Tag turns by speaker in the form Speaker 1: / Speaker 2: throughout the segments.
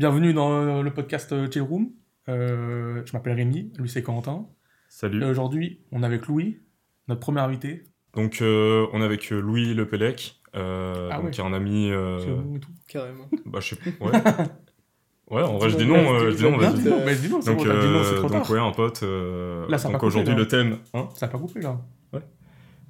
Speaker 1: Bienvenue dans le podcast euh, Chill Room. Euh, je m'appelle Rémi, lui c'est Corentin.
Speaker 2: Salut.
Speaker 1: Et Aujourd'hui, on est avec Louis, notre premier invité.
Speaker 2: Donc, euh, on est avec euh, Louis Lepellec, euh,
Speaker 1: Ah
Speaker 2: donc
Speaker 1: ouais.
Speaker 2: qui est un ami. euh,
Speaker 1: C'est bon et tout.
Speaker 3: Carrément.
Speaker 2: bah, je sais pas. Ouais. ouais, en vrai, je dis
Speaker 3: Ouais,
Speaker 2: non, euh, je dis non, vas-y.
Speaker 3: bien.
Speaker 1: Bah, c'est
Speaker 2: Donc,
Speaker 1: non, c'est
Speaker 2: euh,
Speaker 1: trop
Speaker 2: donc
Speaker 1: tard.
Speaker 2: ouais, un pote. euh,
Speaker 1: Là, ça a pas
Speaker 2: donc
Speaker 1: coupé,
Speaker 2: aujourd'hui, le thème. Hein
Speaker 1: Ça n'a pas coupé là.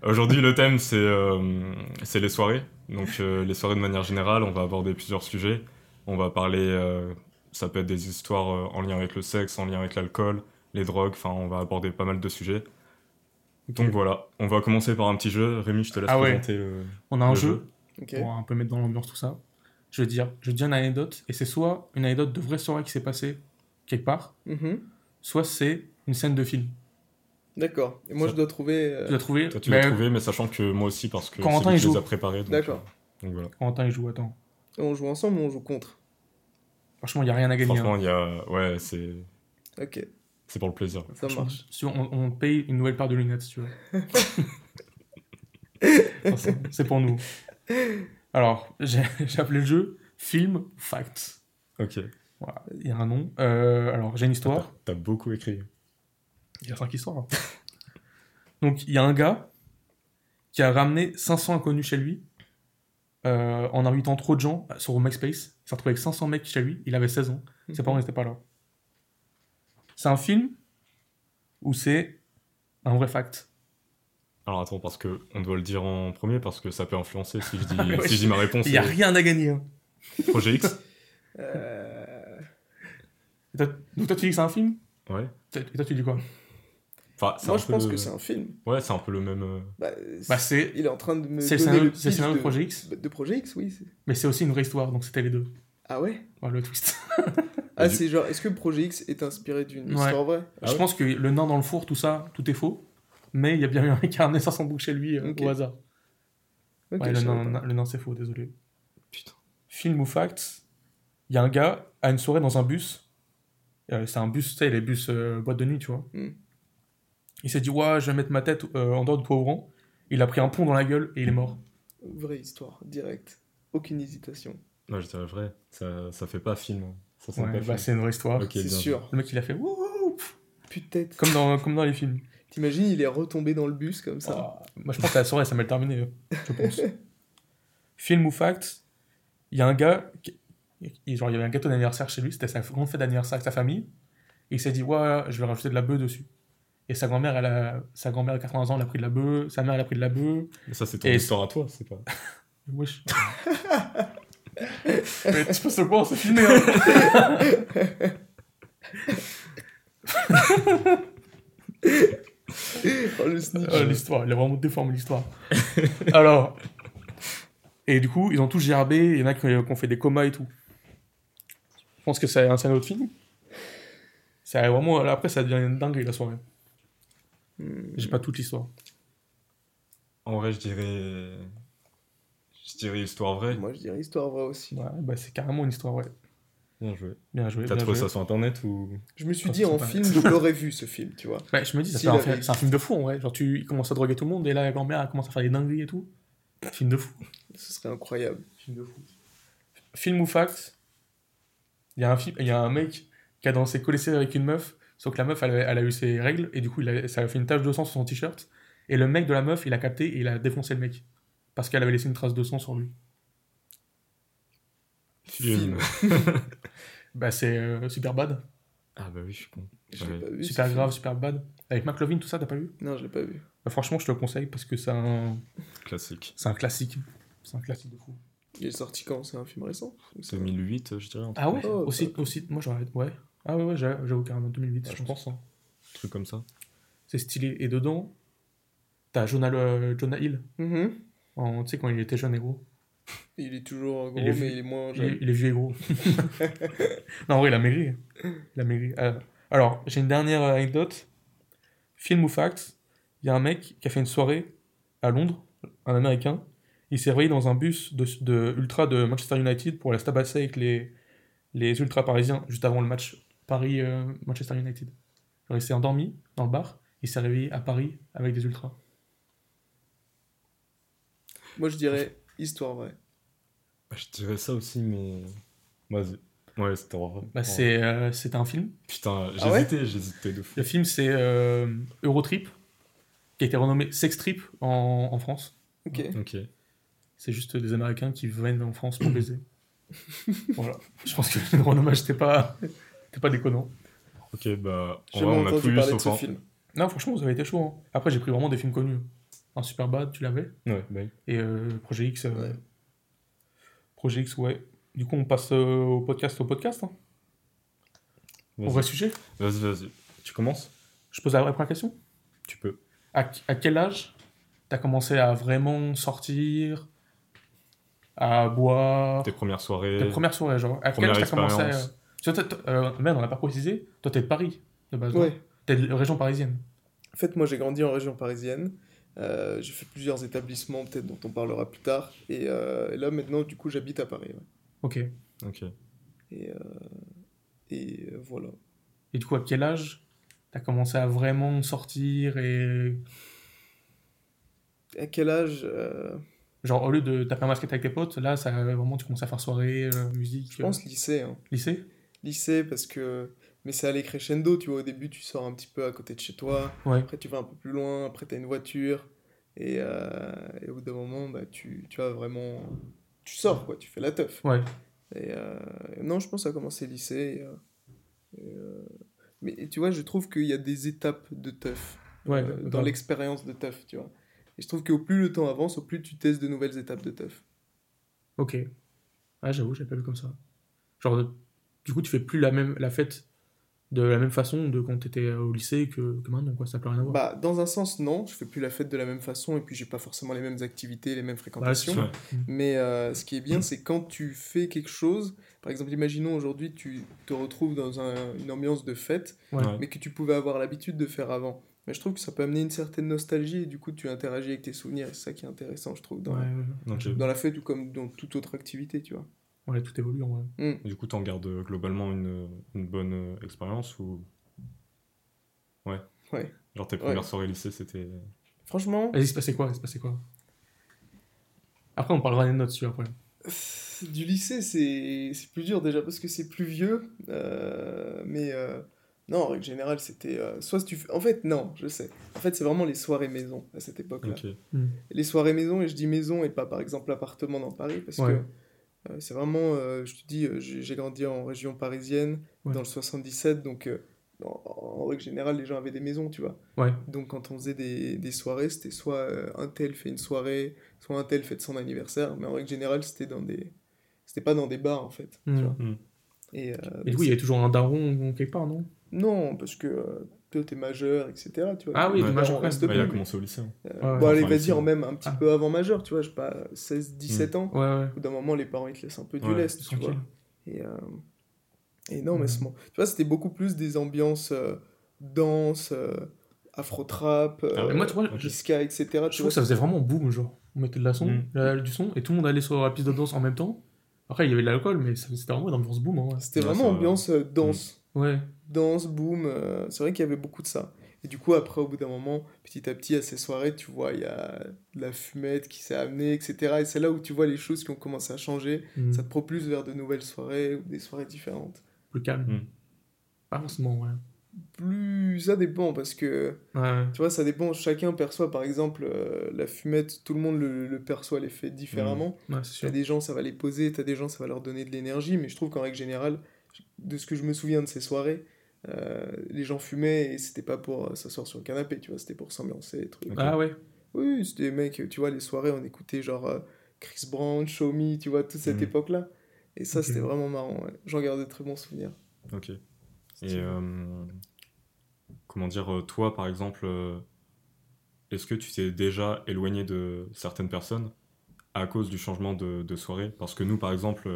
Speaker 2: aujourd'hui, le thème, c'est euh, c'est les soirées. Donc, euh, les soirées de manière générale, on va aborder plusieurs sujets. On va parler. euh, ça peut être des histoires euh, en lien avec le sexe, en lien avec l'alcool, les drogues. Enfin, on va aborder pas mal de sujets. Donc voilà, on va commencer par un petit jeu. Rémi, je te laisse
Speaker 1: Ah ouais.
Speaker 2: présenter le.
Speaker 1: On a un jeu,
Speaker 2: jeu.
Speaker 3: Ok.
Speaker 1: pour un peu mettre dans l'ambiance tout ça. Je veux dire, je dis une anecdote, et c'est soit une anecdote de vraie soirée qui s'est passée quelque part,
Speaker 3: Mhm.
Speaker 1: soit c'est une scène de film.
Speaker 3: D'accord. Et moi,
Speaker 2: Ça-
Speaker 3: je dois trouver. euh,
Speaker 1: Tu l'as trouvé
Speaker 2: Toi, tu
Speaker 1: mais
Speaker 2: l'as trouvé, mais sachant que moi aussi, parce que lui
Speaker 1: il
Speaker 2: qui les
Speaker 1: joue.
Speaker 2: a préparés.
Speaker 3: D'accord.
Speaker 2: Donc voilà.
Speaker 1: Corentin il joue, attends.
Speaker 3: On joue ensemble ou on joue contre?
Speaker 1: Franchement, il n'y a rien à gagner.
Speaker 2: Franchement,
Speaker 1: hein.
Speaker 2: il y a. Ouais, c'est.
Speaker 3: Ok,
Speaker 2: C'est pour le plaisir.
Speaker 3: ça marche.
Speaker 1: si on, on paye une nouvelle paire de lunettes, si tu veux. Enfin, c'est- pour nous. Alors, j'ai appelé le jeu Film Facts.
Speaker 2: Ok.
Speaker 1: Voilà, il y a un nom. Euh, alors, j'ai une histoire.
Speaker 2: T'as beaucoup écrit.
Speaker 1: Il y a cinq histoires. hein. Donc, il y a un gars qui a ramené 500 inconnus chez lui euh, en invitant trop de gens sur MySpace. Il s'est retrouvé avec 500 mecs chez lui. Il avait 16 ans. Ses parents n'étaient pas là. C'est un film ou c'est un vrai fact
Speaker 2: Alors attends, parce que on doit le dire en premier, parce que ça peut influencer si je dis,
Speaker 1: Ouais,
Speaker 2: si je dis ma réponse.
Speaker 1: Il n'y a
Speaker 2: euh,
Speaker 1: rien à gagner. hein.
Speaker 2: Projet X
Speaker 3: Euh,
Speaker 1: Donc, toi, tu dis que c'est un film?
Speaker 2: Ouais.
Speaker 1: Et toi, tu dis quoi?
Speaker 2: Enfin,
Speaker 3: Moi, je pense
Speaker 2: le-
Speaker 3: que c'est un film.
Speaker 2: Ouais, c'est un peu le même. euh,
Speaker 3: Bah,
Speaker 1: Bah, c'est.
Speaker 3: Il est en train de me.
Speaker 1: C'est le scénario, de
Speaker 3: de...
Speaker 1: Projet X,
Speaker 3: De Projet X, oui. c'est-
Speaker 1: mais c'est aussi une vraie histoire, donc c'était les deux.
Speaker 3: Ah ouais?
Speaker 1: Le twist.
Speaker 3: Ah,
Speaker 2: du-
Speaker 3: c'est genre. Est-ce que Projet X est inspiré d'une
Speaker 1: Ouais.
Speaker 3: histoire vraie?
Speaker 2: Ah
Speaker 1: je
Speaker 2: ouais
Speaker 1: pense que le nain dans le four, tout ça, tout est faux. Mais il y a bien eu un mec qui a ramené 500 boucs chez lui euh, au hasard. Ouais, le nain, nain, c'est faux, désolé.
Speaker 2: Putain.
Speaker 1: Film ou fact Il y a un gars à une soirée dans un bus. Euh, c'est un bus, tu sais, les bus euh, boîte de nuit, tu vois.
Speaker 3: Hmm.
Speaker 1: Il s'est dit, ouais, je vais mettre ma tête euh, en dehors du rang. Il a pris un pont dans la gueule et il est mort.
Speaker 3: Vraie histoire, direct. Aucune hésitation.
Speaker 2: Je dirais vrai. Ça, ça fait pas film. hein. Ça sent
Speaker 1: Ouais,
Speaker 2: pas
Speaker 1: bah,
Speaker 2: film.
Speaker 1: c'est une vraie histoire.
Speaker 3: C'est sûr.
Speaker 1: Le mec, il a fait, wouhou
Speaker 3: Plus de tête.
Speaker 1: comme dans, comme dans les films.
Speaker 3: T'imagines, il est retombé dans le bus comme ça.
Speaker 1: Ah, moi, je pense que la soirée, ça m'a terminé, euh, je pense. Film ou fact Il y a un gars, qui- genre, il y avait un gâteau d'anniversaire chez lui, c'était sa grande fête d'anniversaire avec sa famille. Et il s'est dit, ouais, je vais rajouter de la bœuf dessus. Et sa grand-mère, elle a, sa grand-mère de 80 ans, elle a pris de la bœuf, sa mère, elle a pris de la bœuf.
Speaker 2: Mais ça, c'est ton
Speaker 1: Et-
Speaker 2: histoire à toi, c'est pas.
Speaker 1: Wesh. Mais tu se voir, c'est filmé. Hein.
Speaker 3: Oh, le snitch.
Speaker 1: Euh, l'histoire, il a vraiment déformé l'histoire. Alors, et du coup, ils ont tous gerbé, il y en a qui, ont fait des comas et tout. Je pense que c'est un, autre film. C'est vraiment, après, ça devient une dinguerie la soirée. J'ai pas toute l'histoire.
Speaker 2: En vrai, je dirais. Je dirais histoire vraie.
Speaker 3: Moi, je dirais histoire vraie aussi.
Speaker 1: Ouais, bah, c'est carrément une histoire, ouais.
Speaker 2: Bien joué.
Speaker 1: Bien joué.
Speaker 2: T'as trouvé
Speaker 1: joué.
Speaker 2: ça sur internet ou?
Speaker 3: Je me suis dit, en film, je l'aurais vu, ce film, tu vois.
Speaker 1: Ouais, je me dis,
Speaker 3: Si,
Speaker 1: un
Speaker 3: avait-
Speaker 1: c'est un film de fou, en vrai. Genre, tu il commence à droguer tout le monde, et là, la grand-mère, elle commence à faire des dingueries et tout. Film de fou.
Speaker 3: Ce serait incroyable.
Speaker 1: Film de fou. Film ou fact Il y, a un film- il y a un mec qui a dansé collé avec une meuf, sauf que la meuf, elle, a- elle a eu ses règles, et du coup, il a- ça a fait une tache de sang sur son t-shirt. Et le mec de la meuf, il a capté et il a défoncé le mec. Parce qu'elle avait laissé une trace de sang sur lui.
Speaker 2: Film.
Speaker 1: Bah, c'est euh, super bad.
Speaker 2: Ah bah oui, je suis con.
Speaker 3: Je l'ai
Speaker 2: Ouais.
Speaker 3: pas vu.
Speaker 1: super grave,
Speaker 3: film.
Speaker 1: super bad. Avec McLovin, tout ça, t'as pas vu?
Speaker 3: Non, je l'ai pas vu.
Speaker 1: Bah, Franchement, je te le conseille parce que c'est un,
Speaker 2: Classique.
Speaker 1: c'est un classique. C'est un classique de fou.
Speaker 3: Il est sorti quand? C'est un film récent? Ou c'est-
Speaker 2: 2008, je dirais.
Speaker 1: Ah ouais?
Speaker 3: Oh,
Speaker 1: aussi, aussi, moi j'aurais. Ouais. Ah ouais, ouais, j'a- j'avoue carrément 2008,
Speaker 2: Ouais,
Speaker 1: je pense. hein.
Speaker 2: un truc comme ça.
Speaker 1: C'est stylé. Et dedans, t'as Jonah, Jonah Hill,
Speaker 3: Mhm.
Speaker 1: en- tu sais, quand il était jeune et gros.
Speaker 3: Il est toujours gros,
Speaker 1: Il est
Speaker 3: mais il est moins
Speaker 1: Il est,
Speaker 3: jeune.
Speaker 1: il est vieux et gros. non, en vrai, il a maigri. Il a maigri. Euh, alors, j'ai une dernière anecdote. Film ou fact Il y a un mec qui a fait une soirée à Londres, un américain. Il s'est réveillé dans un bus de, de ultra de Manchester United pour aller se tabasser avec les, les ultras parisiens juste avant le match Paris-Manchester United. Genre, il s'est endormi dans le bar. Il s'est réveillé à Paris avec des ultras.
Speaker 3: Moi, je dirais histoire vraie.
Speaker 2: Bah, je dirais ça aussi, mais. Vas-y. Ouais, c'était horrible.
Speaker 1: Bah, c'est euh, c'est un film.
Speaker 2: Putain,
Speaker 3: Ah ouais
Speaker 2: j'hésitais, j'hésitais de fou.
Speaker 1: Le film, c'est euh, Eurotrip, qui a été renommé Sex Trip en, en France.
Speaker 3: Ok.
Speaker 2: Ok.
Speaker 1: C'est juste des Américains qui viennent en France pour baiser. voilà. Je pense que le renommage, c'était pas, c'était pas déconnant.
Speaker 2: Ok, bah, on a tout
Speaker 3: entendu
Speaker 2: eu
Speaker 3: parler de
Speaker 2: sauf
Speaker 3: ce
Speaker 2: un.
Speaker 3: film.
Speaker 1: Non, franchement, vous avez été chaud. hein. Après, j'ai pris vraiment des films connus. Un Superbad, tu l'avais.
Speaker 2: Ouais, bah oui.
Speaker 1: Et euh, Projet X. euh,
Speaker 3: Ouais.
Speaker 1: Projet X, ouais. Du coup, on passe euh, au podcast, au podcast. Hein. Au vrai sujet.
Speaker 2: Vas-y, vas-y. Tu commences?
Speaker 1: Je pose la première question.
Speaker 2: Tu peux.
Speaker 1: À, à quel âge t'as commencé à vraiment sortir, à boire?
Speaker 2: Tes premières soirées?
Speaker 1: Tes premières soirées, genre. À quel âge t'as commencé à... Parce que toi, toi, euh, merde, on n'a pas précisé. Toi, t'es de Paris, de base.
Speaker 3: Ouais.
Speaker 1: T'es de région parisienne.
Speaker 3: En fait, moi, j'ai grandi en région parisienne. Euh, j'ai fait plusieurs établissements, peut-être dont on parlera plus tard. Et, euh, et là, maintenant, du coup, j'habite à Paris. ouais.
Speaker 1: Ok.
Speaker 2: Ok.
Speaker 3: Et, euh, et voilà.
Speaker 1: Et du coup, à quel âge t'as commencé à vraiment sortir et.
Speaker 3: À quel âge euh,
Speaker 1: Genre, au lieu de taper un basket avec tes potes, là, ça, vraiment, tu commences à faire soirée, euh, musique.
Speaker 3: Je pense lycée. hein.
Speaker 1: lycée?
Speaker 3: Lycée, parce que. Mais c'est allé crescendo, tu vois. Au début, tu sors un petit peu à côté de chez toi.
Speaker 1: Ouais.
Speaker 3: Après, tu vas un peu plus loin. Après, tu as une voiture. Et, euh, et au bout d'un moment, bah, tu, tu vas vraiment. Tu sors, quoi. Tu fais la teuf.
Speaker 1: Ouais.
Speaker 3: Et euh, non, je pense a commencé lycée. et, euh, et, mais tu vois, je trouve qu'il y a des étapes de teuf
Speaker 1: Ouais,
Speaker 3: euh, dans l'expérience de teuf, tu vois. Et je trouve qu'au plus le temps avance, au plus tu testes de nouvelles étapes de teuf.
Speaker 1: Ok. Ah, j'avoue, j'avais pas vu comme ça. Genre, du coup, tu fais plus la, même, la fête de la même façon de quand t'étais au lycée que, que maintenant, quoi. Ça plus rien à voir.
Speaker 3: Bah, dans un sens, non, je fais plus la fête de la même façon et puis j'ai pas forcément les mêmes activités, les mêmes fréquentations.
Speaker 2: Ouais.
Speaker 3: Mais euh, ce qui est bien, c'est quand tu fais quelque chose, par exemple, imaginons aujourd'hui, tu te retrouves dans un- une ambiance de fête,
Speaker 1: Ouais.
Speaker 3: Mais que tu pouvais avoir l'habitude de faire avant. Mais je trouve que ça peut amener une certaine nostalgie et du coup, tu interagis avec tes souvenirs. et C'est ça qui est intéressant, je trouve, dans,
Speaker 1: Ouais, ouais,
Speaker 2: Ok.
Speaker 3: dans la fête ou comme dans toute autre activité, tu vois.
Speaker 1: Ouais, tout évolue en vrai.
Speaker 3: Mm.
Speaker 2: Du coup, t'en gardes euh, globalement une, une bonne euh, expérience ou? Ouais.
Speaker 3: Ouais.
Speaker 2: Genre tes
Speaker 3: Ouais.
Speaker 2: premières soirées lycée, c'était.
Speaker 3: Franchement,
Speaker 1: Vas-y, il se passait quoi? Il se passait quoi? Après, on parlera des notes dessus après.
Speaker 3: du lycée, c'est c'est plus dur déjà parce que c'est plus vieux. euh, mais euh, non, en règle générale, c'était. euh, soit tu En fait, non, je sais. En fait, c'est vraiment les soirées maison à cette époque-là.
Speaker 2: Ok.
Speaker 3: Les soirées maison, et je dis maison et pas par exemple appartement dans Paris, parce
Speaker 1: Ouais.
Speaker 3: que c'est vraiment, euh, je te dis, euh, j'ai grandi en région parisienne,
Speaker 1: Ouais.
Speaker 3: dans le 77, donc euh, en, en règle générale, les gens avaient des maisons, tu vois.
Speaker 1: Ouais.
Speaker 3: Donc quand on faisait des, des soirées, c'était soit euh, un tel fait une soirée, soit un tel fête son anniversaire, mais en règle générale, c'était dans des... C'était pas dans des bars, en fait. tu
Speaker 1: Mm.
Speaker 3: vois.
Speaker 2: Mm.
Speaker 3: Et, euh,
Speaker 1: Et du coup, il y avait toujours un daron quelque part, non?
Speaker 3: Non, parce que euh, t'es majeur, etc. Tu vois,
Speaker 1: Ah oui,
Speaker 3: parents
Speaker 1: majeur même.
Speaker 2: Bah, il a commencé au lycée. hein.
Speaker 3: Euh,
Speaker 1: Ouais,
Speaker 3: bon,
Speaker 1: ouais.
Speaker 3: allez, vas-y, en même un petit
Speaker 1: Ah.
Speaker 3: peu avant majeur, tu vois, je sais pas, 16, 17 ans.
Speaker 1: Ouais, ouais.
Speaker 3: Au bout d'un moment, les parents, ils te laissent un peu du
Speaker 2: Ouais,
Speaker 3: lest, tu vois. Et, euh, et non, mais
Speaker 1: Mhm.
Speaker 3: c'est bon. Tu vois, c'était beaucoup plus des ambiances euh, danse, euh, afro-trap,
Speaker 2: Ah ouais,
Speaker 1: Mais moi, tu vois,
Speaker 3: disca, etc.
Speaker 1: je
Speaker 3: tu
Speaker 1: trouve
Speaker 3: vois,
Speaker 1: que ça faisait vraiment boum, genre. On mettait de la son,
Speaker 2: Mm.
Speaker 1: la- du son, et tout le monde allait sur la piste de danse en même temps. Après, il y avait de l'alcool, mais c'était vraiment une ambiance boum. Hein, ouais.
Speaker 3: C'était
Speaker 2: Ouais,
Speaker 3: vraiment ambiance euh, danse.
Speaker 1: Ouais.
Speaker 3: Danse, boom. euh, c'est vrai qu'il y avait beaucoup de ça. Et du coup, après, au bout d'un moment, petit à petit, à ces soirées, tu vois, il y a de la fumette qui s'est amenée, etc. Et c'est là où tu vois les choses qui ont commencé à changer.
Speaker 1: Mm.
Speaker 3: Ça te propulse vers de nouvelles soirées ou des soirées différentes.
Speaker 1: Plus calme.
Speaker 2: Mm.
Speaker 1: Pas forcément, ouais.
Speaker 3: Plus ça dépend parce que
Speaker 1: Ouais.
Speaker 3: tu vois, ça dépend. Chacun perçoit, par exemple, euh, la fumette, tout le monde le, le perçoit l'effet différemment.
Speaker 1: Ouais, c'est sûr.
Speaker 3: T'as des gens, ça va les poser, t'as des gens, ça va leur donner de l'énergie. Mais je trouve qu'en règle générale, de ce que je me souviens de ces soirées, euh, les gens fumaient et c'était pas pour euh, s'asseoir sur le canapé, tu vois, c'était pour s'ambiancer, trucs.
Speaker 1: Ah ouais.
Speaker 3: Oui, c'était des mecs, tu vois, les soirées, on écoutait genre euh, Chris Brown, Show Me, tu vois, toute cette
Speaker 2: Mhm.
Speaker 3: époque-là. Et ça, c'était vraiment marrant, ouais. J'en garde de très bons souvenirs.
Speaker 2: Ok. Et euh, comment dire, toi par exemple, est-ce que tu t'es déjà éloigné de certaines personnes à cause du changement de, de soirée? Parce que nous par exemple,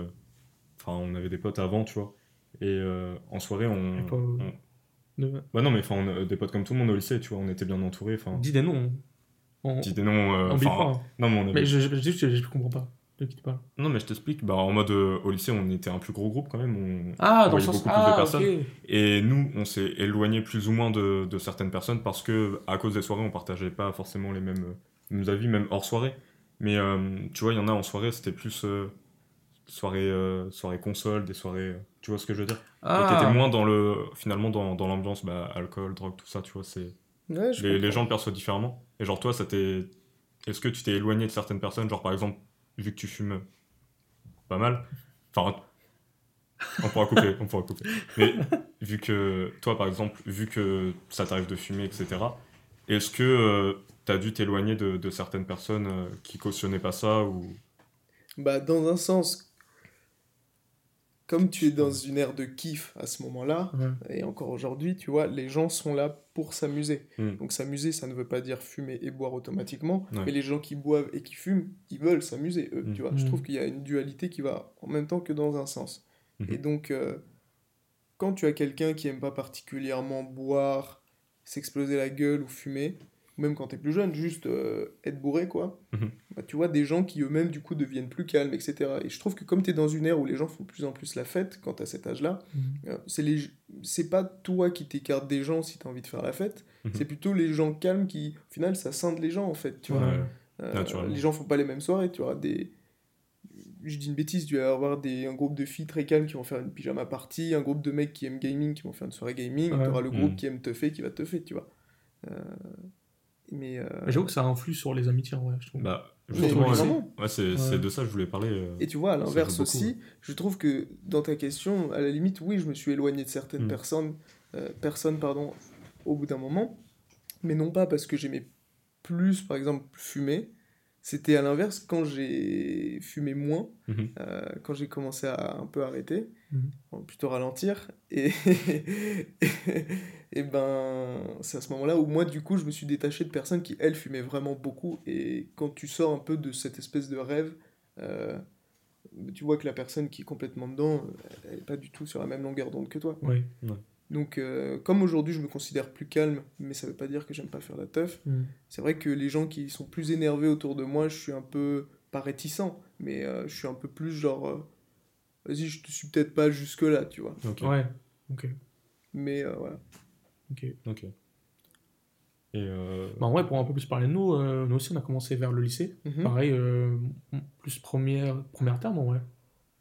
Speaker 2: enfin on avait des potes avant, tu vois, et euh, en soirée on.
Speaker 1: Pas-
Speaker 2: on- Bah non, mais enfin a des potes comme tout le monde au lycée, tu vois, on était bien entourés.
Speaker 1: Dis des noms. On,
Speaker 2: dis des noms. euh,
Speaker 1: on hein.
Speaker 2: non, mais on avait-
Speaker 1: Mais je, je, je, je, comprends pas. De qui tu parles.
Speaker 2: Non, mais je t'explique. Bah, en mode euh, au lycée, on était un plus gros groupe quand même. On...
Speaker 1: Ah,
Speaker 2: on
Speaker 1: dans le sens.
Speaker 2: beaucoup plus de
Speaker 1: Ah,
Speaker 2: personnes. Et nous, on s'est éloigné plus ou moins de, de certaines personnes parce que, à cause des soirées, on partageait pas forcément les mêmes, mêmes avis, même hors soirée. Mais euh, tu vois, il y en a en soirée, c'était plus. Soirées, euh, soirées console, des soirées. Tu vois ce que je veux dire? Et
Speaker 1: Ah,
Speaker 2: t'étais moins dans le. Finalement, dans, dans l'ambiance, bah, alcool, drogue, tout ça, tu vois, c'est.
Speaker 3: Ouais,
Speaker 2: Les, les gens le perçoivent différemment. Et genre, toi, ça t'est. Est-ce que tu t'es éloigné de certaines personnes Genre, par exemple, vu que tu fumes pas mal? Enfin, on pourra couper, on pourra couper. Mais vu que, toi, par exemple, vu que ça t'arrive de fumer, etc., est-ce que euh, t'as dû t'éloigner de, de certaines personnes euh, qui cautionnaient pas ça ou...
Speaker 3: Bah, dans un sens, comme tu es dans une ère de kiff à ce moment-là,
Speaker 1: ouais.
Speaker 3: et encore aujourd'hui, tu vois, les gens sont là pour s'amuser.
Speaker 2: Mm.
Speaker 3: Donc s'amuser, ça ne veut pas dire fumer et boire automatiquement,
Speaker 2: Ouais.
Speaker 3: mais les gens qui boivent et qui fument, ils veulent s'amuser, eux,
Speaker 2: Mm.
Speaker 3: tu vois. Je
Speaker 1: Mm.
Speaker 3: trouve qu'il y a une dualité qui va en même temps que dans un sens.
Speaker 2: Mhm.
Speaker 3: Et donc, euh, quand tu as quelqu'un qui aime pas particulièrement boire, s'exploser la gueule ou fumer, même quand tu es plus jeune, juste euh, être bourré, quoi,
Speaker 2: Mhm.
Speaker 3: bah, tu vois des gens qui eux-mêmes, du coup, deviennent plus calmes, etc. Et je trouve que comme tu es dans une ère où les gens font de plus en plus la fête, quand as cet âge-là,
Speaker 1: Mhm.
Speaker 3: euh, c'est les... c'est pas toi qui t'écartes des gens si tu as envie de faire la fête,
Speaker 2: Mhm.
Speaker 3: c'est plutôt les gens calmes qui, au final, ça scinde les gens, en fait, tu vois. Euh, les gens font pas les mêmes soirées, tu auras des... Je dis une bêtise, tu vas avoir des, un groupe de filles très calmes qui vont faire une pyjama party, un groupe de mecs qui aiment gaming qui vont faire une soirée gaming,
Speaker 1: Ouais.
Speaker 3: tu auras le groupe qui aime teuffer qui va teuffer, tu vois. Euh, Mais... euh,
Speaker 1: J'avoue que ça influe sur les amitiés, en vrai, je trouve.
Speaker 2: Bah, justement,
Speaker 3: vraiment.
Speaker 2: ouais, c'est
Speaker 1: Ouais.
Speaker 2: c'est de ça que je voulais parler. euh.
Speaker 3: Et tu vois, à l'inverse aussi, je trouve que dans ta question, à la limite, oui, je me suis éloigné de certaines
Speaker 2: Mm.
Speaker 3: personnes, euh, personnes pardon, au bout d'un moment, mais non pas parce que j'aimais plus, par exemple, fumer. C'était à l'inverse quand j'ai fumé moins,
Speaker 2: Mhm.
Speaker 3: euh, quand j'ai commencé à un peu arrêter,
Speaker 1: Mhm.
Speaker 3: bon, plutôt ralentir, et, et ben c'est à ce moment-là où moi du coup je me suis détaché de personnes qui elles fumaient vraiment beaucoup, et quand tu sors un peu de cette espèce de rêve, euh, tu vois que la personne qui est complètement dedans, elle n'est pas du tout sur la même longueur d'onde que toi.
Speaker 1: Ouais.
Speaker 3: Donc euh, comme aujourd'hui je me considère plus calme, mais ça veut pas dire que j'aime pas faire la teuf,
Speaker 1: Mhm.
Speaker 3: c'est vrai que les gens qui sont plus énervés autour de moi, je suis un peu, pas réticent, mais euh, je suis un peu plus genre, euh, vas-y, je te suis peut-être pas jusque-là, tu vois.
Speaker 2: Ok.
Speaker 1: Ouais, ok.
Speaker 3: Mais euh, voilà.
Speaker 1: Ok.
Speaker 2: Ok. Et euh,
Speaker 1: Bah, en vrai, pour un peu plus parler de nous, euh, nous aussi, on a commencé vers le lycée.
Speaker 3: Mhm.
Speaker 1: Pareil, euh, plus première, première terme, en vrai.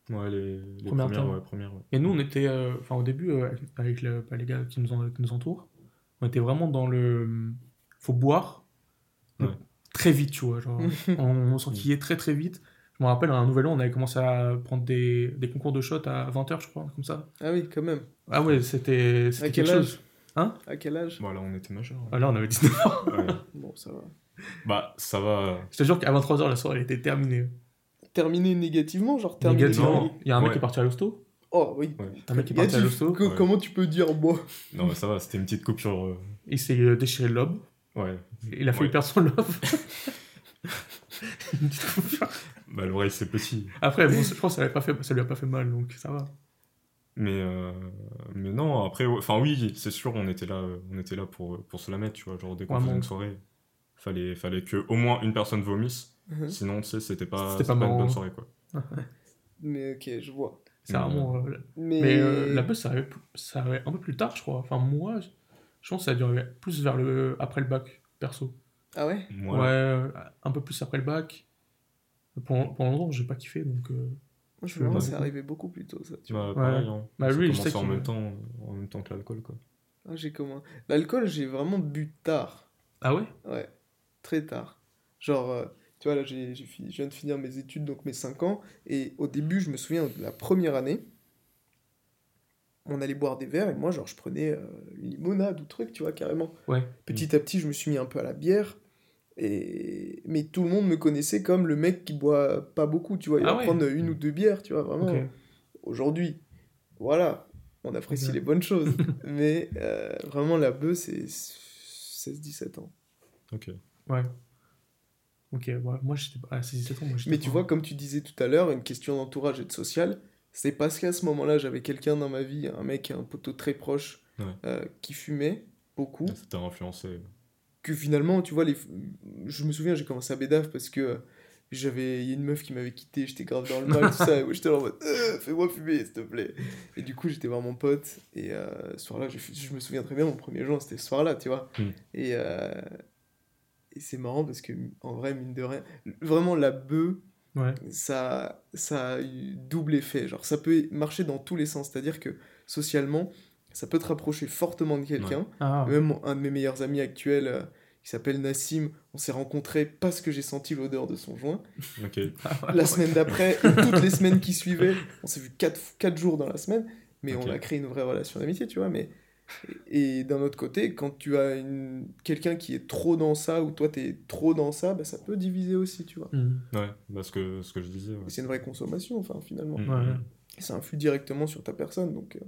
Speaker 2: ouais, les, les
Speaker 1: Première
Speaker 2: premières,
Speaker 1: terme.
Speaker 2: ouais, premières, ouais.
Speaker 1: Et nous, on était, euh, enfin, au début, euh, avec le- bah, les gars qui nous, en- qui nous entourent, on était vraiment dans le. Faut boire
Speaker 2: Ouais.
Speaker 1: très vite, tu vois. Genre, on, on s'enquillait très très vite. Je me rappelle, à un nouvel an, on avait commencé à prendre des, des concours de shot à 20h, je crois, comme ça.
Speaker 3: Ah oui, quand même.
Speaker 1: Ah ouais, c'était quelque chose. Hein
Speaker 3: À quel âge?
Speaker 2: Voilà, on était majeurs.
Speaker 1: Ah, Là, on avait 19 ans.
Speaker 2: ouais.
Speaker 3: Bon, ça va.
Speaker 2: Bah, ça va.
Speaker 1: Je te jure qu'à 23h, la soirée, elle était terminée.
Speaker 3: Terminé négativement, genre terminé.
Speaker 1: Négativement. Il y a un mec
Speaker 2: Ouais.
Speaker 1: qui est parti à l'hosto?
Speaker 3: Oh oui.
Speaker 2: Ouais.
Speaker 1: Un mec qui est parti à l'hosto?
Speaker 3: Co-
Speaker 2: Ouais.
Speaker 3: Comment tu peux dire moi?
Speaker 2: Non, mais ça va, c'était une petite coupure. euh,
Speaker 1: Il s'est euh, déchiré le lobe.
Speaker 2: Ouais.
Speaker 1: Il a failli
Speaker 2: Ouais.
Speaker 1: perdre son lobe. Une petite coupure.
Speaker 2: Bah, l'oreille, c'est petit.
Speaker 1: Après, bon, je pense que ça, pas fait, ça lui a pas fait mal, donc ça va.
Speaker 2: Mais, euh, mais non, après, ouais, enfin oui, c'est sûr, on était là, euh, on était là pour, pour se la mettre, tu vois. Genre, dès qu'on
Speaker 1: Vraiment.
Speaker 2: faisait une soirée, fallait, fallait que au moins une personne vomisse.
Speaker 3: Mhm.
Speaker 2: Sinon, tu sais, c'était pas,
Speaker 1: C'était pas
Speaker 2: pas, une bonne soirée, quoi.
Speaker 3: Mais ok, je vois.
Speaker 1: C'est
Speaker 2: Mais,
Speaker 1: vraiment. euh,
Speaker 3: Mais,
Speaker 1: Mais euh, la buzz, ça arrivait, ça arrivait un peu plus tard, je crois. Enfin, moi, je je pense que ça a arriver plus vers le. après le bac, perso.
Speaker 3: Ah ouais?
Speaker 1: Ouais, euh, un peu plus après le bac. Pendant, pendant longtemps, j'ai pas kiffé, donc.
Speaker 3: Moi, je me demande, c'est arrivé beaucoup plus tôt, ça. Tu
Speaker 2: bah,
Speaker 3: vois.
Speaker 2: pareil, hein.
Speaker 1: Bah, lui, je sais
Speaker 2: en
Speaker 1: qu'il-
Speaker 2: même temps, en même temps que l'alcool, quoi.
Speaker 3: Ah, j'ai comment L'alcool, j'ai vraiment bu tard.
Speaker 1: Ah ouais?
Speaker 3: Ouais, très tard. Genre, euh, tu vois, là, j'ai, j'ai fini, je viens de finir mes études, donc mes 5 ans. Et au début, je me souviens de la première année, on allait boire des verres, et moi, genre, je prenais euh, une limonade ou truc, tu vois, carrément.
Speaker 1: Ouais.
Speaker 3: Petit à petit, je me suis mis un peu à la bière. Et... Mais tout le monde me connaissait comme le mec qui boit pas beaucoup, tu vois. Il
Speaker 1: Ah
Speaker 3: va
Speaker 1: ouais.
Speaker 3: prendre une ou deux bières, tu vois, vraiment. Aujourd'hui, voilà, on apprécie les bonnes choses. mais euh, vraiment, la bœuf, c'est 16-17 ans.
Speaker 2: Ok.
Speaker 1: Ouais. Ok, ouais. moi j'étais pas. À 17 ans, moi j'étais
Speaker 3: Mais
Speaker 1: pas-
Speaker 3: tu vois, comme tu disais tout à l'heure, une question d'entourage et de social, c'est parce qu'à ce moment-là, j'avais quelqu'un dans ma vie, un mec, un poteau très proche,
Speaker 2: Ouais.
Speaker 3: euh, qui fumait beaucoup,
Speaker 2: Ça t'a influencé.
Speaker 3: Que finalement, tu vois, les... je me souviens, j'ai commencé à bédaf parce que j'avais il y a une meuf qui m'avait quitté, j'étais grave dans le mal, tout ça, et moi j'étais en mode Euh, fais-moi fumer, s'il te plaît. Et du coup, j'étais vraiment pote, et euh, ce soir-là, je, je me souviens très bien, mon premier jour, c'était ce soir-là, tu vois.
Speaker 2: Mm.
Speaker 3: Et, euh, et c'est marrant parce que, en vrai, mine de rien, vraiment la bœuf,
Speaker 1: Ouais.
Speaker 3: ça, ça a eu double effet. Genre, ça peut marcher dans tous les sens. C'est-à-dire que socialement, ça peut te rapprocher fortement de quelqu'un.
Speaker 1: Ah,
Speaker 3: Même un de mes meilleurs amis actuels, euh, qui s'appelle Nassim, on s'est rencontrés parce que j'ai senti l'odeur de son joint.
Speaker 2: Ok.
Speaker 3: La semaine d'après, et toutes les semaines qui suivaient, on s'est vu 4, jours dans la semaine, mais on a créé une vraie relation d'amitié, tu vois. Mais... Et, d'un autre côté, quand tu as une... quelqu'un qui est trop dans ça, ou toi t'es trop dans ça, bah, ça peut diviser aussi, tu vois.
Speaker 1: Hmm.
Speaker 2: Ouais, bah, ce, que, ce que je disais. ouais.
Speaker 3: C'est une vraie consommation, enfin, finalement.
Speaker 2: Mm,
Speaker 1: Ouais.
Speaker 2: mm.
Speaker 3: Et ça influe directement sur ta personne. Donc, euh,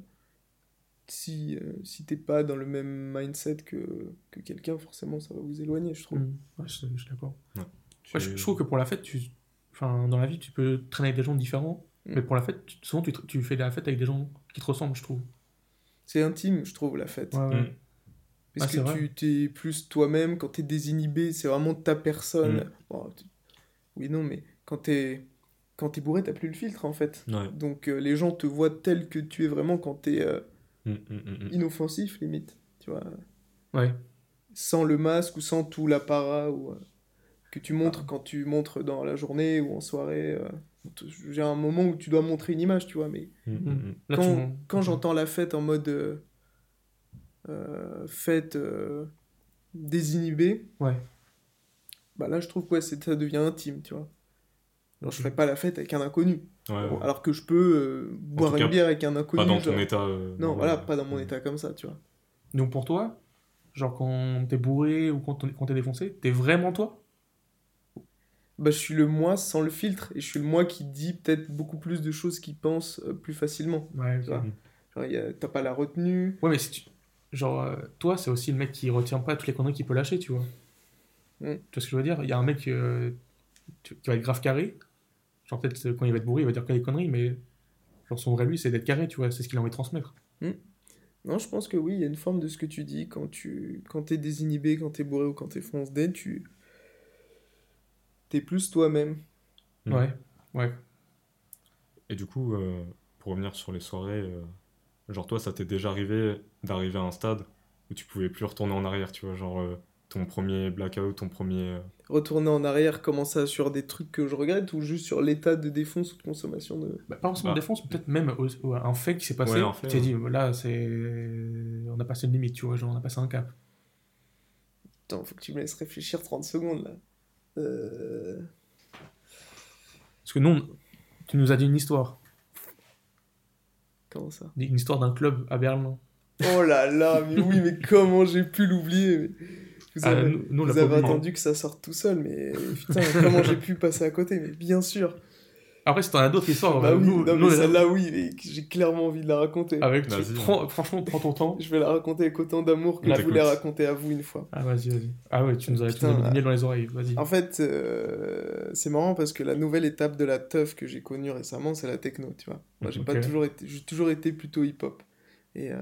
Speaker 3: si, euh, si t'es pas dans le même mindset que, que quelqu'un, forcément, ça va vous éloigner, je trouve.
Speaker 1: Ouais, je, je suis d'accord.
Speaker 2: Tu-
Speaker 1: Ouais, je, je trouve que pour la fête, tu... enfin, dans la vie, tu peux traîner avec des gens différents.
Speaker 3: Mm.
Speaker 1: Mais pour la fête, tu- souvent, tu, te- tu fais la fête avec des gens qui te ressemblent, je trouve.
Speaker 3: C'est intime, je trouve, la fête.
Speaker 1: Ouais, ouais.
Speaker 2: Mm.
Speaker 3: Parce
Speaker 1: Ah,
Speaker 3: que tu t'es plus toi-même, quand t'es désinhibé, c'est vraiment ta personne. Bon, tu- Oui, non, mais quand t'es quand t'es bourré, t'as plus le filtre, en fait.
Speaker 2: Ouais.
Speaker 3: Donc, euh, les gens te voient tel que tu es vraiment quand t'es euh,
Speaker 2: Mm, mm, mm,
Speaker 3: inoffensif, limite. Tu vois
Speaker 1: Ouais.
Speaker 3: sans le masque ou sans tout l'apparat ou, euh, que tu montres
Speaker 1: Ah.
Speaker 3: quand tu montres dans la journée ou en soirée. euh, J'ai un moment où tu dois montrer une image, tu vois, mais.
Speaker 1: Là,
Speaker 3: quand, quand j'entends la fête en mode euh, euh, fête euh, désinhibée,
Speaker 1: Ouais.
Speaker 3: bah là je trouve que ouais, c'est- ça devient intime, tu vois. Alors, je
Speaker 1: Ok.
Speaker 3: ferais pas la fête avec un inconnu,
Speaker 2: Ouais, ouais.
Speaker 3: alors que je peux euh, boire une
Speaker 2: cas,
Speaker 3: bière avec un inconnu.
Speaker 2: Pas dans
Speaker 3: genre.
Speaker 2: ton état. euh,
Speaker 3: Non, voilà, pas dans mon
Speaker 2: Mm.
Speaker 3: état comme ça, tu vois.
Speaker 1: Donc pour toi, genre quand t'es bourré ou quand t'es défoncé, t'es vraiment toi?
Speaker 3: Bah, je suis le moi sans le filtre et je suis le moi qui dit peut-être beaucoup plus de choses qu'il pense euh, plus facilement.
Speaker 1: Ouais,
Speaker 3: Tu vois. Genre, a- t'as pas la retenue.
Speaker 1: Ouais, mais si tu... Genre, euh, toi, c'est aussi le mec qui retient pas toutes les conneries qu'il peut lâcher, tu vois.
Speaker 3: Mm.
Speaker 1: Tu vois ce que je veux dire? Il y a un mec euh, qui va être grave carré. Genre, peut-être euh, quand il va être bourré, il va dire que des conneries, mais genre, son vrai lui, c'est d'être carré, tu vois. C'est ce qu'il a envie de transmettre.
Speaker 3: Non, je pense que oui, il y a une forme de ce que tu dis quand tu quand t'es désinhibé, quand t'es bourré ou quand t'es foncé, tu t'es plus toi-même.
Speaker 2: Mm.
Speaker 1: Ouais, ouais.
Speaker 2: Et du coup, euh, pour revenir sur les soirées, euh, genre toi, ça t'est déjà arrivé d'arriver à un stade où tu pouvais plus retourner en arrière, tu vois, genre euh, ton premier blackout, ton premier... euh,
Speaker 3: Retourner en arrière, comment ça sur des trucs que je regrette ou juste sur l'état de défonce ou de consommation de.
Speaker 1: Bah, pas forcément
Speaker 2: Bah.
Speaker 1: défense, mais peut-être même au- au- un fait qui s'est passé.
Speaker 2: Ouais, fait,
Speaker 1: tu t'es dit, là, c'est. On a passé une limite, tu vois, genre, on a passé un cap.
Speaker 3: Attends, faut que tu me laisses réfléchir 30 secondes là. Euh...
Speaker 1: Parce que nous, on- tu nous as dit une histoire.
Speaker 3: Comment ça?
Speaker 1: Une histoire d'un club à Berlin.
Speaker 3: Oh là là, mais oui, mais comment j'ai pu l'oublier mais- Vous
Speaker 1: Ah,
Speaker 3: avez,
Speaker 1: nous- nous, on l'a
Speaker 3: vous
Speaker 1: pas
Speaker 3: avez
Speaker 1: oublié.
Speaker 3: attendu que ça sorte tout seul, mais putain, comment j'ai pu passer à côté Mais bien sûr.
Speaker 1: Après, si t'en as d'autres histoires,
Speaker 3: bah
Speaker 1: euh,
Speaker 3: oui,
Speaker 1: nous,
Speaker 3: non,
Speaker 1: nous,
Speaker 3: mais
Speaker 1: on est-
Speaker 3: celle-là, oui, mais j'ai clairement envie de la raconter.
Speaker 1: avec, tu
Speaker 2: Vas-y.
Speaker 1: prends, franchement, prends ton temps.
Speaker 3: Je vais la raconter avec autant d'amour que je voulais raconter à vous une fois.
Speaker 1: Ah, vas-y, vas-y. Ah ouais, tu nous as, mis dans les oreilles, vas-y.
Speaker 3: En fait, euh, c'est marrant parce que la nouvelle étape de la teuf que j'ai connue récemment, c'est la techno, tu vois. Moi, j'ai pas toujours été, j'ai toujours été plutôt hip-hop. Et, euh,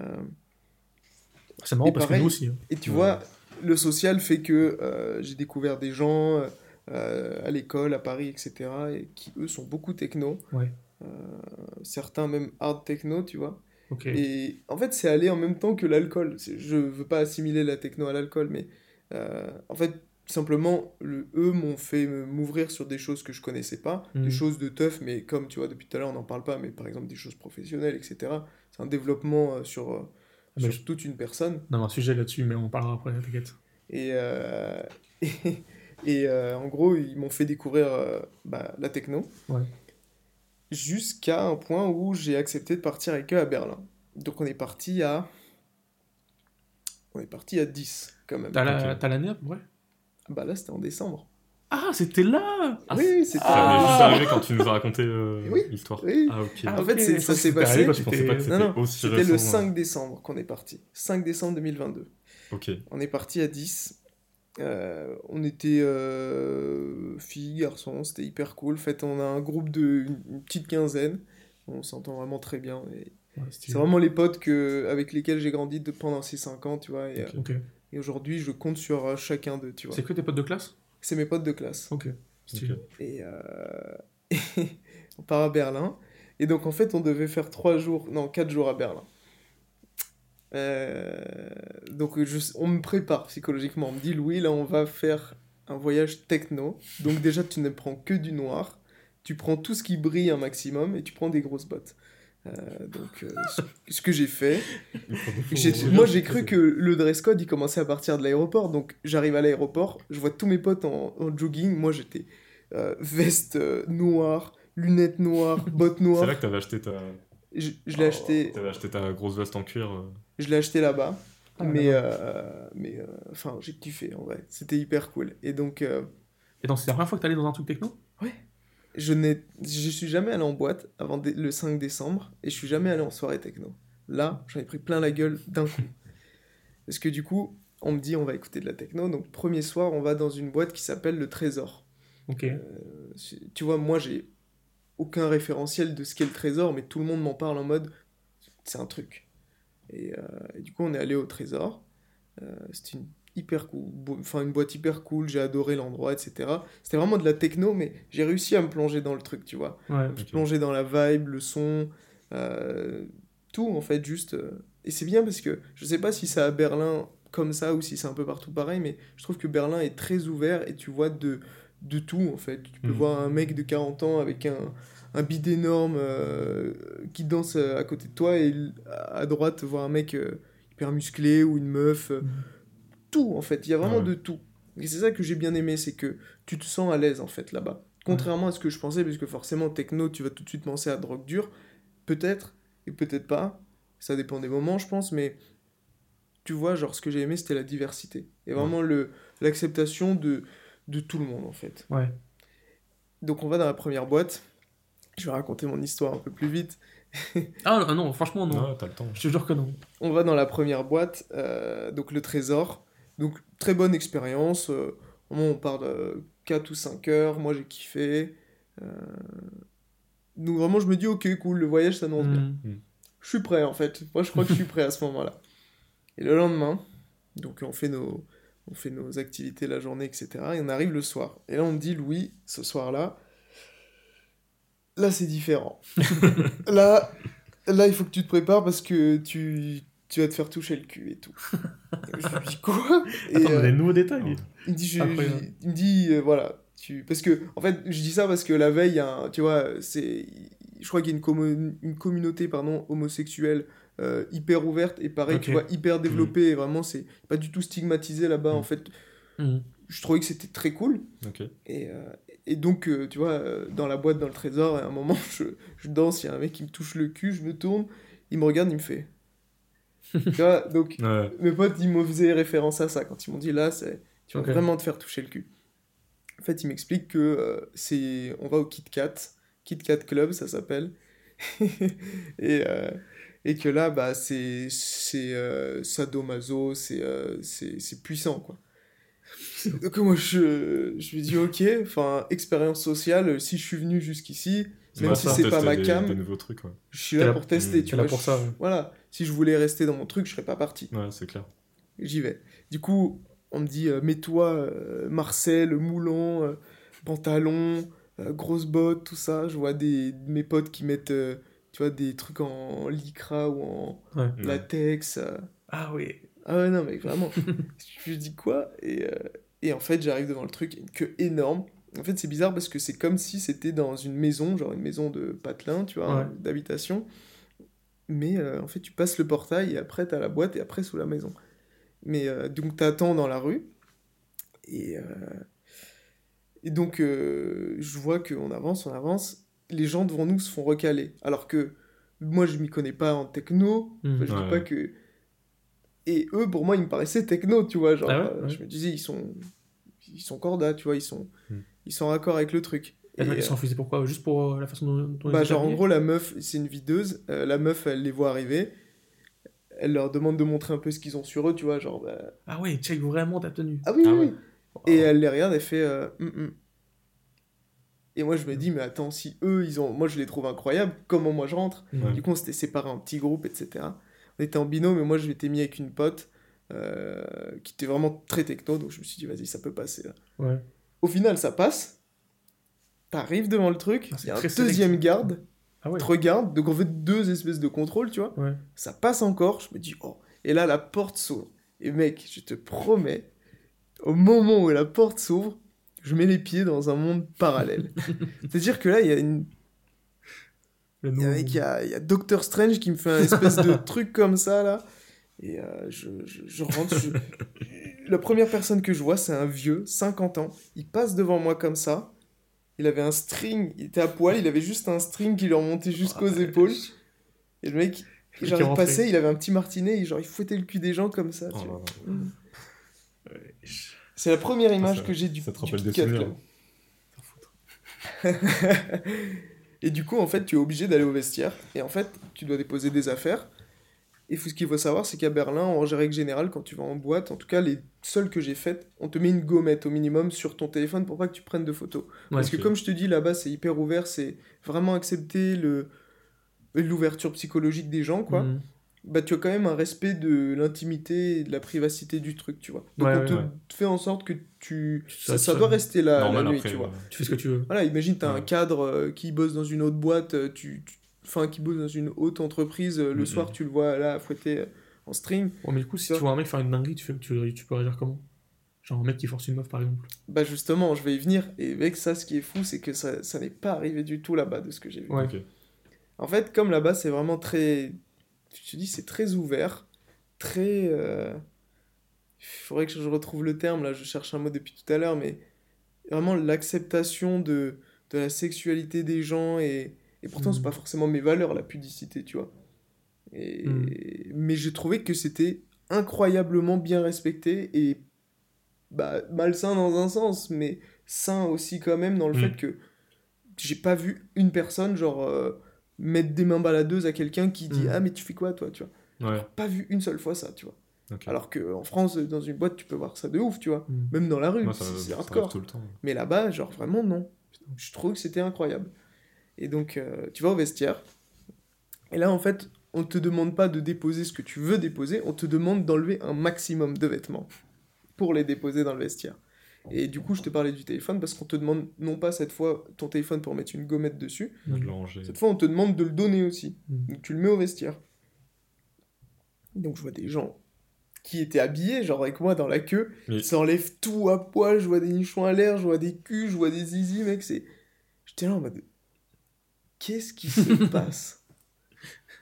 Speaker 1: C'est marrant
Speaker 3: et
Speaker 1: parce
Speaker 3: pareil.
Speaker 1: que nous aussi. hein.
Speaker 3: et tu
Speaker 2: Ouais.
Speaker 3: vois, le social fait que euh, j'ai découvert des gens euh, à l'école, à Paris, etc., et qui eux sont beaucoup techno.
Speaker 1: Ouais.
Speaker 3: Euh, certains même hard techno, tu vois. Et en fait, c'est allé en même temps que l'alcool. Je veux pas assimiler la techno à l'alcool, mais en fait, simplement, le, eux m'ont fait m'ouvrir sur des choses que je connaissais pas, des choses de teuf, mais comme tu vois, depuis tout à l'heure, on n'en parle pas, mais par exemple des choses professionnelles, etc. C'est un développement euh, sur,
Speaker 1: mais
Speaker 3: sur toute une personne.
Speaker 1: On a un sujet là-dessus, mais on en parlera après, t'inquiète.
Speaker 3: Et, euh, et, et, euh, en gros, ils m'ont fait découvrir euh, bah, la techno.
Speaker 1: Ouais.
Speaker 3: Jusqu'à un point où j'ai accepté de partir avec eux à Berlin. Donc on est parti à... On est parti à 10 quand même.
Speaker 1: T'as la- l'année à peu près?
Speaker 3: Bah là c'était en décembre.
Speaker 1: Ah, c'était là Ah,
Speaker 3: oui, c'était...
Speaker 1: Ah.
Speaker 2: juste arrivé quand tu nous as raconté euh,
Speaker 3: Oui.
Speaker 2: l'histoire.
Speaker 3: Oui.
Speaker 2: Ah ok.
Speaker 1: Ah,
Speaker 3: En fait,
Speaker 1: ok,
Speaker 3: c'est-
Speaker 1: je
Speaker 3: ça s'est passé.
Speaker 1: arrivé quand
Speaker 2: Je pensais
Speaker 1: t'étais-
Speaker 2: pas que c'était
Speaker 3: Non, non,
Speaker 2: aussi
Speaker 3: C'était
Speaker 2: récent.
Speaker 3: le
Speaker 2: hein.
Speaker 3: 5 décembre qu'on est parti. 5 décembre 2022.
Speaker 2: Ok.
Speaker 3: On est parti à 10. Euh, on était euh, filles, garçons, c'était hyper cool. En fait, on a un groupe de une, petite quinzaine. On s'entend vraiment très bien. Et
Speaker 1: Ouais,
Speaker 3: c'est vraiment les potes que, avec lesquels j'ai grandi de- pendant ces 5 ans, tu vois. Et, euh, et aujourd'hui, je compte sur chacun d'eux, tu vois.
Speaker 1: C'est que tes potes de classe?
Speaker 3: C'est mes potes de classe.
Speaker 1: Ok. Stylé.
Speaker 2: Ok.
Speaker 3: Et euh, on part à Berlin. Et donc, en fait, on devait faire 3 jours, non, 4 jours à Berlin. Euh, donc, je- on me prépare psychologiquement. On me dit, Louis, là, on va faire un voyage techno. Donc, déjà, tu ne prends que du noir. tu prends tout ce qui brille un maximum et tu prends des grosses bottes. Euh, donc, euh, ce- ce que j'ai fait. Moi, j'ai cru que le dress code, il commençait à partir de l'aéroport. Donc, j'arrive à l'aéroport, je vois tous mes potes en, en jogging. Moi, j'étais euh, veste euh, noire, lunettes noires, bottes
Speaker 2: C'est
Speaker 3: noires.
Speaker 2: là que t'avais acheté ta.
Speaker 3: Je, je l'ai acheté,
Speaker 2: T'avais acheté ta grosse veste en cuir.
Speaker 3: je l'ai acheté là-bas.
Speaker 1: Ah,
Speaker 3: mais, euh, mais euh, enfin, j'ai kiffé en vrai. C'était hyper cool. Et donc, euh,
Speaker 1: Et donc, c'est la première fois que t'allais dans un truc techno?
Speaker 3: Je n'ai, je suis jamais allé en boîte avant le 5 décembre et je suis jamais allé en soirée techno. Là, j'en ai pris plein la gueule d'un coup. Parce que du coup, on me dit on va écouter de la techno. Donc, premier soir, on va dans une boîte qui s'appelle le Trésor.
Speaker 1: Ok.
Speaker 3: Euh, c'est- tu vois, moi, j'ai aucun référentiel de ce qu'est le Trésor, mais tout le monde m'en parle en mode c'est un truc. Et, euh, et du coup, on est allé au Trésor. Euh, C'était une hyper cool, enfin une boîte hyper cool. J'ai adoré l'endroit, etc. C'était vraiment de la techno, mais j'ai réussi à me plonger dans le truc, tu vois
Speaker 1: Ouais.
Speaker 2: Ok.
Speaker 3: plonger dans la vibe, le son, euh, tout en fait, juste. euh, Et c'est bien parce que je sais pas si c'est à Berlin comme ça ou si c'est un peu partout pareil, mais je trouve que Berlin est très ouvert et tu vois de, de tout en fait. Tu peux
Speaker 2: Mhm.
Speaker 3: voir un mec de 40 ans avec un, un bide énorme euh, qui danse à côté de toi et à droite voir un mec hyper musclé ou une meuf.
Speaker 1: Mhm.
Speaker 3: Tout en fait, il y a vraiment
Speaker 2: Ouais.
Speaker 3: de tout. Et c'est ça que j'ai bien aimé, c'est que tu te sens à l'aise en fait là-bas. Contrairement à ce que je pensais, parce que forcément, techno, tu vas tout de suite penser à drogue dure. Peut-être, et peut-être pas. Ça dépend des moments, je pense, mais tu vois, genre, ce que j'ai aimé, c'était la diversité. Et vraiment le l'acceptation de, de tout le monde, en fait.
Speaker 1: Ouais.
Speaker 3: Donc, on va dans la première boîte. Je vais raconter mon histoire un peu plus vite.
Speaker 1: Ah non, non, franchement, non.
Speaker 2: Ah, t'as le temps.
Speaker 1: Je te jure que non.
Speaker 3: On va dans la première boîte, euh, donc le trésor. Donc très bonne expérience. euh, vraiment, on part de 4 ou 5 heures. Moi j'ai kiffé. Euh, Donc vraiment je me dis ok cool, le voyage s'annonce bien.
Speaker 1: Mhm.
Speaker 3: Je suis prêt en fait. Moi je crois que je suis prêt à ce moment-là. Et le lendemain, donc on fait nos, on fait nos activités la journée, etc. Et on arrive le soir. Et là on me dit Louis, ce soir-là, là c'est différent. là, là il faut que tu te prépares parce que tu, tu vas te faire toucher le cul et tout. je lui dis quoi? Et,
Speaker 1: Attends, on a
Speaker 3: euh,
Speaker 1: des nouveaux détails.
Speaker 3: il me dit, je-
Speaker 1: Incroyable.
Speaker 3: je- il me dit euh, voilà, tu... parce que, en fait, je dis ça parce que la veille, tu vois, c'est, je crois qu'il y a une, commu- une communauté, pardon, homosexuelle euh, hyper ouverte et pareil, tu vois, hyper développée, et vraiment, c'est pas du tout stigmatisé là-bas, en fait.
Speaker 1: Mhm.
Speaker 3: Je trouvais que c'était très cool. Et, euh, et donc, euh, tu vois, dans la boîte, dans le trésor, à un moment, je, je danse, il y a un mec qui me touche le cul, je me tourne, il me regarde, il me fait. Tu vois, donc,
Speaker 2: Ouais.
Speaker 3: mes potes, ils me faisaient référence à ça quand ils m'ont dit là, c'est tu vas vraiment te faire toucher le cul. En fait, ils m'expliquent que euh, c'est on va au Kit Kat, Kit Kat Club, ça s'appelle. et, euh, et que là, bah, c'est c'est euh, sadomaso, c'est euh, c'est c'est puissant, quoi. Donc moi, je, je me dis, ok, enfin, expérience sociale, si je suis venu jusqu'ici, même si c'est pas ma cam,
Speaker 2: Des nouveaux trucs, ouais.
Speaker 3: je suis là
Speaker 1: là-
Speaker 3: pour tester,
Speaker 2: Mmh,
Speaker 3: tu vois.
Speaker 1: là pour
Speaker 3: je-
Speaker 1: ça, ouais.
Speaker 3: Voilà, si je voulais rester dans mon truc, je serais pas parti.
Speaker 2: Ouais, c'est clair.
Speaker 3: J'y vais. Du coup, on me dit, euh, mets-toi euh, Marcel, moulon, euh, pantalon, euh, grosses bottes, tout ça. Je vois des, mes potes qui mettent, euh, tu vois, des trucs en lycra ou en
Speaker 1: Ouais.
Speaker 2: Ouais.
Speaker 3: latex. euh.
Speaker 1: Ah oui.
Speaker 3: Ah ouais, non, mais vraiment. je dis quoi? Et, euh, et en fait, j'arrive devant le truc, une queue énorme. En fait, c'est bizarre parce que c'est comme si c'était dans une maison, genre une maison de patelin, tu vois,
Speaker 1: Ouais.
Speaker 3: d'habitation. Mais euh, en fait, tu passes le portail et après, t'as la boîte et après, sous la maison. Mais euh, donc, t'attends dans la rue. Et, euh, et donc, euh, je vois qu'on avance, on avance. Les gens devant nous se font recaler. Alors que moi, je m'y connais pas en techno. Enfin, je dis
Speaker 2: Ouais.
Speaker 3: pas que. Et eux, pour moi, ils me paraissaient techno, tu vois. Genre,
Speaker 1: Ah ouais,
Speaker 3: euh,
Speaker 1: ouais.
Speaker 3: je me disais, ils sont. Ils sont corda, tu vois, ils sont. Ils sont raccord avec le truc. Et, euh,
Speaker 1: Ils s'en faisaient pourquoi? Juste pour euh, la façon dont, dont ils
Speaker 3: bah,
Speaker 1: étaient
Speaker 3: genre, en gros, la meuf, c'est une videuse. euh, la meuf, elle les voit arriver. Elle leur demande de montrer un peu ce qu'ils ont sur eux, tu vois. Genre, bah,
Speaker 1: Ah ouais, check vraiment ta tenue.
Speaker 3: ah oui,
Speaker 2: Ah
Speaker 3: oui,
Speaker 2: ouais.
Speaker 3: oui. Et elle les regarde, elle fait. euh, Hum, hum. Et moi, je me dis, mais attends, si eux, ils ont. Moi, je les trouve incroyables, comment moi je rentre? Du coup, on s'était séparés en petits groupes, etc. On était en binôme, et moi, je m'étais mis avec une pote euh, qui était vraiment très techno, donc je me suis dit, vas-y, ça peut passer. là.
Speaker 1: Ouais.
Speaker 3: Au final, ça passe. T'arrives devant le truc,
Speaker 1: Ah,
Speaker 3: il y a un deuxième garde,
Speaker 1: Ah ouais.
Speaker 3: te regarde, donc en fait, deux espèces de contrôle, tu vois.
Speaker 1: Ouais.
Speaker 3: Ça passe encore, je me dis, oh. Et là, la porte s'ouvre. Et mec, je te promets, au moment où la porte s'ouvre, je mets les pieds dans un monde parallèle. C'est-à-dire que là, il y a une. Il y a,
Speaker 1: nouveau-
Speaker 3: mec, il y a- il y a Doctor Strange qui me fait un espèce de truc comme ça, là. Et euh, je, je- je rentre. je- La première personne que je vois, c'est un vieux, 50 ans. Il passe devant moi comme ça. Il avait un string, il était à poil, il avait juste un string qui lui remontait jusqu'aux
Speaker 1: Ouais.
Speaker 3: épaules. Et le mec, genre, il passait, il avait un petit martinet, et genre, il fouettait le cul des gens comme ça.
Speaker 2: Oh.
Speaker 3: Mm. C'est la première image
Speaker 2: ça-
Speaker 3: que j'ai du,
Speaker 2: ça te
Speaker 3: du Kit. Et du coup, en fait, tu es obligé d'aller au vestiaire. Et en fait, tu dois déposer des affaires. Et faut- ce qu'il faut savoir, c'est qu'à Berlin, en règle générale, quand tu vas en boîte, en tout cas les seules que j'ai faites, on te met une gommette au minimum sur ton téléphone pour pas que tu prennes de photos.
Speaker 1: Ouais,
Speaker 3: Parce que comme je te dis, là-bas, c'est hyper ouvert, c'est vraiment accepter le l'ouverture psychologique des gens, quoi.
Speaker 1: Mhm.
Speaker 3: Bah, tu as quand même un respect de l'intimité et de la privacité du truc, tu vois. Donc
Speaker 1: Ouais,
Speaker 3: on
Speaker 1: ouais,
Speaker 3: te
Speaker 2: ouais.
Speaker 3: fait en sorte que tu...
Speaker 1: Ça-
Speaker 3: Ça, ça
Speaker 1: ça-
Speaker 3: doit rester là
Speaker 2: Normal
Speaker 3: la nuit,
Speaker 2: après.
Speaker 3: tu vois.
Speaker 1: Tu fais ce que tu veux.
Speaker 3: Voilà, imagine, tu as un cadre euh, qui bosse dans une autre boîte, euh, tu, tu- enfin, qui bosse dans une haute entreprise, euh, le soir, tu le vois là, fouetté euh, en string.
Speaker 1: Ouais, mais du coup, si tu vois un mec faire une dinguerie, tu, fais, tu, tu peux réagir comment? Genre un mec qui force une meuf, par exemple.
Speaker 3: Bah, justement, je vais y venir. Et avec ça, ce qui est fou, c'est que ça, ça n'est pas arrivé du tout là-bas, de ce que j'ai vu.
Speaker 1: Ouais.
Speaker 3: En fait, comme là-bas, c'est vraiment très. Je te dis, c'est très ouvert, très. euh, Il faudrait que je retrouve le terme, là, je cherche un mot depuis tout à l'heure, mais vraiment l'acceptation de, de la sexualité des gens, et, et pourtant, c'est
Speaker 1: Mhm.
Speaker 3: pas forcément mes valeurs, la pudicité, tu vois. Et...
Speaker 1: Mhm.
Speaker 3: Mais j'ai trouvé que c'était incroyablement bien respecté, et bah, malsain dans un sens, mais sain aussi quand même dans le
Speaker 2: Mhm.
Speaker 3: fait que j'ai pas vu une personne, genre. euh, mettre des mains baladeuses à quelqu'un qui dit
Speaker 1: Mm.
Speaker 3: ah mais tu fais quoi toi tu vois?
Speaker 2: Ouais,
Speaker 3: pas vu une seule fois ça tu vois
Speaker 2: ok.
Speaker 3: alors que en France dans une boîte tu peux voir ça de ouf tu vois même dans la rue c'est hardcore
Speaker 2: tout le temps.
Speaker 3: mais là-bas genre vraiment non je trouve que c'était incroyable et donc euh, tu vas au vestiaire. Et là en fait on te demande pas de déposer ce que tu veux déposer. On te demande d'enlever un maximum de vêtements pour les déposer dans le vestiaire. Et du coup je te parlais du téléphone parce qu'on te demande non pas cette fois ton téléphone pour mettre une gommette dessus.
Speaker 2: Rangé.
Speaker 3: cette fois, on te demande de le donner aussi.
Speaker 1: Mhm.
Speaker 3: Donc, tu le mets au vestiaire. Donc, je vois des gens qui étaient habillés, genre avec moi dans la queue,
Speaker 2: Mais-
Speaker 3: ils s'enlèvent tout à poil, je vois des nichons à l'air, je vois des culs, je vois des zizi, mec, c'est... J'étais là en mode... Qu'est-ce qui se passe?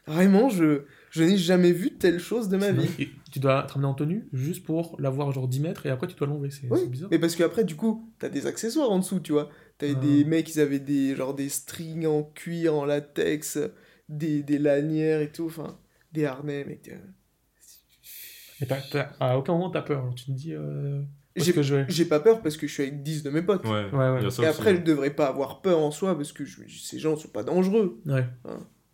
Speaker 3: Vraiment, je, je n'ai jamais vu telle chose de ma vie.
Speaker 1: Et tu dois te ramener en tenue juste pour l'avoir genre 10 mètres et après tu dois l'enlever. C'est
Speaker 3: Oui,
Speaker 1: bizarre.
Speaker 3: mais parce qu'après, du coup, t'as des accessoires en dessous, tu vois. T'avais
Speaker 1: Ah.
Speaker 3: des mecs, ils avaient des, genre, des strings en cuir, en latex, des, des lanières et tout, enfin, des harnais, mec. euh.
Speaker 1: Mais t'as- t'as- à aucun moment t'as peur. tu te dis. Euh...
Speaker 3: J'ai
Speaker 1: que je vais
Speaker 3: j'ai pas peur parce que je suis avec 10 de mes potes.
Speaker 2: Ouais,
Speaker 1: Ouais, ouais.
Speaker 3: Et après, je devrais pas avoir peur en soi parce que je- ces gens sont pas dangereux.
Speaker 1: Ouais.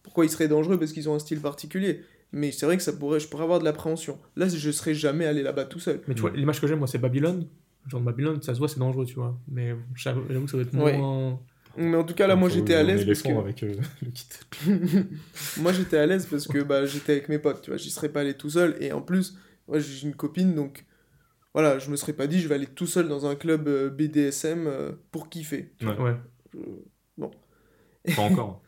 Speaker 3: Pourquoi ils seraient dangereux Parce qu'ils ont un style particulier? Mais c'est vrai que ça pourrait, je pourrais avoir de l'appréhension. Là, je serais jamais allé là-bas tout seul.
Speaker 1: Mais tu vois, l'image que j'aime, moi, c'est Babylone. Genre Babylone, ça se voit, c'est dangereux, tu vois. Mais j'avoue que ça doit être
Speaker 3: Ouais.
Speaker 1: moins.
Speaker 3: Mais en tout cas, là, moi, j'étais à l'aise parce que...
Speaker 2: avec euh, le kit.
Speaker 3: moi j'étais à l'aise parce que bah, j'étais avec mes potes, tu vois, j'y serais pas allé tout seul. Et en plus, moi j'ai une copine, donc voilà, je me serais pas dit je vais aller tout seul dans un club euh, BDSM euh, pour kiffer.
Speaker 2: Ouais.
Speaker 1: Ouais.
Speaker 3: Je-
Speaker 2: Pas encore.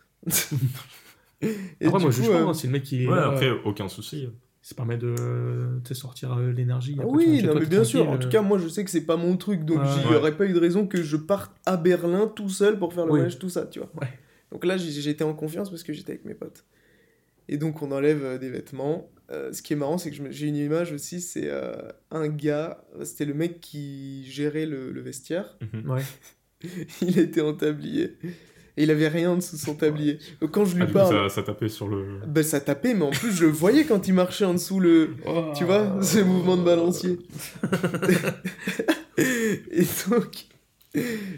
Speaker 3: Et
Speaker 1: après, moi, je
Speaker 3: coup,
Speaker 1: pas.
Speaker 3: euh,
Speaker 1: hein, c'est le mec qui est.
Speaker 2: Ouais,
Speaker 1: là,
Speaker 2: après,
Speaker 1: euh,
Speaker 2: aucun souci.
Speaker 1: Ça permet de sortir l'énergie.
Speaker 3: ah oui, non, mais bien sûr. En tout cas, moi je sais que c'est pas mon truc, donc
Speaker 1: Ouais.
Speaker 3: j'y
Speaker 2: Ouais.
Speaker 3: aurait pas eu de raison que je parte à Berlin tout seul pour faire le
Speaker 1: Oui.
Speaker 3: voyage, tout ça, tu vois.
Speaker 1: Ouais.
Speaker 3: Donc là, j'ai- j'étais en confiance parce que j'étais avec mes potes. Et donc, on enlève des vêtements. Euh, ce qui est marrant, c'est que j'ai une image aussi, c'est euh, un gars, c'était le mec qui gérait le, le vestiaire.
Speaker 2: Mhm.
Speaker 1: Ouais.
Speaker 3: Il était en tablier. Et il avait rien en dessous de son tablier. Donc quand je lui
Speaker 2: Ah,
Speaker 3: parle,
Speaker 2: ça, ça tapait sur le.
Speaker 3: ben, ça tapait, mais en plus, je le voyais quand il marchait en dessous le... Tu vois,
Speaker 1: Oh.
Speaker 3: ce mouvement de balancier. et donc,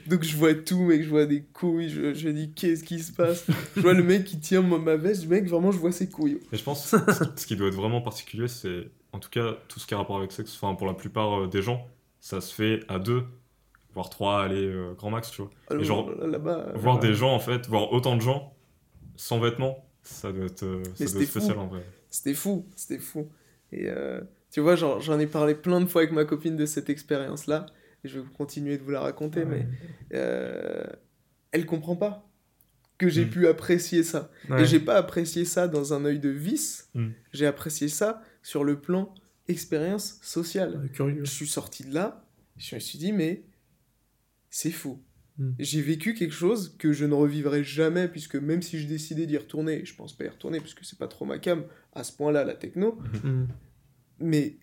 Speaker 3: donc je vois tout, mec, je vois des couilles, je, je dis qu'est-ce qui se passe? Je vois le mec qui tient ma, veste, mec, vraiment je vois ses couilles.
Speaker 2: Et je pense que ce qui doit être vraiment particulier, c'est en tout cas tout ce qui a rapport avec sexe, enfin pour la plupart euh, des gens, ça se fait à deux, voire trois, allez, euh, grand max, tu vois.
Speaker 3: Alors,
Speaker 2: genre,
Speaker 3: là-bas, euh,
Speaker 2: voir des gens en fait, voir autant de gens sans vêtements, ça doit être, euh, ça doit être
Speaker 3: c'était
Speaker 2: spécial
Speaker 3: fou.
Speaker 2: en vrai.
Speaker 3: c'était fou, c'était fou. Et euh, tu vois, genre, j'en ai parlé plein de fois avec ma copine de cette expérience-là, et je vais continuer de vous la raconter, mais euh, elle comprend pas que j'ai
Speaker 2: Mm.
Speaker 3: pu apprécier ça.
Speaker 1: Ouais.
Speaker 3: Et j'ai pas apprécié ça dans un œil de vice,
Speaker 2: Mm.
Speaker 3: j'ai apprécié ça sur le plan expérience sociale.
Speaker 1: Ouais, Curieux.
Speaker 3: Je suis sorti de là, je me suis dit, mais c'est fou.
Speaker 1: Mm.
Speaker 3: J'ai vécu quelque chose que je ne revivrai jamais, puisque même si je décidais d'y retourner, et je pense pas y retourner, puisque c'est pas trop ma cam, à ce point-là, la techno, mais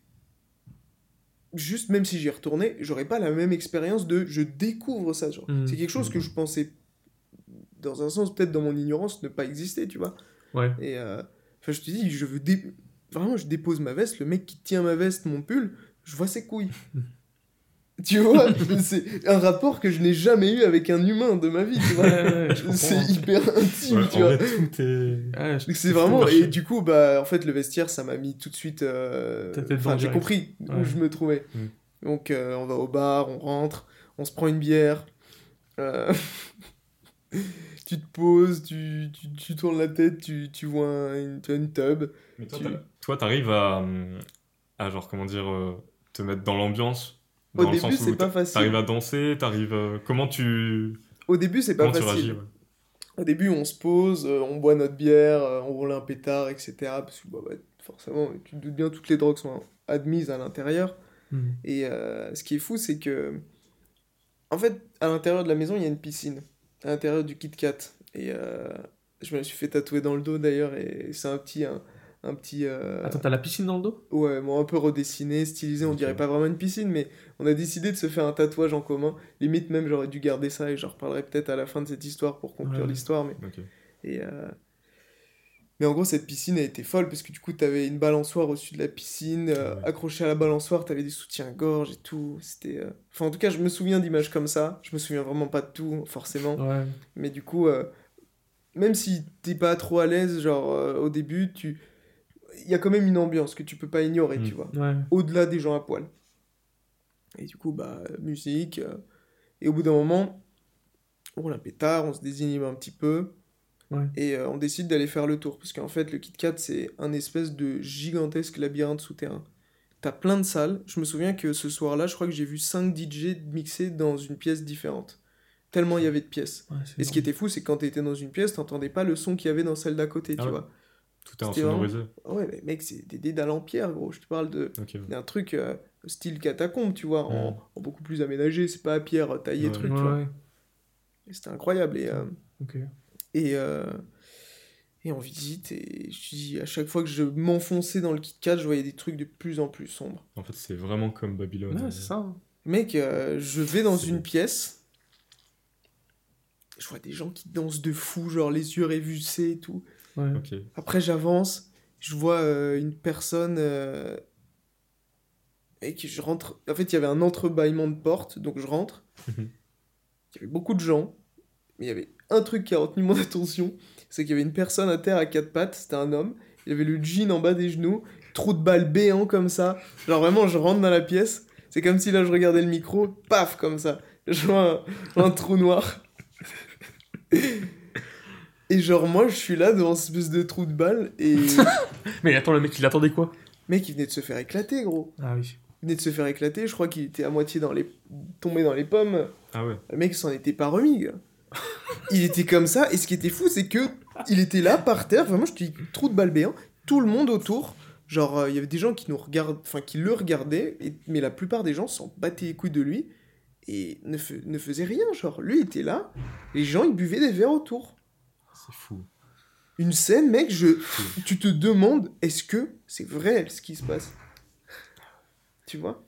Speaker 3: juste même si j'y retournais, j'aurais pas la même expérience de je découvre ça. genre.
Speaker 1: Mm.
Speaker 3: C'est quelque chose que je pensais, dans un sens, peut-être dans mon ignorance, ne pas exister, tu vois.
Speaker 1: Ouais.
Speaker 3: Et euh, enfin, je te dis, je veux dé- vraiment, je dépose ma veste, le mec qui tient ma veste, mon pull, je vois ses couilles. tu vois, c'est un rapport que je n'ai jamais eu avec un humain de ma vie, tu vois.
Speaker 1: Ouais, ouais,
Speaker 3: c'est hyper intime,
Speaker 2: Ouais,
Speaker 3: tu vois.
Speaker 2: vrai, tout est.
Speaker 1: Ouais, je-
Speaker 3: Donc c'est vraiment et du coup bah en fait le vestiaire ça m'a mis tout de suite euh, enfin j'ai compris où
Speaker 1: Ouais.
Speaker 3: je me trouvais
Speaker 2: Mm.
Speaker 3: donc euh, on va au bar on rentre on se prend une bière euh, tu te poses tu, tu, tu tournes la tête tu, tu vois un- une, une tub
Speaker 2: Mais toi,
Speaker 3: Tu-
Speaker 2: t'as- toi, t'arrives à, hum, à, genre, comment dire, euh, te mettre dans l'ambiance.
Speaker 3: Au
Speaker 2: Dans
Speaker 3: début, c'est pas facile.
Speaker 2: T'arrives à danser, t'arrives. euh, comment tu.
Speaker 3: au début c'est pas
Speaker 2: Comment tu
Speaker 3: facile
Speaker 2: ouais.
Speaker 3: au début on se pose euh, on boit notre bière euh, on roule un pétard etc parce que bah, bah, forcément tu te doutes bien toutes les drogues sont admises à l'intérieur
Speaker 1: Mm.
Speaker 3: Et ce qui est fou, c'est que. En fait, à l'intérieur de la maison, il y a une piscine. À l'intérieur du Kit Kat. Et je me suis fait tatouer dans le dos d'ailleurs. Et c'est un petit. Un, un petit. euh,
Speaker 1: Attends, t'as la piscine dans le dos?
Speaker 3: Ouais, bon, un peu redessiné, stylisé. On dirait pas vraiment une piscine, mais on a décidé de se faire un tatouage en commun. Limite, même, j'aurais dû garder ça et j'en reparlerai peut-être à la fin de cette histoire pour conclure
Speaker 1: Ouais.
Speaker 3: l'histoire. Mais et euh, Mais en gros, cette piscine a été folle parce que du coup, t'avais une balançoire au-dessus de la piscine. euh,
Speaker 2: Ouais.
Speaker 3: Accroché à la balançoire, t'avais des soutiens-gorge et tout. C'était. Enfin, en tout cas, je me souviens d'images comme ça. Je me souviens vraiment pas de tout, forcément.
Speaker 1: Ouais.
Speaker 3: Mais du coup, même si t'es pas trop à l'aise, genre euh, au début, tu. Il y a quand même une ambiance que tu peux pas ignorer,
Speaker 2: Mm.
Speaker 3: tu vois.
Speaker 1: Ouais.
Speaker 3: Au-delà des gens à poil. Et du coup, bah, musique. euh, Et au bout d'un moment, on roule un pétard, on se désinhibe un petit peu.
Speaker 1: Ouais.
Speaker 3: Et euh, on décide d'aller faire le tour. Parce qu'en fait, le Kit Kat, c'est un espèce de gigantesque labyrinthe souterrain. T'as plein de salles. Je me souviens que ce soir-là, je crois que j'ai vu 5 DJ mixer dans une pièce différente. Tellement il y avait de pièces.
Speaker 1: Ouais,
Speaker 3: Et ce qui était fou, c'est que quand t'étais dans une pièce, t'entendais pas le son qu'il y avait dans celle d'à côté,
Speaker 2: Ah
Speaker 3: tu
Speaker 2: ouais.
Speaker 3: vois.
Speaker 2: Tout est
Speaker 3: vraiment-
Speaker 2: insonorisé.
Speaker 3: Ah Ouais, mais mec, c'est des dédales en pierre, gros. Je te parle de
Speaker 2: Ok. ouais.
Speaker 3: d'un truc euh, style catacombe, tu vois, en, en beaucoup plus aménagé. C'est pas à pierre taillé,
Speaker 2: Ouais.
Speaker 3: truc,
Speaker 1: Ouais,
Speaker 3: tu vois.
Speaker 1: ouais.
Speaker 3: Et C'était incroyable. Et, euh, et, euh, et on visite. Et je dis, à chaque fois que je m'enfonçais dans le Kit Kat, je voyais des trucs de plus en plus sombres.
Speaker 2: En fait, c'est vraiment comme Babylone.
Speaker 1: Ouais, c'est ça. hein.
Speaker 3: Mec, euh, je vais dans une pièce. Je vois des gens qui dansent de fou, genre les yeux révulsés et tout.
Speaker 1: Ouais.
Speaker 3: Après, j'avance, je vois euh, une personne. euh, Et que je rentre. En fait, il y avait un entrebâillement de porte, donc je rentre.
Speaker 2: Mhm.
Speaker 3: Il y avait beaucoup de gens, mais il y avait un truc qui a retenu mon attention c'est qu'il y avait une personne à terre à quatre pattes, c'était un homme. Il avait le jean en bas des genoux, trou de balle béant comme ça. Genre vraiment, je rentre dans la pièce. C'est comme si là, je regardais le micro, paf, comme ça. Je vois un, je vois un trou noir. Et genre, moi, je suis là devant cette espèce de trou de balle et.
Speaker 1: Mais attends, le mec, il attendait quoi?
Speaker 3: Mec, il venait de se faire éclater, gros.
Speaker 1: Ah oui.
Speaker 3: Il venait de se faire éclater, je crois qu'il était à moitié dans les... tombé dans les pommes.
Speaker 2: Ah ouais.
Speaker 3: Le mec s'en était pas remis, gars. Il était comme ça, et ce qui était fou, c'est que il était là, par terre, vraiment, je te dis, trou de balle béant, tout le monde autour. Genre, euh, il y avait des gens qui nous regardent, enfin, qui le regardaient, et- mais la plupart des gens s'en battaient les couilles de lui, et ne, ne faisaient rien, genre, lui était là, les gens, ils buvaient des verres autour.
Speaker 2: C'est fou.
Speaker 3: Une scène, mec, je... tu te demandes, est-ce que c'est vrai ce qui se passe? Tu vois?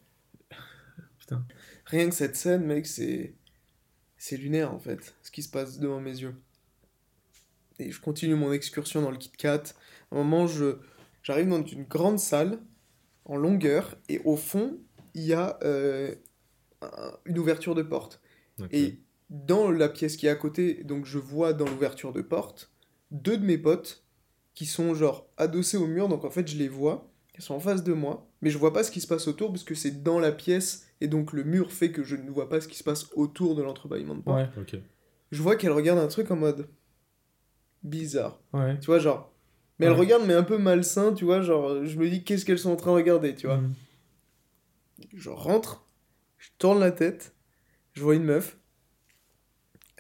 Speaker 1: Putain.
Speaker 3: Rien que cette scène, mec, c'est. C'est lunaire en fait, ce qui se passe devant mes yeux. Et je continue mon excursion dans le Kit Kat. À un moment, je j'arrive dans une grande salle en longueur et au fond, il y a euh, un- une ouverture de porte. Et dans la pièce qui est à côté, donc je vois dans l'ouverture de porte deux de mes potes qui sont genre adossés au mur, donc en fait je les vois, ils sont en face de moi, mais je vois pas ce qui se passe autour parce que c'est dans la pièce et donc le mur fait que je ne vois pas ce qui se passe autour de l'entrebâillement de porte.
Speaker 1: Ouais.
Speaker 2: Ok.
Speaker 3: Je vois qu'elle regarde un truc en mode bizarre,
Speaker 1: Ouais.
Speaker 3: tu vois, genre. Mais elle
Speaker 1: Ouais.
Speaker 3: regarde, mais un peu malsain, tu vois, genre, je me dis qu'est-ce qu'elles sont en train de regarder, tu vois.
Speaker 1: Mm.
Speaker 3: Je rentre, je tourne la tête, je vois une meuf.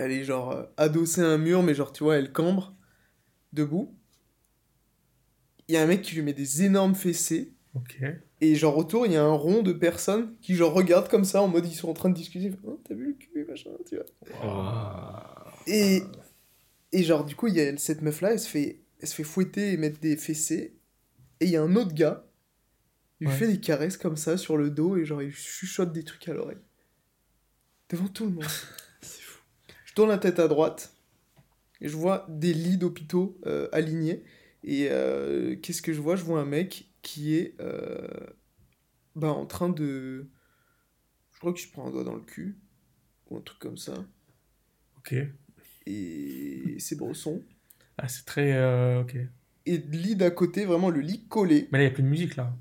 Speaker 3: Elle est genre euh, adossée à un mur, mais genre, tu vois, elle cambre, debout. Il y a un mec qui lui met des énormes fessées. Et genre autour, il y a un rond de personnes qui genre regardent comme ça en mode ils sont en train de discuter. Oh, t'as vu le cul machin, tu vois. Et, et genre, du coup, il y a cette meuf-là, elle, se fait- elle se fait fouetter et mettre des fessées. Et il y a un autre gars, il lui
Speaker 1: Ouais.
Speaker 3: fait des caresses comme ça sur le dos et genre, il chuchote des trucs à l'oreille. Devant tout le monde. Je tourne la tête à droite et je vois des lits d'hôpitaux euh, alignés. Et euh, qu'est-ce que je vois? Je vois un mec qui est euh, bah, en train de. Je crois que je prends un doigt dans le cul ou un truc comme ça.
Speaker 1: Ok.
Speaker 3: Et c'est Bresson.
Speaker 1: Ah, c'est très. euh, ok.
Speaker 3: Et le lit d'à côté, vraiment le lit collé.
Speaker 1: Mais là, il n'y a plus de musique, là.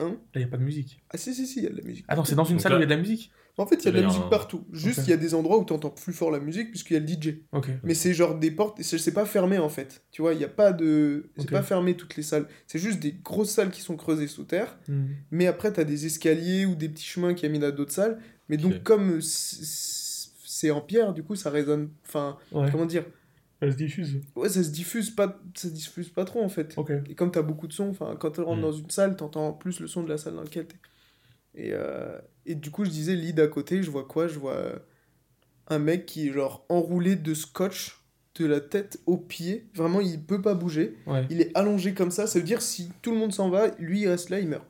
Speaker 3: Hein?
Speaker 1: Là, il n'y a pas de musique.
Speaker 3: Ah si, si, si, il y a de la musique.
Speaker 1: Attends, c'est dans une
Speaker 2: Donc
Speaker 1: salle
Speaker 2: là-
Speaker 1: où il y a de la musique?
Speaker 3: En fait, il y a de la musique
Speaker 2: un-
Speaker 3: partout. Juste, il y a des endroits où tu entends plus fort la musique puisqu'il y a le DJ. Mais c'est genre des portes, c'est c'est pas fermé en fait. Tu vois, il n'y a pas de. C'est pas fermé toutes les salles. C'est juste des grosses salles qui sont creusées sous terre.
Speaker 1: Hmm.
Speaker 3: Mais après, tu as des escaliers ou des petits chemins qui amènent à d'autres salles. Mais donc, comme c'est en pierre, du coup, ça résonne. Enfin,
Speaker 1: Ouais.
Speaker 3: comment dire?
Speaker 1: Elle se diffuse.
Speaker 3: Ouais, ça se diffuse pas, ça se diffuse pas trop en fait. Et comme tu as beaucoup de sons, enfin, quand tu rentres
Speaker 2: Mm.
Speaker 3: dans une salle, tu entends plus le son de la salle dans laquelle tu Et, euh, et du coup, je disais, lit d'à côté, je vois quoi? Je vois un mec qui est genre enroulé de scotch de la tête aux pieds. Vraiment, il peut pas bouger.
Speaker 1: Ouais.
Speaker 3: Il est allongé comme ça. Ça veut dire si tout le monde s'en va, lui il reste là, il meurt.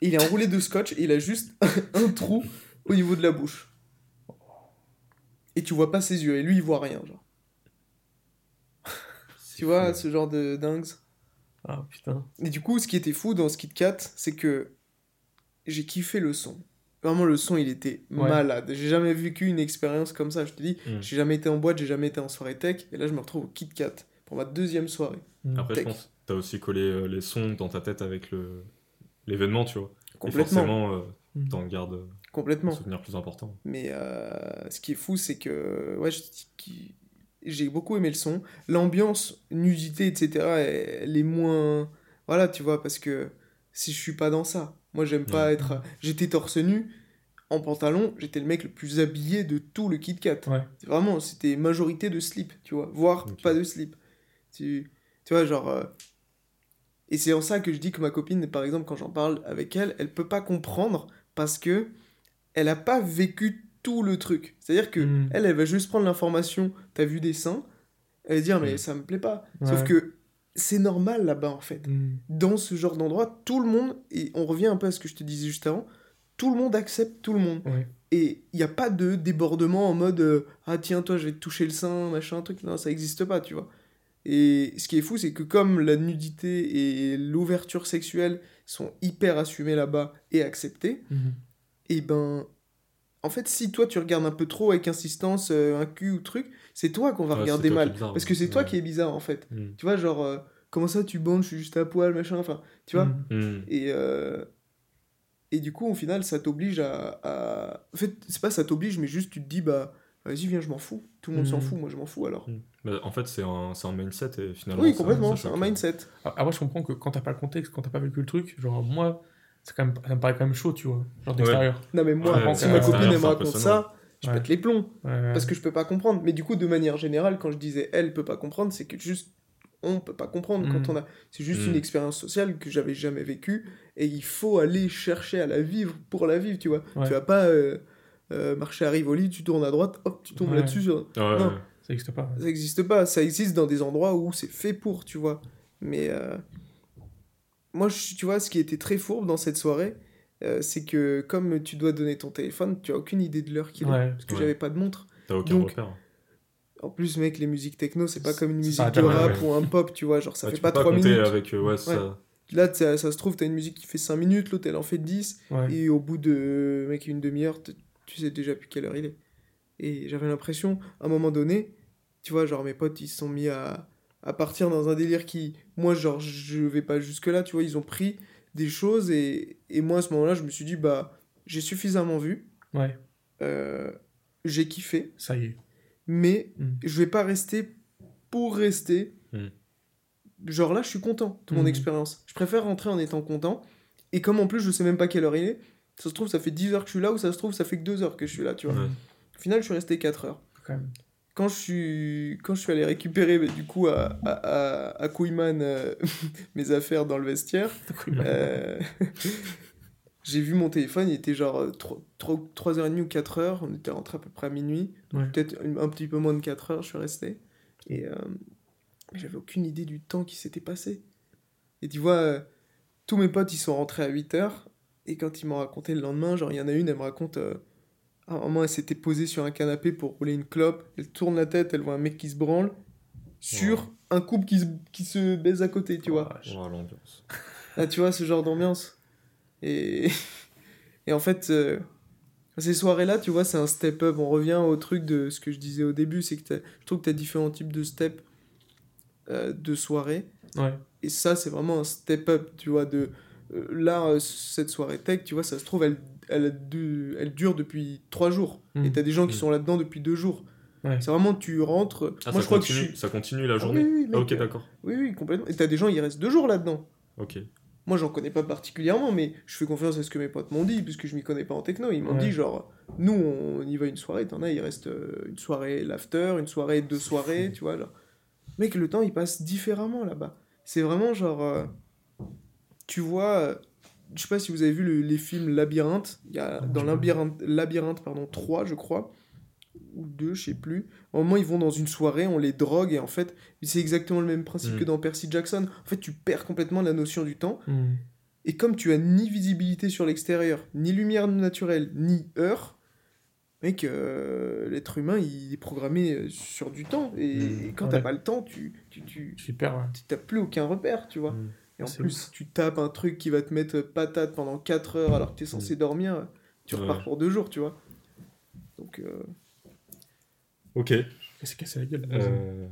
Speaker 3: Et il est enroulé de scotch et il a juste un trou au niveau de la bouche. Et tu vois pas ses yeux. Et lui, il voit rien. Genre. Tu vois, ce genre de dingues?
Speaker 1: Ah, putain.
Speaker 3: Et du coup, ce qui était fou dans ce Kit Kat, c'est que j'ai kiffé le son. Vraiment, le son, il était
Speaker 1: Ouais.
Speaker 3: malade. J'ai jamais vécu une expérience comme ça. Je te dis,
Speaker 2: Mm.
Speaker 3: j'ai jamais été en boîte, j'ai jamais été en soirée tech. Et là, je me retrouve au Kit Kat pour ma deuxième soirée.
Speaker 2: Après,
Speaker 3: Tech.
Speaker 2: je pense que t'as aussi collé euh, les sons dans ta tête avec le l'événement, tu vois. Et
Speaker 3: Complètement.
Speaker 2: forcément, euh,
Speaker 1: Hmm.
Speaker 2: t'en gardes euh, un
Speaker 3: Complètement.
Speaker 2: souvenir plus important.
Speaker 3: Mais euh, ce qui est fou, c'est que ouais, j'ai beaucoup aimé le son. L'ambiance, nudité, etc., elle, elle est moins. Voilà, tu vois, parce que si je suis pas dans ça, moi j'aime pas
Speaker 2: Ouais.
Speaker 3: être. J'étais torse nu, en pantalon, j'étais le mec le plus habillé de tout le Kit Kat.
Speaker 1: Ouais.
Speaker 3: Vraiment, c'était majorité de slip, tu vois, voire pas de slip. Tu, tu vois, genre. euh, Et c'est en ça que je dis que ma copine, par exemple, quand j'en parle avec elle, elle peut pas comprendre parce que elle a pas vécu tout le truc. C'est-à-dire que
Speaker 1: Mm.
Speaker 3: elle, elle va juste prendre l'information, t'as vu des seins, elle va dire, mais
Speaker 2: Mm.
Speaker 3: ça me plaît pas.
Speaker 1: Ouais.
Speaker 3: Sauf que c'est normal là-bas, en fait.
Speaker 1: Hmm.
Speaker 3: Dans ce genre d'endroit, tout le monde, et on revient un peu à ce que je te disais juste avant, tout le monde accepte tout le monde.
Speaker 1: Ouais.
Speaker 3: Et il n'y a pas de débordement en mode euh, Ah tiens, toi, je vais te toucher le sein, machin, truc. Non, ça n'existe pas, tu vois. Et ce qui est fou, c'est que comme la nudité et l'ouverture sexuelle sont hyper assumées là-bas et acceptées,
Speaker 1: Hmm.
Speaker 3: et ben. En fait, si toi tu regardes un peu trop avec insistance euh, un cul ou truc, c'est toi qu'on va
Speaker 2: Ouais,
Speaker 3: regarder mal.
Speaker 2: bizarre,
Speaker 3: parce que c'est toi qui est bizarre en fait.
Speaker 2: Hmm.
Speaker 3: Tu vois, genre, euh, comment ça tu bandes, je suis juste à poil, machin, enfin, tu vois.
Speaker 1: Hmm.
Speaker 2: Hmm.
Speaker 3: Et, euh, et du coup, au final, ça t'oblige à, à- En fait, c'est pas ça t'oblige, mais juste tu te dis, bah, vas-y, viens, je m'en fous. Tout le monde s'en fout, moi je m'en fous alors.
Speaker 2: Bah, en fait, c'est un, c'est un mindset et finalement.
Speaker 3: Oui, complètement, c'est un mindset.
Speaker 1: Ah, Après, je comprends que quand t'as pas le contexte, quand t'as pas vécu le truc, genre, moi, c'est quand même, ça me paraît quand même chaud, tu vois. Genre d'extérieur.
Speaker 3: Non, mais moi,
Speaker 1: Ouais,
Speaker 3: si ma copine elle me raconte ça, je
Speaker 1: Ouais.
Speaker 3: pète les plombs.
Speaker 1: Ouais.
Speaker 3: Parce que je peux pas comprendre. Mais du coup, de manière générale, quand je disais elle peut pas comprendre, c'est que juste on peut pas comprendre quand
Speaker 1: Mhm.
Speaker 3: on a. C'est juste
Speaker 2: Mhm.
Speaker 3: une expérience sociale que j'avais jamais vécue et il faut aller chercher à la vivre pour la vivre, tu vois.
Speaker 1: Ouais.
Speaker 3: Tu vas pas euh, euh, marcher à Rivoli, tu tournes à droite, hop, tu tombes
Speaker 1: Ouais.
Speaker 3: là-dessus. sur-
Speaker 2: Ouais, ouais,
Speaker 3: Non.
Speaker 2: ouais.
Speaker 1: Ça existe pas. ouais.
Speaker 3: Ça existe pas. Ça existe dans des endroits où c'est fait pour, tu vois. Mais euh, moi, je- tu vois, ce qui était très fourbe dans cette soirée, euh, c'est que comme tu dois donner ton téléphone, tu as aucune idée de l'heure qu'il est.
Speaker 1: Ouais.
Speaker 3: Parce que
Speaker 2: Ouais.
Speaker 3: j'avais pas de montre.
Speaker 2: T'as aucun
Speaker 3: Donc,
Speaker 2: repère.
Speaker 3: En plus, mec, les musiques techno, c'est pas comme une musique de rap
Speaker 2: ouais.
Speaker 3: ou un pop, tu vois. Genre, ça
Speaker 2: Ouais,
Speaker 3: fait pas
Speaker 2: peux
Speaker 3: 3
Speaker 2: compter
Speaker 3: minutes.
Speaker 2: avec. euh, ça.
Speaker 3: Là, ça, se trouve, t'as une musique qui fait 5 minutes, l'autre, elle en fait 10.
Speaker 1: Ouais.
Speaker 3: Et au bout de, mec, une demi-heure, tu sais déjà plus quelle heure il est. Et j'avais l'impression, à un moment donné, tu vois, genre, mes potes, ils se sont mis à, à partir dans un délire qui, moi, genre, je vais pas jusque-là, tu vois, ils ont pris des choses. Et, et moi, à ce moment-là, je me suis dit, bah, j'ai suffisamment vu,
Speaker 1: Ouais.
Speaker 3: euh, j'ai kiffé.
Speaker 1: Ça y est.
Speaker 3: mais
Speaker 1: Mm.
Speaker 3: je vais pas rester pour rester.
Speaker 2: Mm.
Speaker 3: Genre là, je suis content de mon
Speaker 1: Mm.
Speaker 3: expérience. Je préfère rentrer en étant content. Et comme en plus, je sais même pas quelle heure il est, ça se trouve, ça fait 10 heures que je suis là, ou ça se trouve, ça fait que 2 heures que je suis là, tu vois. Au final, je suis resté 4 heures.
Speaker 1: Quand même.
Speaker 3: Quand je suis, quand je suis allé récupérer, bah, du coup, à, à, à, à euh, mes affaires dans le vestiaire, euh, j'ai vu mon téléphone, il était genre 3h30 ou 4h, on était rentré à peu près à minuit,
Speaker 1: Ouais.
Speaker 3: peut-être un, petit peu moins de 4h, je suis resté. Et euh, j'avais aucune idée du temps qui s'était passé. Et tu vois, euh, tous mes potes, ils sont rentrés à 8h, et quand ils m'ont raconté le lendemain, genre, il y en a une, elle me raconte... à un moment, elle s'était posée sur un canapé pour rouler une clope, elle tourne la tête, elle voit un mec qui se branle, sur
Speaker 2: Ouais.
Speaker 3: un couple qui se, qui se baise à côté, tu vois.
Speaker 1: Vache.
Speaker 2: Oh, l'ambiance.
Speaker 3: Ah, tu vois, ce genre d'ambiance. Et, et en fait, euh, ces soirées-là, tu vois, c'est un step-up. On revient au truc de ce que je disais au début, c'est que t'as- je trouve que tu as différents types de steps euh, de soirées.
Speaker 1: Ouais.
Speaker 3: Et ça, c'est vraiment un step-up, tu vois. De, euh, là, euh, cette soirée tech, tu vois, ça se trouve, elle, elle, a dû- elle dure depuis trois jours. Et t'as des gens qui
Speaker 2: Mm.
Speaker 3: sont là-dedans depuis deux jours.
Speaker 1: Ouais.
Speaker 3: C'est vraiment, tu rentres.
Speaker 2: Ah,
Speaker 3: Moi,
Speaker 2: ça,
Speaker 3: je crois
Speaker 2: continue,
Speaker 3: que je suis.
Speaker 2: ça continue la
Speaker 3: Ah
Speaker 2: journée
Speaker 3: oui,
Speaker 2: Ah,
Speaker 3: mec,
Speaker 2: ok,
Speaker 3: euh,
Speaker 2: d'accord.
Speaker 3: Oui, oui, complètement. Et t'as des gens, ils restent deux jours là-dedans.
Speaker 2: Ok.
Speaker 3: Moi, j'en connais pas particulièrement, mais je fais confiance à ce que mes potes m'ont dit, puisque je m'y connais pas en techno. Ils m'ont
Speaker 1: Ouais.
Speaker 3: dit, genre, nous, on y va une soirée, t'en as, il reste euh, une soirée l'after, une soirée, deux soirées, tu vois. Genre. Mec, le temps, il passe différemment là-bas. C'est vraiment genre. euh, tu vois. Je sais pas si vous avez vu le- les films Labyrinthe. Il y a,
Speaker 1: Non,
Speaker 3: dans. Labyrinthe, Labyrinthe pardon, 3, je crois. Ou 2, je sais plus. Au moment, ils vont dans une soirée, on les drogue, et en fait, c'est exactement le même principe
Speaker 2: Mm.
Speaker 3: que dans Percy Jackson. En fait, tu perds complètement la notion du temps.
Speaker 1: Hmm.
Speaker 3: Et comme tu as ni visibilité sur l'extérieur, ni lumière naturelle, ni heure, mec, euh, l'être humain, il est programmé euh, sur du temps. Et,
Speaker 2: Mm.
Speaker 3: et quand
Speaker 1: Ouais.
Speaker 3: t'as pas le temps, tu, tu, tu- t'as plus aucun repère, tu vois.
Speaker 2: Mm.
Speaker 3: Et en
Speaker 1: C'est
Speaker 3: plus, si tu tapes un truc qui va te mettre patate pendant 4 heures alors que t'es censé dormir, tu repars
Speaker 2: Ouais.
Speaker 3: pour deux jours, tu vois. Donc, euh,
Speaker 2: Ok.
Speaker 1: Il s'est cassé la gueule.
Speaker 2: Euh,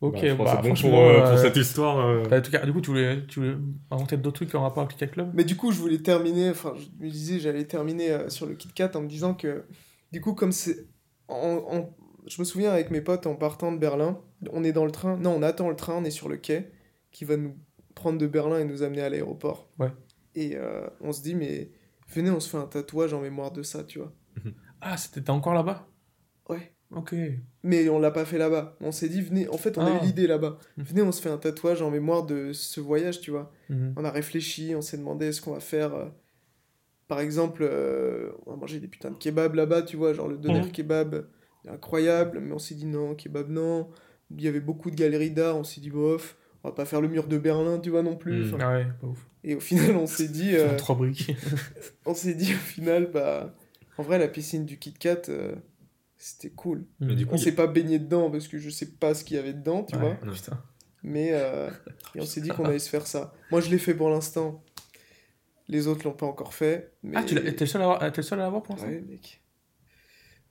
Speaker 1: Ok,
Speaker 2: bah, pense
Speaker 1: bah,
Speaker 2: c'est bon pour, euh, pour
Speaker 1: euh,
Speaker 2: cette histoire. euh,
Speaker 1: Bah, en tout cas, du coup, tu voulais, tu voulais inventer d'autres trucs en rapport avec le Club?
Speaker 3: Mais du coup, je voulais terminer, enfin, je me disais, j'allais terminer euh, sur le Kit Kat en me disant que, du coup, comme c'est. En, en- je me souviens avec mes potes en partant de Berlin, on est dans le train, non, on attend le train, on est sur le quai, qui va nous prendre de Berlin et nous amener à l'aéroport.
Speaker 1: Ouais.
Speaker 3: Et euh, on se dit, mais venez, on se fait un tatouage en mémoire de ça, tu vois.
Speaker 1: Ah, c'était encore là-bas?
Speaker 3: Ouais.
Speaker 1: Ok.
Speaker 3: Mais on l'a pas fait là-bas. On s'est dit, venez, en fait, on a
Speaker 1: Ah.
Speaker 3: eu l'idée là-bas.
Speaker 1: Mhm.
Speaker 3: Venez, on se fait un tatouage en mémoire de ce voyage, tu vois.
Speaker 1: Mhm.
Speaker 3: On a réfléchi, on s'est demandé ce qu'on va faire. euh, Par exemple, euh, on va manger des putains de kebabs là-bas, tu vois, genre le doner
Speaker 1: Mhm.
Speaker 3: kebab, il est incroyable, mais on s'est dit non, kebab non. Il y avait beaucoup de galeries d'art, on s'est dit bof, on va pas faire le mur de Berlin, tu vois, non plus. Enfin,
Speaker 1: Ah ouais, pas ouf.
Speaker 3: Et au final, on s'est dit, euh,
Speaker 1: Trois briques.
Speaker 3: on s'est dit au final, bah, en vrai, la piscine du Kit Kat, euh, c'était cool.
Speaker 2: Mais du coup,
Speaker 3: On s'est pas baigné dedans parce que je sais pas ce qu'il y avait dedans, tu vois.
Speaker 1: Putain.
Speaker 3: Mais euh, et on s'est dit qu'on allait se faire ça. Moi, je l'ai fait pour l'instant. Les autres l'ont pas encore fait. Mais...
Speaker 1: Ah, tu l'as- t'es le seul à avoir- t'es le seul à l'avoir pour l'instant?
Speaker 3: Ouais, mec.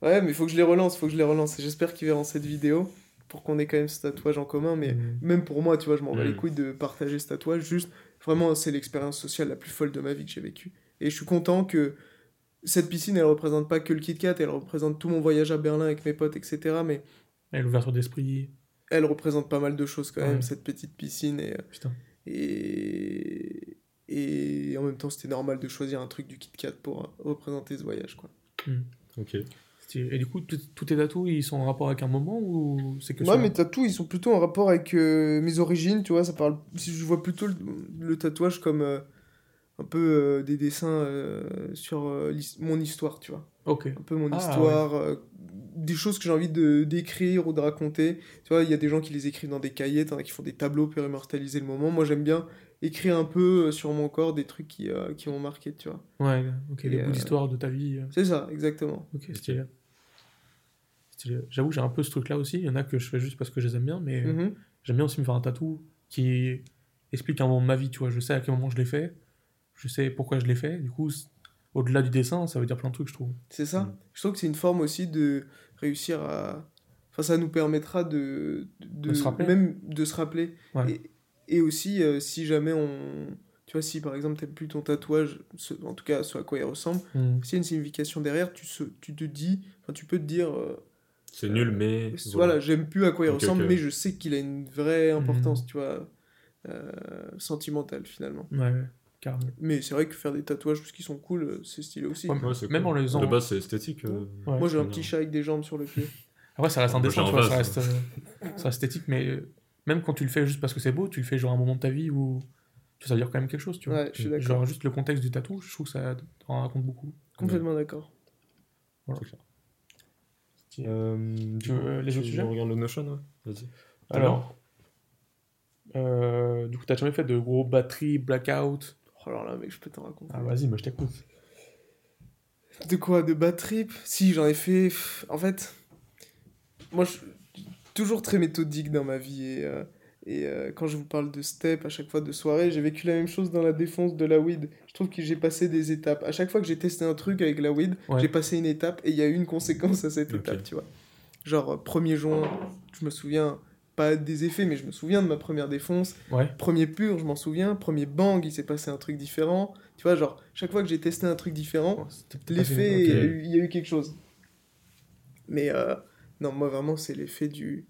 Speaker 3: Ouais, mais il faut que je les relance, faut que je les relance. J'espère qu'ils verront cette vidéo pour qu'on ait quand même ce tatouage en commun. Mais
Speaker 1: Mhm.
Speaker 3: même pour moi, tu vois, je m'en bats les
Speaker 2: Mm.
Speaker 3: couilles de partager ce tatouage. Juste, vraiment, c'est l'expérience sociale la plus folle de ma vie que j'ai vécue. Et je suis content que cette piscine, elle représente pas que le Kit Kat, elle représente tout mon voyage à Berlin avec mes potes, etc. Mais
Speaker 1: Et l'ouverture d'esprit.
Speaker 3: elle représente pas mal de choses quand même,
Speaker 1: Ouais.
Speaker 3: cette petite piscine. Et, euh,
Speaker 1: Putain.
Speaker 3: et, et en même temps, c'était normal de choisir un truc du Kit Kat pour euh, représenter ce voyage. Quoi.
Speaker 2: Ok.
Speaker 1: Et du coup, tout- tous tes tatous, ils sont en rapport avec un moment ou c'est que
Speaker 3: Moi,
Speaker 1: sur-
Speaker 3: mes tatous, ils sont plutôt en rapport avec euh, mes origines, tu vois. Ça parle, je vois plutôt le, le tatouage comme euh, un peu euh, des dessins sur mon histoire, tu vois.
Speaker 1: Ok.
Speaker 3: Un peu mon
Speaker 1: Ah,
Speaker 3: histoire, des choses que j'ai envie de d'écrire ou de raconter. Tu vois, il y a des gens qui les écrivent dans des cahiers, t'en as qui font des tableaux pour immortaliser le moment. Moi, j'aime bien écrire un peu euh, sur mon corps des trucs qui, euh, qui m'ont marqué, tu vois.
Speaker 1: Ouais, ok. Les bouts
Speaker 3: euh,
Speaker 1: d'histoire de ta vie.
Speaker 3: C'est ça, exactement.
Speaker 1: Ok, stylé. Stylé. J'avoue, j'ai un peu ce truc-là aussi. Il y en a que je fais juste parce que je les aime bien, mais
Speaker 3: Mhm.
Speaker 1: j'aime bien aussi me faire un tatou qui explique un moment de ma vie, tu vois. Je sais à quel moment je l'ai fait, je sais pourquoi je l'ai fait. Du coup, au-delà du dessin, ça veut dire plein de trucs, je trouve.
Speaker 3: C'est ça.
Speaker 2: Mm.
Speaker 3: Je trouve que c'est une forme aussi de réussir à. Enfin, ça nous permettra de. de,
Speaker 1: De se rappeler.
Speaker 3: Même de se rappeler.
Speaker 1: Ouais.
Speaker 3: Et, et aussi, euh, si jamais on. Tu vois, si par exemple, t'aimes plus ton tatouage, ce- en tout cas, ce à quoi il ressemble,
Speaker 1: Hmm.
Speaker 3: s'il y a une signification derrière, tu, se, tu te dis. Enfin, tu peux te dire. euh,
Speaker 2: C'est nul, mais.
Speaker 3: voilà, j'aime plus à quoi il ressemble, mais je sais qu'il a une vraie importance,
Speaker 1: Mhm.
Speaker 3: tu vois. euh, sentimentale finalement.
Speaker 1: Ouais, ouais, carrément.
Speaker 3: Mais c'est vrai que faire des tatouages parce qu'ils sont cool, euh, c'est stylé aussi.
Speaker 1: Ouais,
Speaker 2: Ouais, c'est
Speaker 1: Même
Speaker 2: cool.
Speaker 1: en les faisant-
Speaker 2: De base, c'est esthétique. euh,
Speaker 1: Ouais.
Speaker 3: Moi j'ai un petit chat avec des jambes sur le pied.
Speaker 1: Après, ça reste vois, ça reste, euh, ça reste esthétique, mais euh, même quand tu le fais juste parce que c'est beau, tu le fais genre un moment de ta vie où ça veut dire quand même quelque chose, tu vois.
Speaker 3: Ouais, je suis d'accord.
Speaker 1: Genre, juste le contexte du tatou, je trouve que ça en raconte beaucoup.
Speaker 3: Complètement d'accord.
Speaker 1: Voilà.
Speaker 2: C'est clair.
Speaker 1: Stylé.
Speaker 2: Euh,
Speaker 1: Tu
Speaker 2: du
Speaker 1: veux
Speaker 2: coup,
Speaker 1: les autres
Speaker 2: tu
Speaker 1: sujets?
Speaker 2: regardes le Notion, ouais. Vas-y.
Speaker 1: Alors, euh, du coup, t'as jamais fait de gros batteries, blackout
Speaker 3: Oh alors là, mec, je peux t'en raconter.
Speaker 1: Ah, vas-y, moi je t'écoute.
Speaker 3: De quoi? De bad trip Si, j'en ai fait. En fait, moi, je toujours très méthodique dans ma vie. Et, euh, et euh, quand je vous parle de step, à chaque fois de soirée, j'ai vécu la même chose dans la défense de la weed. Je trouve que j'ai passé des étapes. À chaque fois que j'ai testé un truc avec la weed,
Speaker 1: Ouais.
Speaker 3: j'ai passé une étape et il y a eu une conséquence à cette étape, tu vois. Genre, euh, 1er juin, je me souviens, pas des effets, mais je me souviens de ma première défonce.
Speaker 1: Ouais.
Speaker 3: Premier pur, je m'en souviens. Premier bang, il s'est passé un truc différent. Tu vois, genre, chaque fois que j'ai testé un truc différent,
Speaker 1: Oh,
Speaker 3: l'effet, il, y a
Speaker 1: ok.
Speaker 3: eu- il y a eu quelque chose. Mais euh, non, moi vraiment, c'est l'effet du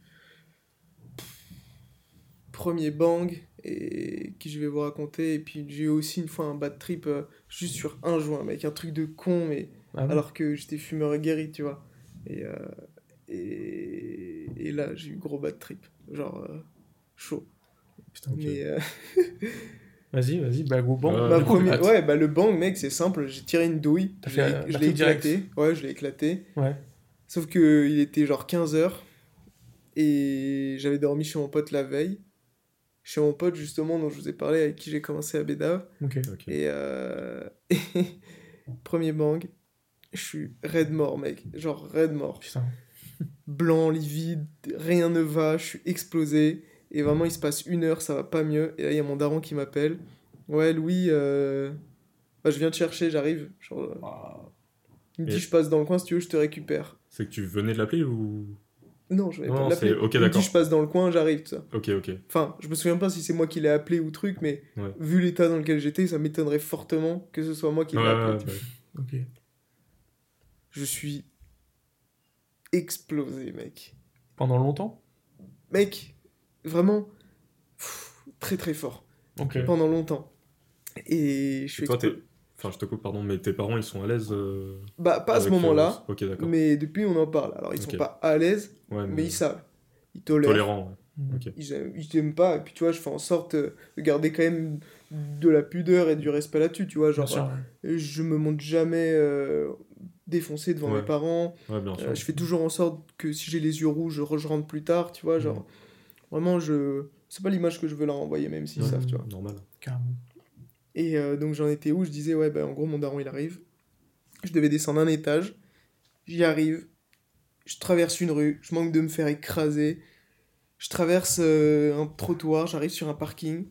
Speaker 3: premier bang et qui je vais vous raconter. Et puis j'ai eu aussi une fois un bad trip euh, juste sur un joint, mec, un truc de con, mais
Speaker 1: Ah
Speaker 3: alors que j'étais fumeur guéri, tu vois. Et, euh, et, et là, j'ai eu gros bad trip, genre euh, chaud.
Speaker 1: Putain.
Speaker 3: Mais euh,
Speaker 1: Vas-y, vas-y, bah.
Speaker 2: Euh,
Speaker 3: première-
Speaker 1: att-
Speaker 3: ouais, bah le bang, mec, c'est simple. J'ai tiré une douille. Je l'ai éclaté. Ouais, je l'ai éclaté.
Speaker 1: Ouais.
Speaker 3: Sauf que il était genre 15h. Et j'avais dormi chez mon pote la veille. Chez mon pote, justement, dont je vous ai parlé, avec qui j'ai commencé à Bédave.
Speaker 1: Ok.
Speaker 2: Ok.
Speaker 3: Et, euh, premier bang. Je suis raide mort, mec. Genre raide mort.
Speaker 1: Putain.
Speaker 3: Blanc, livide, rien ne va. Je suis explosé. Et vraiment, il se passe une heure, ça va pas mieux. Et là, il y a mon daron qui m'appelle. Ouais, Louis, euh, bah, je viens te chercher, j'arrive. Genre, euh, il me dit,
Speaker 2: Et-
Speaker 3: je passe dans le coin, si tu veux, je te récupère.
Speaker 2: C'est que tu venais de l'appeler ou?
Speaker 3: Non, je vais
Speaker 2: Non,
Speaker 3: pas l'appeler.
Speaker 2: c'est- ok,
Speaker 3: il me dit,
Speaker 2: d'accord.
Speaker 3: je passe dans le coin, j'arrive, tout ça.
Speaker 2: Ok, ok.
Speaker 3: Enfin, je me souviens pas si c'est moi qui l'ai appelé ou truc, mais
Speaker 2: Ouais.
Speaker 3: vu l'état dans lequel j'étais, ça m'étonnerait fortement que ce soit moi qui l'ai
Speaker 2: Ouais,
Speaker 3: appelé.
Speaker 2: ouais,
Speaker 3: tu vois.
Speaker 2: ouais.
Speaker 1: Ok.
Speaker 3: Je suis explosé, mec.
Speaker 1: Pendant longtemps?
Speaker 3: Mec, vraiment, pff, très très fort.
Speaker 1: Ok.
Speaker 3: Pendant longtemps. Et je suis explo-.
Speaker 2: Enfin, je te coupe, pardon, mais tes parents, ils sont à l'aise. euh,
Speaker 3: Bah, pas à ce
Speaker 2: euh,
Speaker 3: moment-là,
Speaker 2: Ok, d'accord.
Speaker 3: mais depuis on en parle. Alors, ils sont pas à l'aise,
Speaker 2: Ouais,
Speaker 3: mais ils savent. Ils tolèrent.
Speaker 2: Tolérant, ouais. Ok.
Speaker 3: Ils aiment, ils t'aiment pas, et puis tu vois, je fais en sorte euh, de garder quand même de la pudeur et du respect là-dessus, tu vois.
Speaker 1: Bien
Speaker 3: Genre,
Speaker 1: sûr.
Speaker 3: je me montre jamais euh, défoncé devant
Speaker 2: Ouais.
Speaker 3: mes parents.
Speaker 2: Ouais, bien sûr.
Speaker 3: Euh, je fais toujours en sorte que si j'ai les yeux rouges, je, rentre plus tard, tu vois. Genre,
Speaker 2: Mhm.
Speaker 3: vraiment, je. C'est pas l'image que je veux leur envoyer, même s'ils
Speaker 2: Ouais,
Speaker 3: savent, tu vois.
Speaker 2: Normal.
Speaker 1: Carrément.
Speaker 3: Et euh, donc j'en étais où? Je disais, ouais, ben en gros, mon daron il arrive. Je devais descendre un étage. J'y arrive. Je traverse une rue. Je manque de me faire écraser. Je traverse euh, un trottoir. J'arrive sur un parking.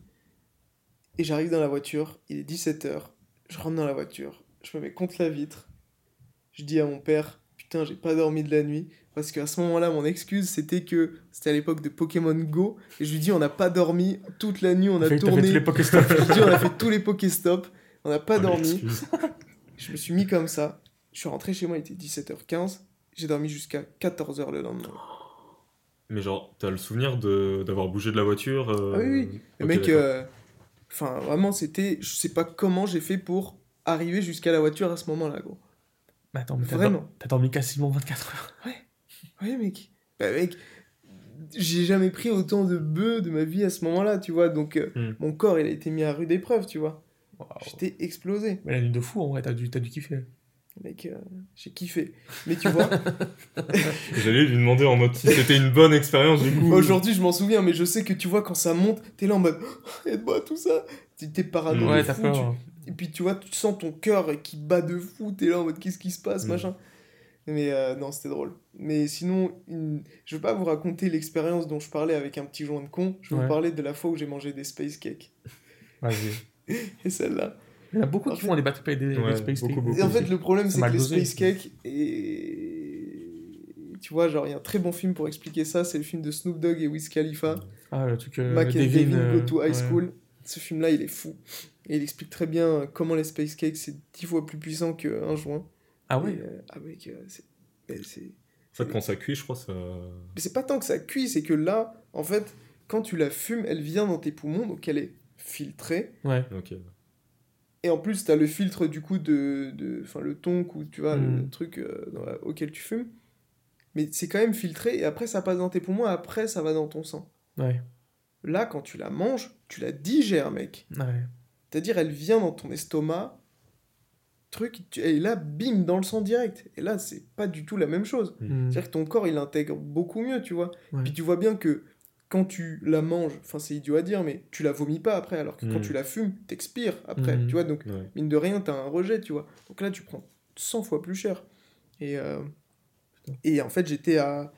Speaker 3: Et j'arrive dans la voiture. Il est 17h. Je rentre dans la voiture. Je me mets contre la vitre. Je dis à mon père, putain, j'ai pas dormi de la nuit. Parce qu'à ce moment-là, mon excuse, c'était que c'était à l'époque de Pokémon Go. Et je lui dis, on n'a pas dormi toute la nuit. On a
Speaker 1: fait- t'as fait
Speaker 3: tourné.
Speaker 1: tous les.
Speaker 3: Je dis, on a fait tous les Pokéstop, on n'a pas
Speaker 2: Oh,
Speaker 3: dormi. Je me suis mis comme ça. Je suis rentré chez moi, il était 17h15. J'ai dormi jusqu'à 14h le lendemain.
Speaker 2: Mais genre, t'as le souvenir de d'avoir bougé de la voiture euh,
Speaker 3: Ah oui, oui. Le
Speaker 2: ok,
Speaker 3: mec, euh, enfin, vraiment, c'était. Je sais pas comment j'ai fait pour arriver jusqu'à la voiture à ce moment-là, gros.
Speaker 1: Mais attends, mais t'as
Speaker 3: Vraiment.
Speaker 1: dor- t'as dormi quasiment 24 heures.
Speaker 3: Ouais, mec. Bah, mec, j'ai jamais pris autant de bœufs de ma vie à ce moment-là, tu vois. Donc, euh,
Speaker 2: Hmm.
Speaker 3: mon corps, il a été mis à rude épreuve, tu vois. J'étais explosé.
Speaker 1: Mais la nuit de fou, en vrai, t'as dû, t'as dû kiffer.
Speaker 3: Mec, euh, j'ai kiffé. Mais tu vois,
Speaker 2: J'allais lui demander en mode si c'était une bonne expérience du coup.
Speaker 3: Aujourd'hui, je m'en souviens, mais je sais que tu vois, quand ça monte, t'es là en mode aide-moi, tout ça. T'es- T'es parano.
Speaker 2: Ouais,
Speaker 3: de
Speaker 1: t'as
Speaker 3: fou,
Speaker 1: peur.
Speaker 3: tu-
Speaker 1: hein.
Speaker 3: Et puis tu vois, tu sens ton cœur qui bat de fou. T'es là en mode qu'est-ce qui se passe,
Speaker 2: Mm.
Speaker 3: machin. Mais euh, non, c'était drôle. Mais sinon, une- je veux pas vous raconter l'expérience dont je parlais avec un petit joint de con. Je vais
Speaker 1: Ouais.
Speaker 3: vous parler de la fois où j'ai mangé des space cakes.
Speaker 1: Vas-y.
Speaker 3: Et celle-là.
Speaker 1: Il y en a beaucoup
Speaker 3: En
Speaker 1: qui
Speaker 3: fait-
Speaker 1: font des batteries des,
Speaker 2: Ouais,
Speaker 1: des space cakes.
Speaker 2: beaucoup.
Speaker 3: Et en fait, le problème,
Speaker 1: C'est
Speaker 3: que les space cakes et tu vois, genre, il y a un très bon film pour expliquer ça. C'est le film de Snoop Dogg et Wiz Khalifa.
Speaker 1: Ah, le truc. Euh,
Speaker 3: Mac and
Speaker 1: Devin,
Speaker 3: Devin
Speaker 1: euh,
Speaker 3: Go to High
Speaker 1: ouais.
Speaker 3: School. Ce film-là, il est fou. Et il explique très bien comment les space cakes, c'est dix fois plus puissant qu'un joint.
Speaker 1: Ah ouais
Speaker 3: euh, ah ouais, c'est...
Speaker 2: En fait, quand ça cuit, je crois, ça.
Speaker 3: Mais c'est pas tant que ça cuit, c'est que là, en fait, quand tu la fumes, elle vient dans tes poumons, donc elle est filtrée.
Speaker 1: Ouais.
Speaker 2: Ok.
Speaker 3: Et en plus, t'as le filtre du coup de... de... Enfin, le tonk ou tu vois,
Speaker 1: Mm.
Speaker 3: le truc euh, dans la- auquel tu fumes. Mais c'est quand même filtré, et après, ça passe dans tes poumons, et après, ça va dans ton sang.
Speaker 1: Ouais.
Speaker 3: Là, quand tu la manges, tu la digères, mec.
Speaker 1: Ouais.
Speaker 3: C'est-à-dire, elle vient dans ton estomac, truc, tu- et là, bim, dans le sang direct. Et là, c'est pas du tout la même chose.
Speaker 1: Mm.
Speaker 3: C'est-à-dire que ton corps, il intègre beaucoup mieux, tu vois.
Speaker 1: Ouais.
Speaker 3: Puis tu vois bien que quand tu la manges, enfin, c'est idiot à dire, mais tu la vomis pas après, alors que quand
Speaker 2: Mm.
Speaker 3: tu la fumes, t'expires après,
Speaker 1: Mm.
Speaker 3: tu vois. Donc,
Speaker 2: Ouais.
Speaker 3: mine de rien, t'as un rejet, tu vois. Donc là, tu prends 100 fois plus cher. Et, euh, et en fait, j'étais à.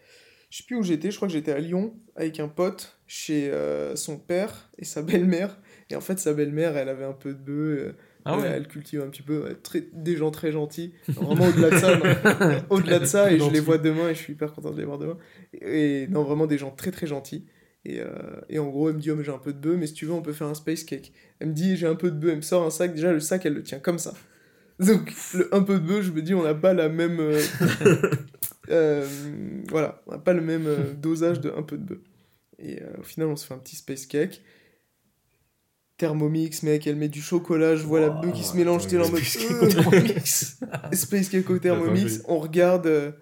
Speaker 3: Je sais plus où j'étais, je crois que j'étais à Lyon avec un pote chez euh, son père et sa belle-mère. Et en fait, sa belle-mère, elle avait un peu de bœuf. euh,
Speaker 1: Ah
Speaker 3: elle-
Speaker 1: ouais.
Speaker 3: Elle cultive un petit peu. ouais, très, des gens très gentils. Vraiment au-delà de ça. Au-delà de ça, et je les vois demain et je suis hyper content de les voir demain. Et, et non, vraiment des gens très très gentils. Et, euh, et en gros, elle me dit, oh, mais j'ai un peu de bœuf, mais si tu veux, on peut faire un space cake. Elle me dit, j'ai un peu de bœuf, elle me sort un sac. Déjà, le sac, elle le tient comme ça. Donc, le un peu de bœuf, je me dis, on n'a pas la même. euh, euh, voilà, on n'a pas le même euh, dosage de un peu de bœuf. Et euh, au final, on se fait un petit space cake. Thermomix, mec, elle met du chocolat, je vois la bœuf qui se mélange, là en mode.
Speaker 1: Space Cake au Thermomix.
Speaker 3: Space Cake au Thermomix,
Speaker 2: joli.
Speaker 3: on regarde,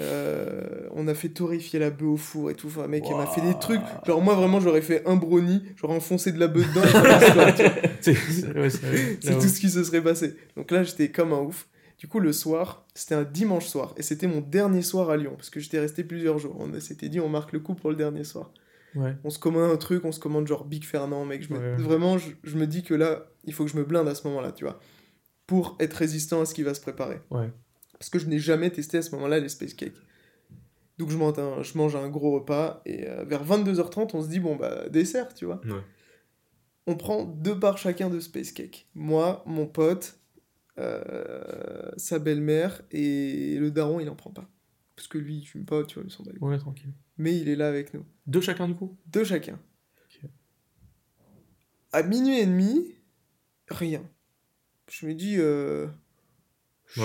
Speaker 3: euh, on a fait torréfier la bœuf au four et tout, enfin mec, elle m'a fait des trucs, genre moi vraiment j'aurais fait un brownie, j'aurais enfoncé de la bœuf dedans.
Speaker 1: C'est ouais,
Speaker 3: tout ce qui se serait passé. Donc là j'étais comme un ouf. Du coup le soir, c'était un dimanche soir, et c'était mon dernier soir à Lyon, parce que j'étais resté plusieurs jours, on s'était dit on marque le coup pour le dernier soir.
Speaker 1: Ouais.
Speaker 3: On se commande un truc, on se commande genre Big Fernand, mec. Je me-
Speaker 1: Ouais.
Speaker 3: Vraiment, je, je me dis que là, il faut que je me blinde à ce moment-là, tu vois. Pour être résistant à ce qui va se préparer.
Speaker 1: Ouais.
Speaker 3: Parce que je n'ai jamais testé à ce moment-là les space cakes. Donc je mange un, je mange un gros repas et euh, vers 22h30, on se dit, bon, bah, dessert, tu vois. On prend deux parts chacun de space cake. Moi, mon pote, euh, sa belle-mère et le daron, il en prend pas. Parce que lui, il fume pas, tu vois, il s'en bat.
Speaker 1: Ouais, tranquille.
Speaker 3: Mais il est là avec nous.
Speaker 1: Deux chacun du coup?
Speaker 3: Deux chacun. À minuit et demi, rien. Je me dis, euh, chiant.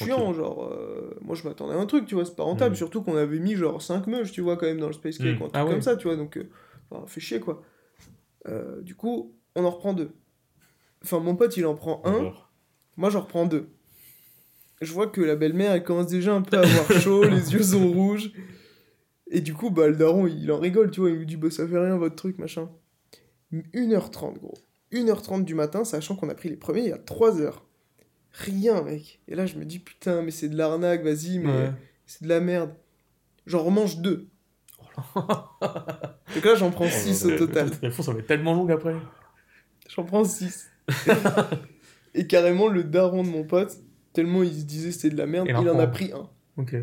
Speaker 2: Ouais,
Speaker 3: chiant, genre, euh, moi je m'attendais à un truc, tu vois, c'est pas rentable,
Speaker 2: Mm.
Speaker 3: surtout qu'on avait mis genre 5 meuches, tu vois, quand même dans le Space Cake,
Speaker 2: Mm.
Speaker 3: ou un truc
Speaker 1: Ah ouais.
Speaker 3: comme ça, tu vois, donc, enfin, fait chier, quoi. Du coup, on en reprend deux. Enfin, mon pote, il en prend un,
Speaker 2: Alors,
Speaker 3: moi j'en reprends deux. Je vois que la belle-mère, elle commence déjà un peu à avoir chaud, les yeux sont rouges. Et du coup, bah, le daron, il en rigole, tu vois, il me dit, bah, ça fait rien votre truc, machin. 1h30, gros. 1h30 du matin, sachant qu'on a pris les premiers il y a 3h. Rien, mec. Et là, je me dis, putain, mais c'est de l'arnaque, vas-y, mais
Speaker 1: Ouais.
Speaker 3: c'est de la merde. J'en remange deux. Donc là, j'en prends 6
Speaker 2: là
Speaker 3: au total.
Speaker 1: Fond, ça va être tellement long après.
Speaker 3: J'en prends 6. et carrément, le daron de mon pote, tellement il se disait c'était de la merde,
Speaker 1: Il
Speaker 3: il,
Speaker 1: en
Speaker 3: a pris un.
Speaker 1: Ok.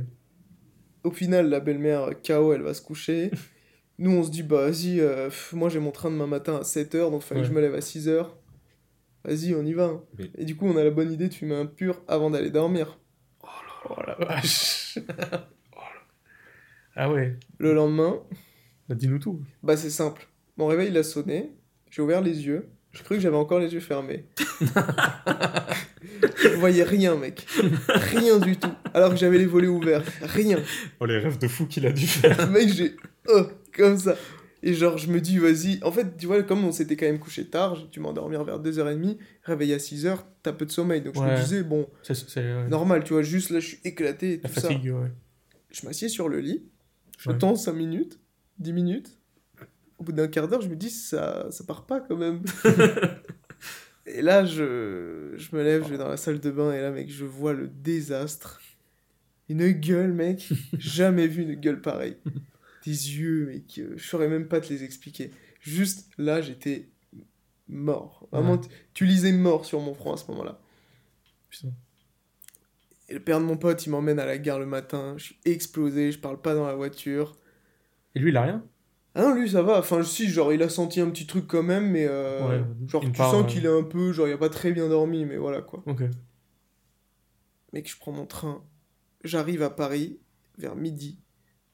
Speaker 3: Au final, la belle-mère KO, elle va se coucher. Nous, on se dit, bah vas-y, euh, moi j'ai mon train demain matin à 7h, donc fallait que
Speaker 1: Ouais.
Speaker 3: je me lève à 6h. Vas-y, on y va. hein. Et du coup, on a la bonne idée de fumer un pur avant d'aller dormir.
Speaker 1: Oh la vache. Oh là. Ah ouais.
Speaker 3: Le lendemain,
Speaker 1: Bah, Dis-nous tout.
Speaker 3: bah c'est simple. Mon réveil, il a sonné. J'ai ouvert les yeux. J'ai cru que j'avais encore les yeux fermés. je voyais rien, mec. Rien du tout. Alors que j'avais les volets ouverts. Rien.
Speaker 2: oh, les rêves de fou qu'il a dû faire.
Speaker 3: mec, j'ai. Oh, comme ça. Et genre, je me dis, vas-y. En fait, tu vois, comme on s'était quand même couché tard, j'ai dû m'endormir vers 2h30, réveil à 6h, t'as peu de sommeil. Donc je me disais, bon,
Speaker 1: C'est
Speaker 3: normal, tu vois, juste là, je suis éclaté et
Speaker 1: la
Speaker 3: tout ça.
Speaker 1: fatigue, ouais.
Speaker 3: Je m'assieds sur le lit, je
Speaker 1: Ouais.
Speaker 3: tends 5 minutes, 10 minutes. Au bout d'un quart d'heure, je me dis, ça, ça part pas quand même. et là, je, je me lève, je vais dans la salle de bain, et là, mec, je vois le désastre. Une gueule, mec. Jamais vu une gueule pareille. Des yeux, mec. Je saurais même pas te les expliquer. Juste là, j'étais mort. Vraiment,
Speaker 1: Ouais.
Speaker 3: tu lisais mort sur mon front à ce moment-là.
Speaker 1: Putain.
Speaker 3: Et le père de mon pote, il m'emmène à la gare le matin. Je suis explosé, je parle pas dans la voiture.
Speaker 1: Et lui, il a rien?
Speaker 3: Ah non, lui, ça va. Enfin, si, genre, il a senti un petit truc quand même, mais. euh,
Speaker 1: Ouais,
Speaker 3: genre, tu
Speaker 1: part,
Speaker 3: sens
Speaker 1: euh,
Speaker 3: qu'il est un peu. Genre, il a pas très bien dormi, mais voilà, quoi.
Speaker 1: Ok.
Speaker 3: Mec, je prends mon train. J'arrive à Paris vers midi.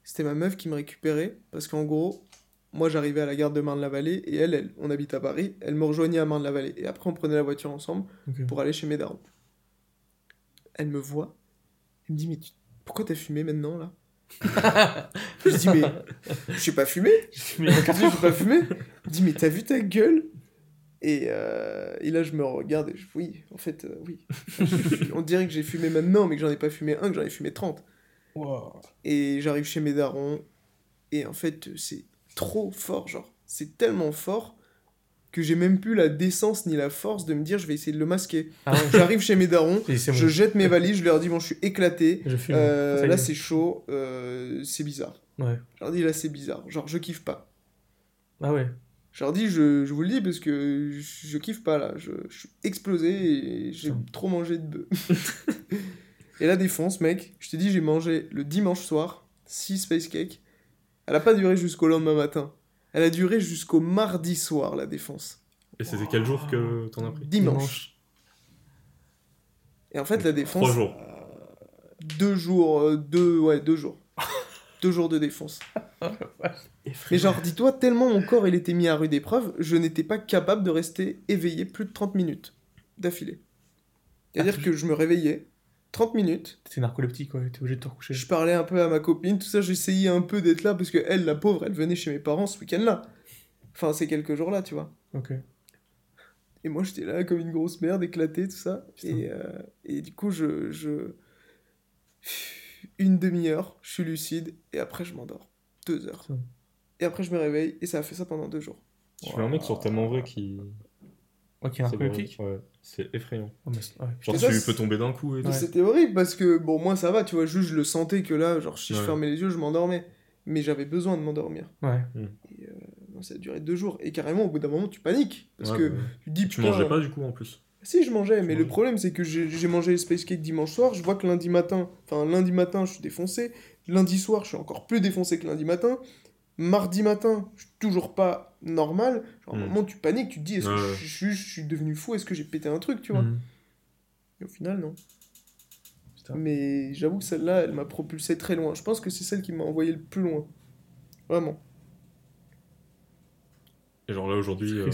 Speaker 3: C'était ma meuf qui me récupérait. Parce qu'en gros, moi, j'arrivais à la gare de Marne-la-Vallée. Et elle, elle, on habite à Paris. Elle me rejoignait à Marne-la-Vallée. Et après, on prenait la voiture ensemble pour aller chez mes darons. Elle me voit. Elle me dit, mais tu- pourquoi t'as fumé maintenant, là? Je dis, mais. Je suis pas fumé
Speaker 1: Mais
Speaker 3: Je dis, j'ai pas fumé. Dit, mais t'as vu ta gueule? Et, euh, et là, je me regarde et je oui, en fait, euh, oui. On dirait que j'ai fumé maintenant, mais que j'en ai pas fumé un, que j'en ai fumé 30.
Speaker 1: Wow.
Speaker 3: Et j'arrive chez mes darons, et en fait, c'est trop fort, genre. c'est tellement fort que j'ai même plus la décence ni la force de me dire je vais essayer de le masquer.
Speaker 1: Ah ouais.
Speaker 3: J'arrive chez mes darons,
Speaker 1: bon.
Speaker 3: je jette mes valises, je leur dis bon je suis éclaté,
Speaker 1: Je
Speaker 3: euh, là
Speaker 1: est.
Speaker 3: c'est chaud, euh, c'est bizarre.
Speaker 1: Ouais.
Speaker 3: Je leur dis là c'est bizarre, genre je kiffe pas.
Speaker 1: Ah ouais.
Speaker 3: Je leur dis je, je vous le dis parce que je, je kiffe pas là, je, je suis explosé et j'ai trop mangé de bœuf. et la défonce mec, je t'ai dit j'ai mangé le dimanche soir 6 space cakes. Elle a pas duré jusqu'au lendemain matin. Elle a duré jusqu'au mardi soir la défense.
Speaker 2: Et c'était quel jour que t'en as pris
Speaker 3: Dimanche. Et en fait la défonce
Speaker 2: Trois jours.
Speaker 3: deux jours, euh, deux, ouais, deux jours. deux jours de défonce. Mais genre, dis-toi, tellement mon corps il était mis à rude épreuve, je n'étais pas capable de rester éveillé plus de 30 minutes d'affilée. C'est-à-dire
Speaker 1: Ah,
Speaker 3: que je me réveillais, 30 minutes,
Speaker 1: T'es narcoleptique, ouais. T'es obligé de te recoucher.
Speaker 3: je parlais un peu à ma copine, tout ça, j'essayais un peu d'être là parce que elle, la pauvre, elle venait chez mes parents ce week-end-là. Enfin, ces quelques jours-là, tu vois.
Speaker 1: Ok.
Speaker 3: Et moi, j'étais là comme une grosse merde, éclatée, tout ça. Et, euh, et du coup, je, je... Une demi-heure, je suis lucide, et après, je m'endors. Deux heures.
Speaker 1: Putain.
Speaker 3: Et après, je me réveille, et ça a fait ça pendant deux jours.
Speaker 2: Je suis un mec sur tellement vrai qui.
Speaker 1: Ok.
Speaker 2: Ouais, c'est effrayant.
Speaker 1: Oh, mais c'est- ouais.
Speaker 2: Genre,
Speaker 3: Et ça,
Speaker 2: tu peux tomber d'un coup et.
Speaker 1: Ouais.
Speaker 3: C'était horrible, parce que, bon, moi, ça va, tu vois, juste, je le sentais que là, genre, si je fermais les yeux, je m'endormais. Mais j'avais besoin de m'endormir.
Speaker 1: Ouais.
Speaker 3: Non, ça a duré deux jours. Et carrément, au bout d'un moment, tu paniques. Parce
Speaker 2: Ouais,
Speaker 3: que tu dis,
Speaker 2: Tu mangeais pas du coup en plus
Speaker 3: Si, je mangeais, mais le problème, c'est que j'ai j'ai mangé les space cake dimanche soir. Je vois que lundi matin, enfin, lundi matin, je suis défoncé. Lundi soir, je suis encore plus défoncé que lundi matin. Mardi matin, je suis toujours pas normal. Genre, à un
Speaker 2: Hmm.
Speaker 3: moment, tu paniques, tu te dis, est-ce que je,
Speaker 2: ouais.
Speaker 3: je- je suis devenu fou Est-ce que j'ai pété un truc, tu vois?
Speaker 1: Mhm.
Speaker 3: Et au final, non.
Speaker 1: Putain.
Speaker 3: Mais j'avoue que celle-là, elle m'a propulsé très loin. Je pense que c'est celle qui m'a envoyé le plus loin. Vraiment.
Speaker 2: Et genre là aujourd'hui, euh,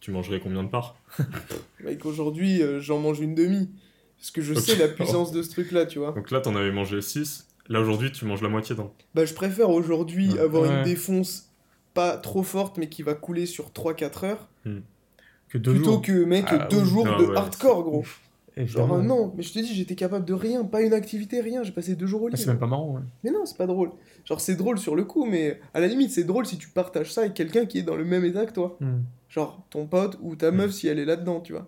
Speaker 2: tu mangerais combien de parts?
Speaker 3: Mec, aujourd'hui, euh, j'en mange une demi. Parce que je sais la puissance de ce truc-là, tu vois.
Speaker 2: Donc là, t'en avais mangé 6. Là aujourd'hui, tu manges la moitié d'un.
Speaker 3: Bah, je préfère aujourd'hui
Speaker 2: Ouais.
Speaker 3: avoir
Speaker 1: Ouais.
Speaker 3: une défonce pas trop forte, mais qui va couler sur 3-4 heures,
Speaker 1: Que deux
Speaker 3: plutôt
Speaker 1: jours.
Speaker 3: que, mec,
Speaker 1: Ah,
Speaker 3: deux
Speaker 1: oui.
Speaker 3: jours de
Speaker 2: ouais,
Speaker 3: hardcore, gros. Genre, euh, non, mais je te dis, j'étais capable de rien, pas une activité, rien. J'ai passé deux jours au
Speaker 1: Ah,
Speaker 3: lit.
Speaker 1: c'est même pas marrant, ouais.
Speaker 3: Mais non, c'est pas drôle. Genre, c'est drôle sur le coup, mais à la limite, c'est drôle si tu partages ça avec quelqu'un qui est dans le même état que toi.
Speaker 1: Mhm.
Speaker 3: Genre, ton pote ou ta
Speaker 2: Mm.
Speaker 3: meuf si elle est là-dedans, tu vois.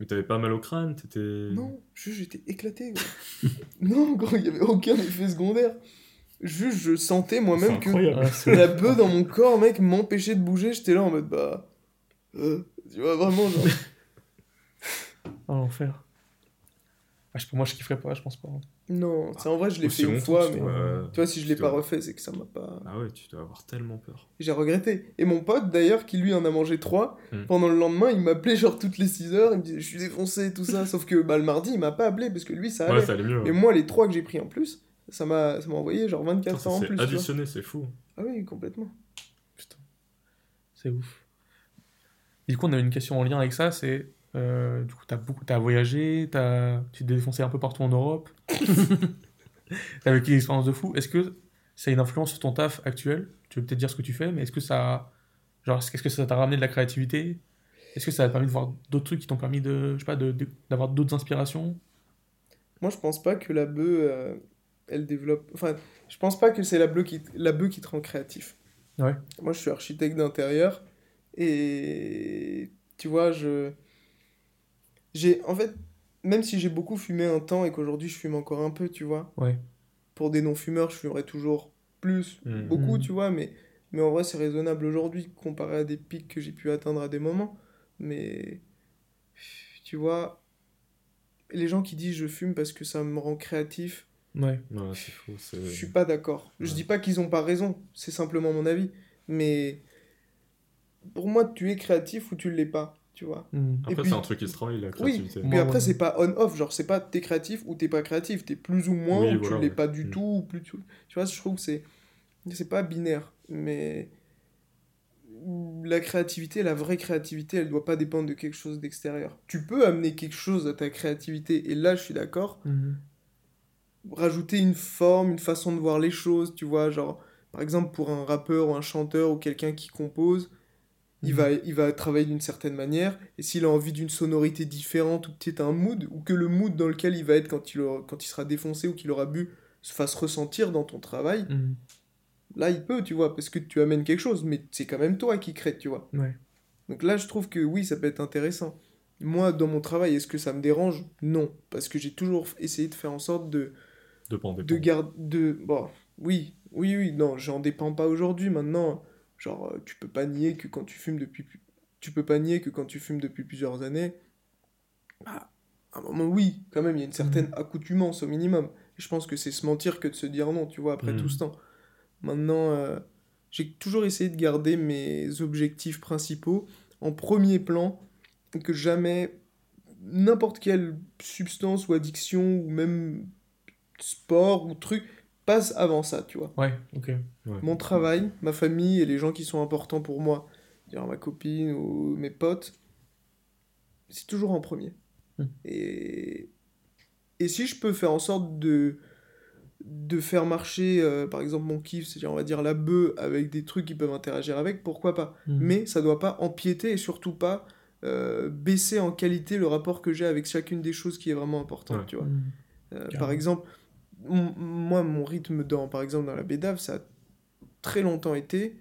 Speaker 2: Mais t'avais pas mal au crâne, t'étais.
Speaker 3: Non, j'étais éclaté, gros. non, gros, il y avait aucun effet secondaire. Juste, je sentais moi-même que.
Speaker 1: Ah,
Speaker 3: la bœuf dans mon corps, mec, m'empêchait de bouger. J'étais là en mode, bah. euh, tu vois, vraiment, genre.
Speaker 1: Ah, l'enfer. Ah, je- pour moi, je kifferais pas, je pense pas.
Speaker 3: Non, c'est en vrai, je l'ai
Speaker 2: Aussi
Speaker 3: fait une fois, mais.
Speaker 2: dois-
Speaker 3: Tu vois, si je l'ai pas refait, c'est que ça m'a pas.
Speaker 2: Ah ouais, tu dois avoir tellement peur.
Speaker 3: J'ai regretté. Et mon pote, d'ailleurs, qui lui en a mangé trois,
Speaker 2: Mm.
Speaker 3: pendant le lendemain, il m'appelait genre toutes les 6 heures, il me disait je suis défoncé, tout ça. Sauf que bah, le mardi, il m'a pas appelé parce que lui, ça allait.
Speaker 2: Ouais, ça allait mieux.
Speaker 3: Et moi, les trois que j'ai pris en plus, ça m'a ça m'a envoyé genre 24
Speaker 2: Putain,
Speaker 3: heures en plus.
Speaker 2: additionné, c'est fou.
Speaker 3: Ah oui, complètement.
Speaker 1: Putain. C'est ouf. Du coup, on a une question en lien avec ça, c'est... euh, du coup, t'as beaucoup... as voyagé, t'as... tu t'es défoncé un peu partout en Europe. t'as vécu une expérience de fou. Est-ce que ça a une influence sur ton taf actuel? Tu veux peut-être dire ce que tu fais, mais est-ce que ça... Genre, est-ce que ça t'a ramené de la créativité? Est-ce que ça t'a permis de voir d'autres trucs qui t'ont permis de... Je sais pas, de- de- d'avoir d'autres inspirations?
Speaker 3: Moi, je pense pas que la bœuf, euh, elle développe. Enfin, je pense pas que c'est la qui, la bœuf qui te rend créatif.
Speaker 1: Ouais.
Speaker 3: Moi, je suis architecte d'intérieur et tu vois, je. J'ai. En fait, même si j'ai beaucoup fumé un temps et qu'aujourd'hui je fume encore un peu, tu vois,
Speaker 1: Ouais.
Speaker 3: pour des non-fumeurs, je fumerais toujours plus,
Speaker 2: Mm.
Speaker 3: beaucoup,
Speaker 1: Mm.
Speaker 3: tu vois, mais, mais en vrai, c'est raisonnable aujourd'hui comparé à des pics que j'ai pu atteindre à des moments. Mais. Tu vois, les gens qui disent je fume parce que ça me rend créatif,
Speaker 1: Ouais.
Speaker 2: C'est fou. c'est-
Speaker 3: je suis pas d'accord. Je
Speaker 2: Ouais.
Speaker 3: dis pas qu'ils ont pas raison, c'est simplement mon avis. Mais pour moi, tu es créatif ou tu l'es pas, tu vois.
Speaker 1: Hmm.
Speaker 2: Après,
Speaker 3: puis-
Speaker 2: c'est un truc qui se travaille, la
Speaker 3: Oui,
Speaker 2: créativité.
Speaker 3: puis
Speaker 1: Moi,
Speaker 3: après,
Speaker 1: ouais.
Speaker 3: c'est pas on-off, genre c'est pas t'es créatif ou t'es pas créatif, t'es plus ou moins
Speaker 2: Oui,
Speaker 3: ou
Speaker 2: voilà,
Speaker 3: tu l'es
Speaker 2: ouais.
Speaker 3: pas du
Speaker 2: Mm.
Speaker 3: tout ou plus tu... tu vois, je trouve que c'est c'est pas binaire, mais la créativité, la vraie créativité, elle doit pas dépendre de quelque chose d'extérieur. Tu peux amener quelque chose à ta créativité et là, je suis d'accord,
Speaker 1: Mhm.
Speaker 3: Rajouter une forme, une façon de voir les choses, tu vois, genre, par exemple, pour un rappeur ou un chanteur ou quelqu'un qui compose, il,
Speaker 1: Mhm.
Speaker 3: va, il va travailler d'une certaine manière, et s'il a envie d'une sonorité différente, ou peut-être un mood, ou que le mood dans lequel il va être quand il, aura- quand il sera défoncé ou qu'il aura bu se fasse ressentir dans ton travail,
Speaker 1: Mhm.
Speaker 3: là, il peut, tu vois, parce que tu amènes quelque chose, mais c'est quand même toi qui crée, tu vois.
Speaker 1: Ouais.
Speaker 3: Donc là, je trouve que oui, ça peut être intéressant. Moi, dans mon travail, est-ce que ça me dérange? Non, parce que j'ai toujours essayé de faire en sorte de,
Speaker 2: De pas en
Speaker 3: de. Bon, oui, oui, oui, non, j'en dépends pas aujourd'hui, maintenant. Genre, euh, tu peux pas nier que quand tu fumes depuis... pu- Tu peux pas nier que quand tu fumes depuis plusieurs années, bah, à un moment, oui, quand même, il y a une certaine accoutumance au minimum. Et je pense que c'est se mentir que de se dire non, tu vois, après tout ce temps. Maintenant, euh, j'ai toujours essayé de garder mes objectifs principaux en premier plan, que jamais n'importe quelle substance ou addiction ou même sport ou truc passe avant ça, tu vois.
Speaker 1: Ouais, ok.
Speaker 2: Ouais.
Speaker 3: Mon travail, ma famille et les gens qui sont importants pour moi, dire ma copine ou mes potes, c'est toujours en premier.
Speaker 1: Hmm.
Speaker 3: Et, et si je peux faire en sorte de, de faire marcher, euh, par exemple, mon kiff, c'est-à-dire, on va dire, la bœuf avec des trucs qui peuvent interagir avec, pourquoi pas
Speaker 1: Mm.
Speaker 3: Mais ça doit pas empiéter et surtout pas euh, baisser en qualité le rapport que j'ai avec chacune des choses qui est vraiment importante,
Speaker 2: Ouais.
Speaker 3: tu vois.
Speaker 1: Mm.
Speaker 3: Euh, par exemple, moi, mon rythme dans, par exemple, dans la bédave, ça a très longtemps été,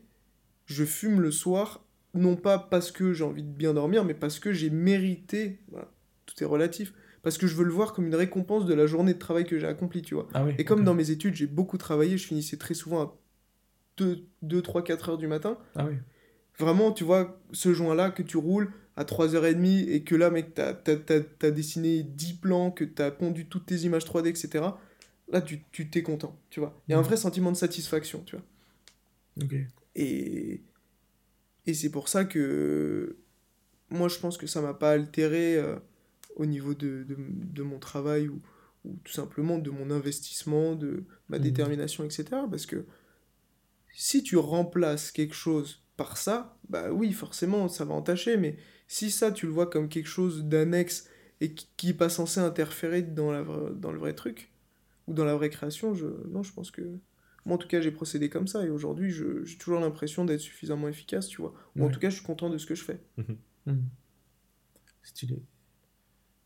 Speaker 3: je fume le soir, non pas parce que j'ai envie de bien dormir, mais parce que j'ai mérité, voilà, tout est relatif, parce que je veux le voir comme une récompense de la journée de travail que j'ai accomplie, tu vois.
Speaker 1: Ah oui.
Speaker 3: Et comme dans mes études, j'ai beaucoup travaillé, je finissais très souvent à 2, 2 3, 4 heures du matin,
Speaker 1: Ah oui.
Speaker 3: Vraiment, tu vois, ce joint-là que tu roules à 3h30 et que là, mec, t'as t'as- t'as- t'as dessiné 10 plans, que t'as pondu toutes tes images 3D, etc. Là, tu tu t'es content, tu vois. Il y a un
Speaker 1: Mhm.
Speaker 3: vrai sentiment de satisfaction, tu vois. Et, et c'est pour ça que moi, je pense que ça m'a pas altéré euh, au niveau de, de, de mon travail ou, ou tout simplement de mon investissement, de ma
Speaker 1: Mhm.
Speaker 3: détermination, etc. Parce que si tu remplaces quelque chose par ça, bah oui, forcément, ça va entacher, mais si ça, tu le vois comme quelque chose d'annexe et qui qui est pas censé interférer dans, la, dans le vrai truc, ou dans la vraie création, je, non, je pense que... Moi, en tout cas, j'ai procédé comme ça, et aujourd'hui, je- j'ai toujours l'impression d'être suffisamment efficace, tu vois. Ou en tout cas, je suis content de ce que je fais.
Speaker 1: Mm. Stylé.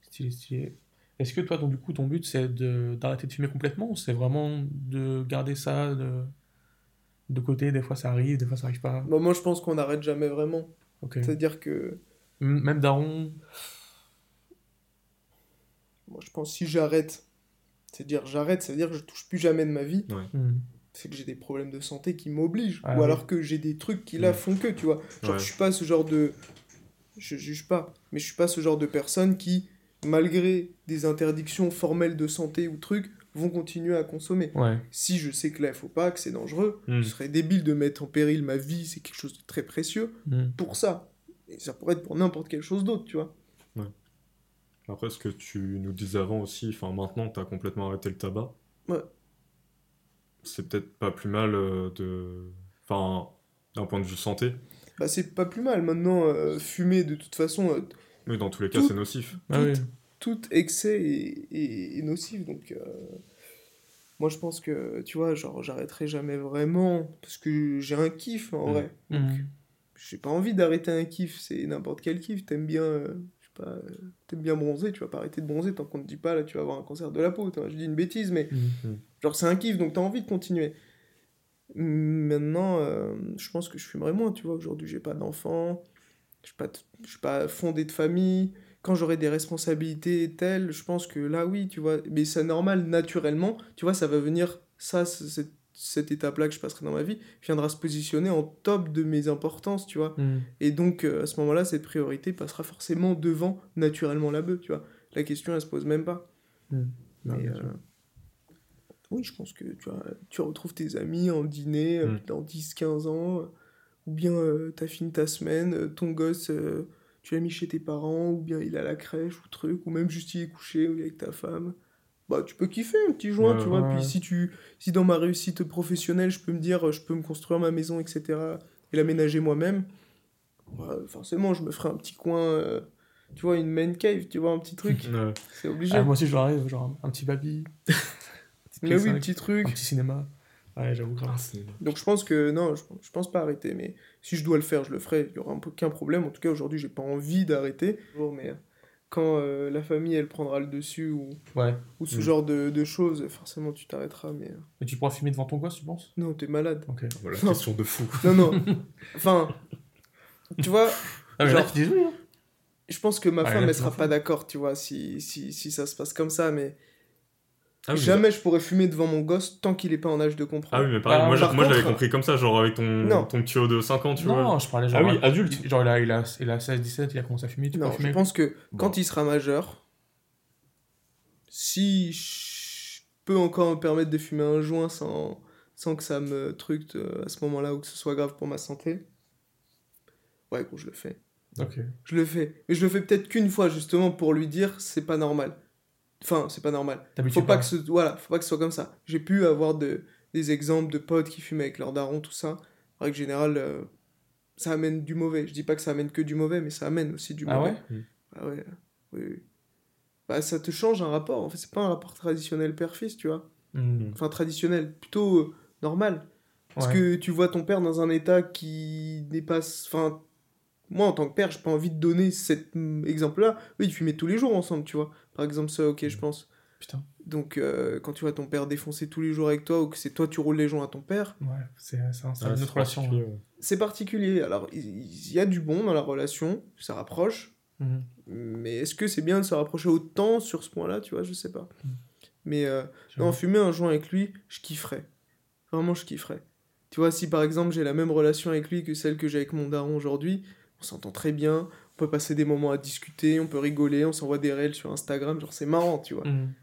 Speaker 1: Stylé, stylé. Est-ce que toi, donc, du coup, ton but, c'est de- d'arrêter de fumer complètement ou c'est vraiment de garder ça de, de côté? Des fois, ça arrive, des fois, ça arrive pas.
Speaker 3: Bon, moi, je pense qu'on n'arrête jamais vraiment. C'est-à-dire que,
Speaker 1: M- Même Daron?
Speaker 3: moi, je pense si j'arrête, c'est-à-dire j'arrête, c'est-à-dire que je touche plus jamais de ma vie,
Speaker 1: Mm.
Speaker 3: c'est que j'ai des problèmes de santé qui m'obligent.
Speaker 1: Ah
Speaker 3: ou alors que j'ai des trucs qui là
Speaker 2: Mm.
Speaker 3: font que, tu vois. Genre,
Speaker 2: Ouais.
Speaker 3: je suis pas ce genre de. Je juge pas, mais je suis pas ce genre de personne qui, malgré des interdictions formelles de santé ou trucs, vont continuer à consommer.
Speaker 1: Ouais.
Speaker 3: Si je sais que là, il faut pas, que c'est dangereux,
Speaker 2: Mm.
Speaker 3: ce serait débile de mettre en péril ma vie, c'est quelque chose de très précieux,
Speaker 1: Mm.
Speaker 3: pour ça. Et ça pourrait être pour n'importe quelle chose d'autre, tu vois.
Speaker 2: Après, ce que tu nous disais avant aussi, enfin maintenant, tu as complètement arrêté le tabac.
Speaker 3: Ouais.
Speaker 2: C'est peut-être pas plus mal euh, de. Enfin, d'un point de vue santé.
Speaker 3: Bah, c'est pas plus mal. Maintenant, euh, fumer, de toute façon, euh,
Speaker 2: Mais dans tous les cas,
Speaker 3: Tout-
Speaker 2: c'est nocif.
Speaker 1: Ah oui.
Speaker 3: tout excès est, est- est nocif. Donc, euh, moi, je pense que, tu vois, genre, j'arrêterai jamais vraiment. Parce que j'ai un kiff, en
Speaker 2: Mm.
Speaker 3: vrai.
Speaker 1: Mm.
Speaker 3: J'ai pas envie d'arrêter un kiff. C'est n'importe quel kiff. T'aimes bien, euh, pas, t'aimes bien bronzer. Tu vas pas arrêter de bronzer tant qu'on te dit pas, là, tu vas avoir un cancer de la peau. Je dis une bêtise, mais
Speaker 1: Mm.
Speaker 3: genre, c'est un kiff. Donc, t'as envie de continuer. Maintenant, euh, je pense que je fumerai moins, tu vois. Aujourd'hui, j'ai pas d'enfant. Je suis pas, t- je suis pas fondé de famille. Quand j'aurai des responsabilités telles, je pense que là, oui, tu vois. Mais c'est normal, naturellement. Tu vois, ça va venir, ça, cette, cette étape-là que je passerai dans ma vie, viendra se positionner en top de mes importances, tu vois.
Speaker 1: Mm.
Speaker 3: Et donc, euh, à ce moment-là, cette priorité passera forcément devant, naturellement, la bœuf, tu vois. La question, elle se pose même pas.
Speaker 1: Mm.
Speaker 3: Mais,
Speaker 1: bien sûr.
Speaker 3: euh, oui, je pense que tu, vois, tu retrouves tes amis en dîner euh,
Speaker 2: Mm.
Speaker 3: dans 10-15 ans, euh, ou bien tu t'as fini ta semaine, euh, ton gosse, euh, tu l'as mis chez tes parents, ou bien il est à la crèche ou truc, ou même juste il est couché, ou il est avec ta femme. Bah, tu peux kiffer un petit joint,
Speaker 2: Ouais,
Speaker 3: tu vois.
Speaker 1: ouais.
Speaker 3: Puis si, tu, si dans ma réussite professionnelle, je peux me dire, je peux me construire ma maison, etc., et l'aménager moi-même, bah, forcément, je me ferai un petit coin, euh, tu vois, une man cave, tu vois, un petit truc.
Speaker 2: Ouais.
Speaker 3: C'est obligé.
Speaker 1: Ah, moi aussi, je rêve, genre un, un petit baby. Petite
Speaker 3: Mais oui,
Speaker 1: PS5,
Speaker 3: petit truc.
Speaker 1: Un petit cinéma. Ouais, j'avoue.
Speaker 2: Ah,
Speaker 3: Donc je pense que non, je, je pense pas arrêter, mais si je dois le faire, je le ferai, il y aura un aucun problème. En tout cas, aujourd'hui, j'ai pas envie d'arrêter. Bon, Mais, quand euh, la famille elle prendra le dessus ou,
Speaker 1: Ouais.
Speaker 3: ou ce
Speaker 2: Mm.
Speaker 3: genre de, de choses, forcément tu t'arrêteras. Mais euh,
Speaker 1: Mais tu pourras fumer devant ton gosse, tu penses?
Speaker 3: Non, t'es malade.
Speaker 1: Ok.
Speaker 2: Voilà,
Speaker 3: Non.
Speaker 2: question de fou.
Speaker 3: Non, non. enfin, tu vois,
Speaker 1: Ah, mais
Speaker 3: Genre-
Speaker 1: là, tu dis oui. Hein.
Speaker 3: je pense que ma
Speaker 1: Ah,
Speaker 3: femme
Speaker 1: là,
Speaker 3: elle sera pas d'accord, tu vois, si, si, si ça se passe comme ça, mais
Speaker 2: Ah oui,
Speaker 3: jamais je pourrais fumer devant mon gosse tant qu'il est pas en âge de comprendre.
Speaker 2: Ah oui, mais pareil,
Speaker 1: Ah,
Speaker 2: moi, je-
Speaker 3: par
Speaker 2: moi je l'avais compris comme ça, genre avec ton,
Speaker 3: Non.
Speaker 2: ton petit haut de 5 ans, tu vois.
Speaker 1: Non, je parlais genre.
Speaker 2: Ah oui, adulte.
Speaker 1: Genre, il a, il a, il a 16, 17, il a commencé à fumer, tu
Speaker 3: non,
Speaker 1: peux fumer.
Speaker 3: je pense que
Speaker 2: Bon.
Speaker 3: quand il sera majeur, si je peux encore me permettre de fumer un joint sans, sans que ça me tructe euh, à ce moment-là ou que ce soit grave pour ma santé, ouais, gros, je le fais.
Speaker 1: Ok.
Speaker 3: Je le fais. Mais je le fais peut-être qu'une fois, justement, pour lui dire c'est pas normal. Enfin, c'est pas normal. Faut pas, que ce, voilà, faut pas que ce soit comme ça. J'ai pu avoir de, des exemples de potes qui fument avec leur daron, tout ça. En règle générale, euh, ça amène du mauvais. Je dis pas que ça amène que du mauvais, mais ça amène aussi du
Speaker 1: Ah
Speaker 3: mauvais.
Speaker 1: ouais?
Speaker 3: Ah ouais, oui, oui. Bah, ça te change un rapport. En fait, c'est pas un rapport traditionnel père-fils, tu vois.
Speaker 1: Hmm.
Speaker 3: Enfin, traditionnel, plutôt euh, normal. Parce
Speaker 1: Ouais.
Speaker 3: que tu vois ton père dans un état qui n'est pas. Enfin, moi en tant que père, j'ai pas envie de donner cet mm, exemple-là. Eux, ils fumaient tous les jours ensemble, tu vois. Par exemple, ça, ok, je pense.
Speaker 1: Putain.
Speaker 3: Donc, euh, quand tu vois ton père défoncer tous les jours avec toi, ou que c'est toi tu roules les joints à ton père,
Speaker 1: Ouais, c'est c'est un- une autre relation.
Speaker 2: particulier,
Speaker 1: ouais.
Speaker 2: ouais.
Speaker 3: c'est particulier. Alors, il il y a du bon dans la relation, ça rapproche.
Speaker 1: Mhm.
Speaker 3: Mais est-ce que c'est bien de se rapprocher autant sur ce point-là, tu vois, je sais pas.
Speaker 1: Mm.
Speaker 3: Mais euh, non, fumer un joint avec lui, je kifferais. Vraiment, je kifferais. Tu vois, si par exemple j'ai la même relation avec lui que celle que j'ai avec mon daron aujourd'hui, on s'entend très bien, on peut passer des moments à discuter, on peut rigoler, on s'envoie des réels sur Instagram, genre c'est marrant, tu vois.
Speaker 1: Mhm.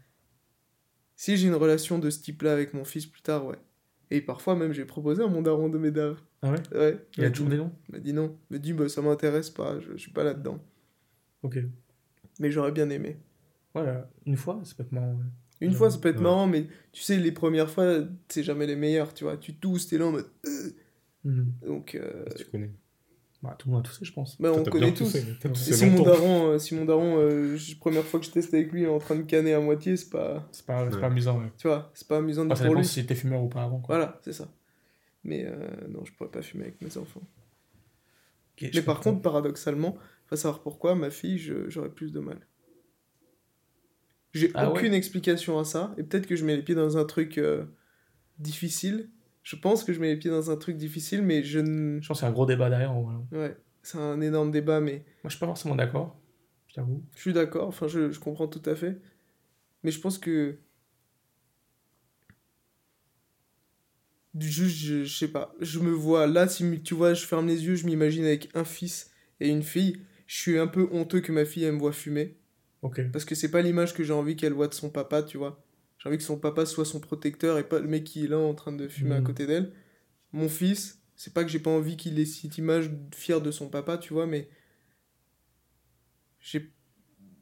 Speaker 3: Si j'ai une relation de ce type-là avec mon fils plus tard, ouais. Et parfois même j'ai proposé à mon daron de m'aider.
Speaker 1: Ah ouais?
Speaker 3: Ouais.
Speaker 1: Il a toujours
Speaker 3: dit-
Speaker 1: des noms?
Speaker 3: Il m'a dit non. Il m'a dit bah ça m'intéresse pas, je, je suis pas là-dedans.
Speaker 1: Ok.
Speaker 3: Mais j'aurais bien aimé.
Speaker 1: Voilà, une fois, ça peut être marrant. ouais.
Speaker 3: Une
Speaker 1: Ouais.
Speaker 3: fois, ça peut être
Speaker 2: Ouais.
Speaker 3: marrant, mais tu sais, les premières fois, c'est jamais les meilleures, tu vois. Tu tousses, t'es là en mode. euh.
Speaker 1: Mhm.
Speaker 3: Donc, euh,
Speaker 2: Tu connais.
Speaker 1: Bah, tout le monde a toussé, je pense.
Speaker 3: bah, on connaît tous.
Speaker 2: poussé, t'as
Speaker 3: Et
Speaker 2: poussé
Speaker 3: si mon
Speaker 2: longtemps.
Speaker 3: daron, euh, si mon daron euh, première fois que je teste avec lui, il est en train de canner à moitié, c'est pas.
Speaker 1: C'est pas, c'est
Speaker 2: Ouais.
Speaker 1: pas amusant. Ouais.
Speaker 3: Tu vois, c'est pas amusant
Speaker 1: Bah, ça
Speaker 3: pour lui.
Speaker 1: si t'es fumeur ou pas avant. Quoi.
Speaker 3: Voilà, c'est ça. Mais euh, non, je pourrais pas fumer avec mes enfants. Mais par
Speaker 1: comprends.
Speaker 3: contre, paradoxalement, faut savoir pourquoi, ma fille, je- j'aurais plus de mal. J'ai
Speaker 1: Ah
Speaker 3: aucune explication à ça, et peut-être que je mets les pieds dans un truc euh, difficile. Je pense que je mets les pieds dans un truc difficile, mais je ne.
Speaker 1: Je pense y a un gros débat derrière. en vrai.
Speaker 3: Ouais, c'est un énorme débat, mais
Speaker 1: Moi, je suis pas forcément d'accord, je t'avoue.
Speaker 3: je suis d'accord, enfin, je, je comprends tout à fait. Mais je pense que. Juste, je, je sais pas, je me vois là, si tu vois, je ferme les yeux, je m'imagine avec un fils et une fille. Je suis un peu honteux que ma fille, elle me voit fumer.
Speaker 1: Ok.
Speaker 3: Parce que c'est pas l'image que j'ai envie qu'elle voit de son papa, tu vois. J'ai envie que son papa soit son protecteur et pas le mec qui est là en train de fumer à
Speaker 1: Mhm.
Speaker 3: côté d'elle. Mon fils, c'est pas que j'ai pas envie qu'il ait cette image fière de son papa, tu vois, mais. J'ai.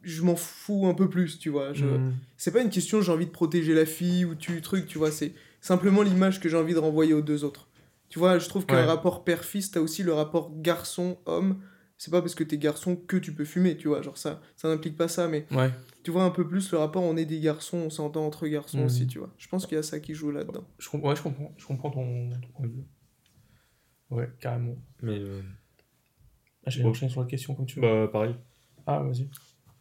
Speaker 3: Je m'en fous un peu plus, tu vois. Je...
Speaker 1: Mhm.
Speaker 3: C'est pas une question j'ai envie de protéger la fille ou tu truc, tu vois. C'est simplement l'image que j'ai envie de renvoyer aux deux autres. Tu vois, je trouve qu'un
Speaker 1: Ouais.
Speaker 3: rapport père-fils, t'as aussi le rapport garçon-homme. C'est pas parce que t'es garçon que tu peux fumer, tu vois. Genre ça, ça n'implique pas ça, mais
Speaker 1: Ouais,
Speaker 3: tu vois un peu plus le rapport, on est des garçons, on s'entend entre garçons aussi, tu vois. Je pense qu'il y a ça qui joue là-dedans.
Speaker 1: je, ouais, je comprends. Je comprends ton, ton point de vue. Ouais, carrément.
Speaker 2: Mais euh,
Speaker 1: Ah, J'ai enchaîné sur la question comme tu veux.
Speaker 2: bah, pareil.
Speaker 1: Ah, vas-y.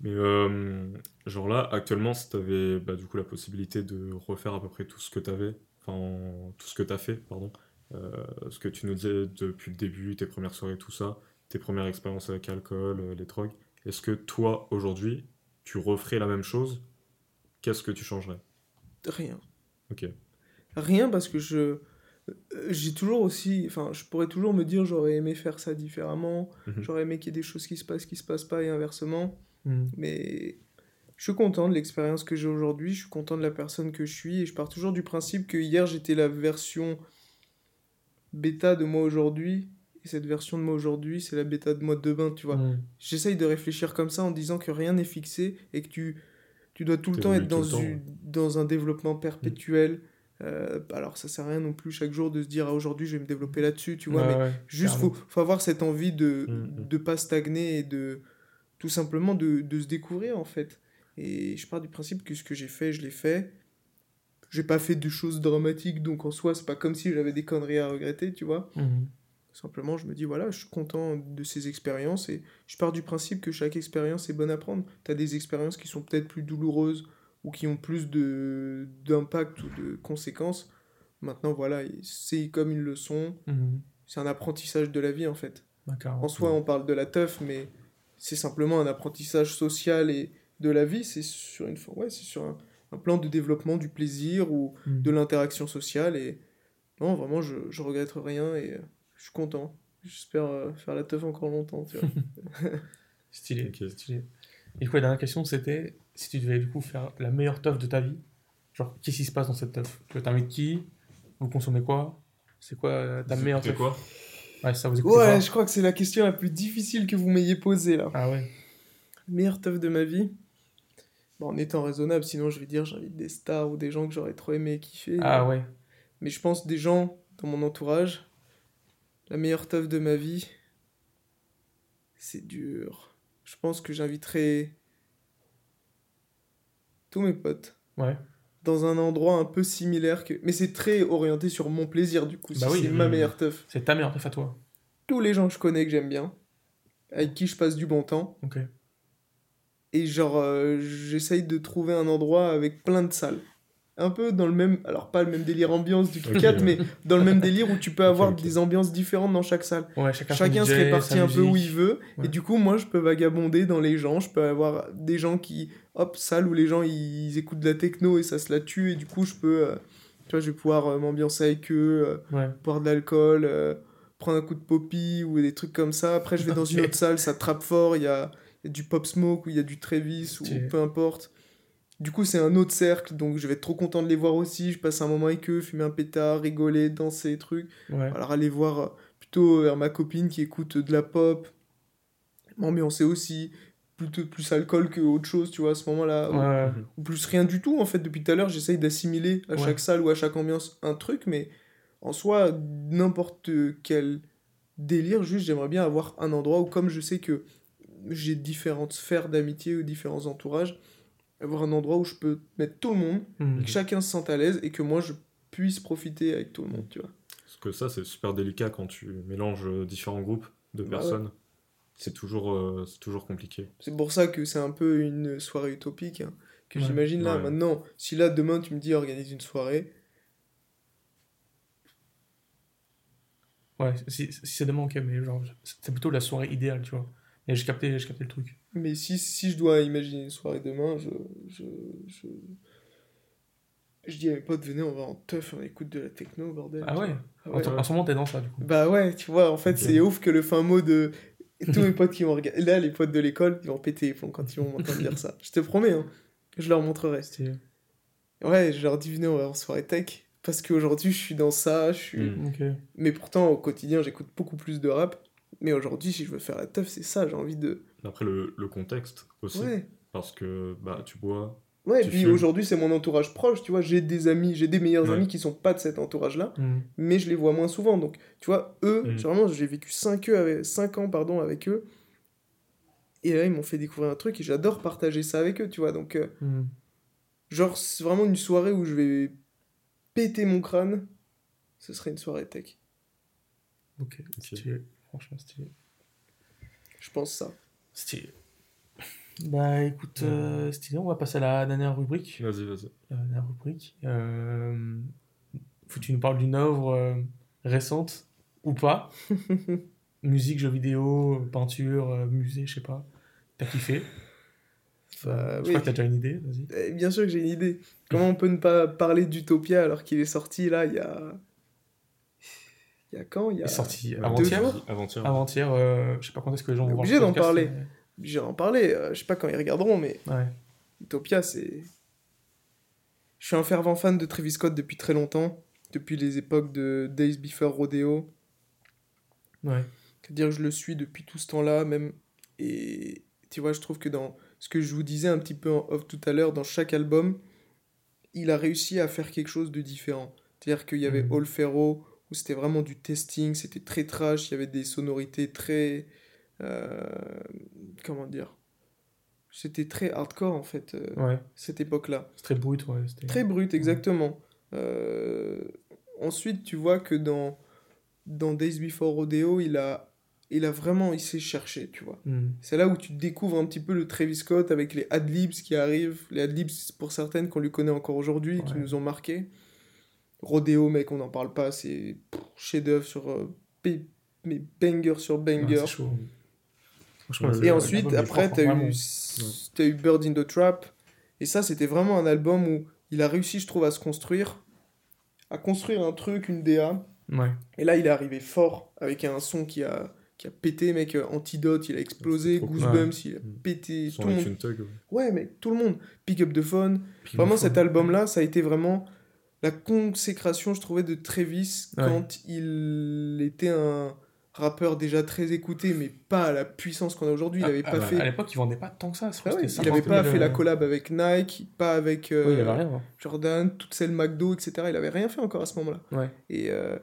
Speaker 2: Mais euh, genre là, actuellement, si t'avais bah, du coup la possibilité de refaire à peu près tout ce que t'avais, enfin tout ce que t'as fait, pardon, euh, ce que tu nous disais depuis le début, tes premières soirées, tout ça, tes premières expériences avec l'alcool, euh, les drogues, est-ce que toi, aujourd'hui, tu referais la même chose Qu'est-ce que tu changerais?
Speaker 3: Rien.
Speaker 2: Ok.
Speaker 3: Rien parce que je. euh, J'ai toujours aussi. Enfin, je pourrais toujours me dire j'aurais aimé faire ça différemment,
Speaker 2: Mhm.
Speaker 3: j'aurais aimé qu'il y ait des choses qui se passent, qui se passent pas et inversement.
Speaker 1: Mhm.
Speaker 3: Mais je suis content de l'expérience que j'ai aujourd'hui, je suis content de la personne que je suis et je pars toujours du principe que hier j'étais la version bêta de moi aujourd'hui et cette version de moi aujourd'hui c'est la bêta de moi de demain, tu vois. J'essaye de réfléchir comme ça en disant que rien n'est fixé et que tu, tu dois tout le temps être dans,
Speaker 2: temps,
Speaker 3: une- dans un développement perpétuel. Euh, alors ça sert à rien non plus chaque jour de se dire ah, aujourd'hui je vais me développer là-dessus, tu vois,
Speaker 1: Ouais,
Speaker 3: mais Juste,
Speaker 1: carrément.
Speaker 3: faut, faut avoir cette envie de
Speaker 2: Mhm.
Speaker 3: de pas stagner et de tout simplement de, de se découvrir en fait. Et je pars du principe que ce que j'ai fait, je l'ai fait. J'ai pas fait de choses dramatiques, donc en soi, c'est pas comme si j'avais des conneries à regretter, tu vois. Simplement, je me dis, voilà, je suis content de ces expériences et je pars du principe que chaque expérience est bonne à prendre. Tu as des expériences qui sont peut-être plus douloureuses ou qui ont plus de d'impact ou de conséquences. Maintenant, voilà, c'est comme une leçon.
Speaker 1: Mhm.
Speaker 3: C'est un apprentissage de la vie, en fait.
Speaker 1: D'accord.
Speaker 3: En soi, on parle de la teuf, mais c'est simplement un apprentissage social et de la vie. C'est sur, une... ouais, c'est sur un, un plan de développement du plaisir ou
Speaker 1: Mhm.
Speaker 3: de l'interaction sociale. Et non, vraiment, je, je regrette rien et euh, suis content. J'espère euh, faire la teuf encore longtemps, tu vois.
Speaker 1: Stylé,
Speaker 2: Ok.
Speaker 1: stylé. Et du coup, la dernière question, c'était si tu devais du coup faire la meilleure teuf de ta vie, genre, qu'est-ce qui se passe dans cette teuf? Tu t'invites qui? Vous consommez quoi? C'est quoi euh, ta
Speaker 2: Vous
Speaker 1: meilleure teuf?
Speaker 2: quoi?
Speaker 1: Ouais, ça vous
Speaker 3: Ouais,
Speaker 1: pas
Speaker 3: je crois que c'est la question la plus difficile que vous m'ayez posée là.
Speaker 1: Ah ouais.
Speaker 3: Meilleure teuf de ma vie? Bon, en étant raisonnable, sinon je vais dire j'invite des stars ou des gens que j'aurais trop aimé kiffer.
Speaker 1: Ah ouais.
Speaker 3: Mais je pense des gens dans mon entourage. La meilleure teuf de ma vie, c'est dur. Je pense que j'inviterai tous mes potes
Speaker 1: Ouais.
Speaker 3: dans un endroit un peu similaire que. Mais c'est très orienté sur mon plaisir du coup.
Speaker 1: Bah
Speaker 3: si
Speaker 1: oui,
Speaker 3: c'est
Speaker 1: oui,
Speaker 3: ma meilleure teuf.
Speaker 1: C'est ta meilleure teuf à toi.
Speaker 3: Tous les gens que je connais que j'aime bien, avec qui je passe du bon temps.
Speaker 1: Ok.
Speaker 3: Et genre, euh, j'essaye de trouver un endroit avec plein de salles. Un peu dans le même, alors pas le même délire ambiance du Kit
Speaker 2: Ok,
Speaker 3: Kat,
Speaker 2: ouais.
Speaker 3: mais dans le même délire où tu peux avoir des ambiances différentes dans chaque salle.
Speaker 1: Ouais, chacun,
Speaker 3: se répartit un peu où il veut.
Speaker 1: Ouais.
Speaker 3: Et du coup, moi, je peux vagabonder dans les gens. Je peux avoir des gens qui, hop, salle où les gens ils écoutent de la techno et ça se la tue. Et du coup, je peux, euh, tu vois, je vais pouvoir euh, m'ambiancer avec eux, euh, boire de l'alcool, prendre un coup de poppy ou des trucs comme ça. Après, je vais dans une autre salle, ça trappe fort. Il y a, y a du pop smoke ou il y a du Travis ou peu importe. Du coup, c'est un autre cercle, donc je vais être trop content de les voir aussi. Je passe un moment avec eux, fumer un pétard, rigoler, danser, trucs.
Speaker 1: Ouais.
Speaker 3: Alors aller voir euh, plutôt vers ma copine qui écoute de la pop, m'ambiancer aussi, plutôt plus alcool que autre chose, tu vois, à ce moment-là. ou-
Speaker 1: Ouais.
Speaker 3: Ou, plus rien du tout, en fait. Depuis tout à l'heure, j'essaye d'assimiler à
Speaker 1: Ouais.
Speaker 3: chaque salle ou à chaque ambiance un truc, mais en soi, n'importe quel délire, juste j'aimerais bien avoir un endroit où, comme je sais que j'ai différentes sphères d'amitié ou différents entourages, avoir un endroit où je peux mettre tout le monde, et que chacun se sente à l'aise et que moi je puisse profiter avec tout le monde, tu vois.
Speaker 2: Parce que ça, c'est super délicat quand tu mélanges euh, différents groupes de
Speaker 3: Bah ouais.
Speaker 2: personnes. C'est toujours, euh, c'est toujours compliqué.
Speaker 3: C'est pour ça que c'est un peu une soirée utopique hein, que
Speaker 1: Ouais.
Speaker 3: j'imagine là.
Speaker 2: Ouais.
Speaker 3: Maintenant, si là demain tu me dis organise une soirée,
Speaker 1: Ouais, si, si c'est demain, ok, mais genre, c'est plutôt la soirée idéale, tu vois. Et j'ai capté, j'ai capté le truc.
Speaker 3: mais si, si je dois imaginer une soirée demain, je, je, je, je dis à mes potes, venez, on va en teuf, on écoute de la techno, bordel.
Speaker 1: Ah ouais.
Speaker 3: Ah
Speaker 1: En,
Speaker 3: ouais.
Speaker 1: en ce moment, t'es dans ça, du coup.
Speaker 3: Bah ouais, tu vois, en fait, c'est ouf que le fin mot de. Tous mes potes qui vont regarder. Là, les potes de l'école, ils vont péter les plombs quand ils vont m'entendre dire ça. Je te promets, hein. Je leur montrerai. Ouais, je leur dis, venez, on va en soirée tech. Parce qu'aujourd'hui, je suis dans ça, je suis.
Speaker 2: Mm.
Speaker 1: Ok.
Speaker 3: Mais pourtant, au quotidien, j'écoute beaucoup plus de rap. Mais aujourd'hui, si je veux faire la teuf, c'est ça, j'ai envie de.
Speaker 2: Après, le, le contexte aussi.
Speaker 3: Ouais.
Speaker 2: Parce que bah, tu bois.
Speaker 3: Ouais, et
Speaker 2: Tu
Speaker 3: puis aujourd'hui, c'est mon entourage proche, tu vois. J'ai des amis, j'ai des meilleurs
Speaker 2: Ouais.
Speaker 3: amis qui sont pas de cet entourage-là,
Speaker 1: Mhm.
Speaker 3: mais je les vois moins souvent. Donc, tu vois, eux,
Speaker 2: Mm.
Speaker 3: vraiment, j'ai vécu 5, avec, cinq ans pardon, avec eux. Et là, ils m'ont fait découvrir un truc et j'adore partager ça avec eux, tu vois. Donc, euh,
Speaker 1: Mhm.
Speaker 3: genre, c'est vraiment une soirée où je vais péter mon crâne. Ce serait une soirée tech.
Speaker 1: Ok, stylé. Franchement, stylé.
Speaker 3: Je pense ça.
Speaker 1: Stylé. Bah écoute, euh, stylé, on va passer à la dernière rubrique.
Speaker 2: Vas-y, vas-y.
Speaker 1: La dernière rubrique. Euh, faut que tu nous parles d'une œuvre euh, récente ou pas. Musique, jeux vidéo, peinture, euh, musée, je sais pas. T'as kiffé?
Speaker 3: Bah,
Speaker 1: Je
Speaker 3: oui.
Speaker 1: crois que t'as déjà une idée, vas-y.
Speaker 3: Eh, Bien sûr que j'ai une idée. Comment on peut ne pas parler d'Utopia alors qu'il est sorti là il y a. Il y a quand Il y a.
Speaker 1: est sorti avant-hier.
Speaker 2: Avant-hier.
Speaker 1: Avant-hier, euh, je sais pas quand est-ce que les gens vont voir
Speaker 3: obligé d'en parler.
Speaker 1: mais-
Speaker 3: J'ai en parlé, euh, je sais pas quand ils regarderont, mais
Speaker 1: Ouais.
Speaker 3: Utopia, c'est. Je suis un fervent fan de Travis Scott depuis très longtemps, depuis les époques de Days Before Rodeo.
Speaker 1: Ouais.
Speaker 3: C'est-à-dire que je le suis depuis tout ce temps-là, même. Et tu vois, je trouve que dans ce que je vous disais un petit peu en off tout à l'heure, dans chaque album, il a réussi à faire quelque chose de différent. C'est-à-dire qu'il y avait
Speaker 1: Mhm.
Speaker 3: All Ferro, où c'était vraiment du testing, c'était très trash, il y avait des sonorités très. euh, comment dire C'était très hardcore en fait, euh,
Speaker 1: Ouais.
Speaker 3: cette époque-là.
Speaker 1: Très brut, ouais.
Speaker 3: Très brut, exactement. Euh, ensuite, tu vois que dans dans Days Before Rodeo, il a, il a vraiment, il s'est cherché, tu vois.
Speaker 1: Hmm.
Speaker 3: C'est là où tu découvres un petit peu le Travis Scott avec les adlibs qui arrivent, les adlibs pour certaines qu'on lui connaît encore aujourd'hui, qui
Speaker 1: Ouais.
Speaker 3: nous ont marqué. Rodeo, mec, on n'en parle pas, c'est chef-d'œuvre sur euh, mais banger sur banger.
Speaker 1: c'est chaud. Franchement,
Speaker 2: Ouais,
Speaker 1: le-
Speaker 3: Et ensuite, après, t'as eu, t'as eu Bird in the Trap. Et ça, c'était vraiment un album où il a réussi, je trouve, à se construire, à construire un truc, une DA.
Speaker 1: Ouais.
Speaker 3: Et là, il est arrivé fort avec un son qui a, qui a pété, mec. euh, Antidote, il a explosé. Goosebumps, il a pété.
Speaker 2: Son
Speaker 3: Tout le monde.
Speaker 2: ouais.
Speaker 3: Ouais, mec, tout le monde. Pick Up the Phone. Vraiment, cet album-là, ça a été vraiment la consécration, je trouvais, de Travis
Speaker 1: Ouais.
Speaker 3: quand il était un rappeur déjà très écouté, mais pas à la puissance qu'on a aujourd'hui. Il
Speaker 1: Ah,
Speaker 3: avait
Speaker 1: ah
Speaker 3: pas
Speaker 1: bah,
Speaker 3: fait.
Speaker 1: À l'époque, il vendait pas tant que ça.
Speaker 3: Ah ouais, il avait
Speaker 1: 50
Speaker 3: pas
Speaker 1: 000,
Speaker 3: fait la
Speaker 1: euh,
Speaker 3: collab avec Nike, pas avec euh,
Speaker 1: il rien. hein.
Speaker 3: Jordan, toutes celles McDo, etc. Il avait rien fait encore à ce moment-là.
Speaker 1: Ouais.
Speaker 3: Et, euh,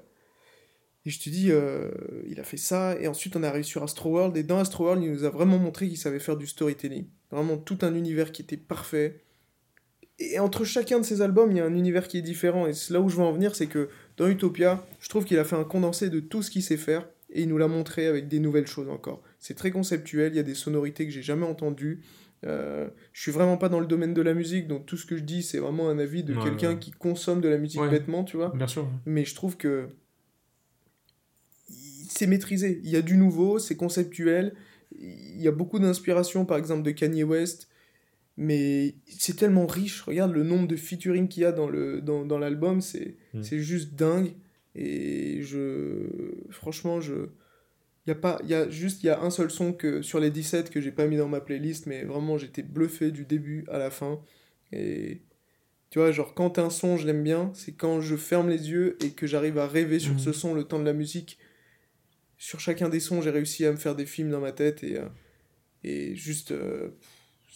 Speaker 3: et je te dis, euh, il a fait ça. Et ensuite, on est arrivé sur Astroworld. Et dans Astroworld, il nous a vraiment montré qu'il savait faire du storytelling. Vraiment tout un univers qui était parfait. Et entre chacun de ces albums, il y a un univers qui est différent. Et c'est là où je veux en venir, c'est que dans Utopia, je trouve qu'il a fait un condensé de tout ce qu'il sait faire. Et il nous l'a montré avec des nouvelles choses encore. C'est très conceptuel, il y a des sonorités que j'ai jamais entendues. Euh, je suis vraiment pas dans le domaine de la musique, donc tout ce que je dis, c'est vraiment un avis de
Speaker 2: Ouais,
Speaker 3: quelqu'un
Speaker 2: ouais.
Speaker 3: qui consomme de la musique
Speaker 1: Ouais.
Speaker 3: bêtement, tu vois
Speaker 1: Bien sûr.
Speaker 3: mais je trouve que c'est maîtrisé. Il y a du nouveau, c'est conceptuel. Il y a beaucoup d'inspiration, par exemple, de Kanye West. Mais c'est tellement riche. Regarde le nombre de featuring qu'il y a dans le dans, dans l'album, c'est
Speaker 2: Mm.
Speaker 3: c'est juste dingue. Et je franchement, je il y a pas il y a juste il y a un seul son que sur les 17 que j'ai pas mis dans ma playlist, mais vraiment j'étais bluffé du début à la fin. Et tu vois, genre quand un son je l'aime bien, c'est quand je ferme les yeux et que j'arrive à rêver sur
Speaker 1: Mhm.
Speaker 3: ce son le temps de la musique. Sur chacun des sons, j'ai réussi à me faire des films dans ma tête et, euh, et juste euh,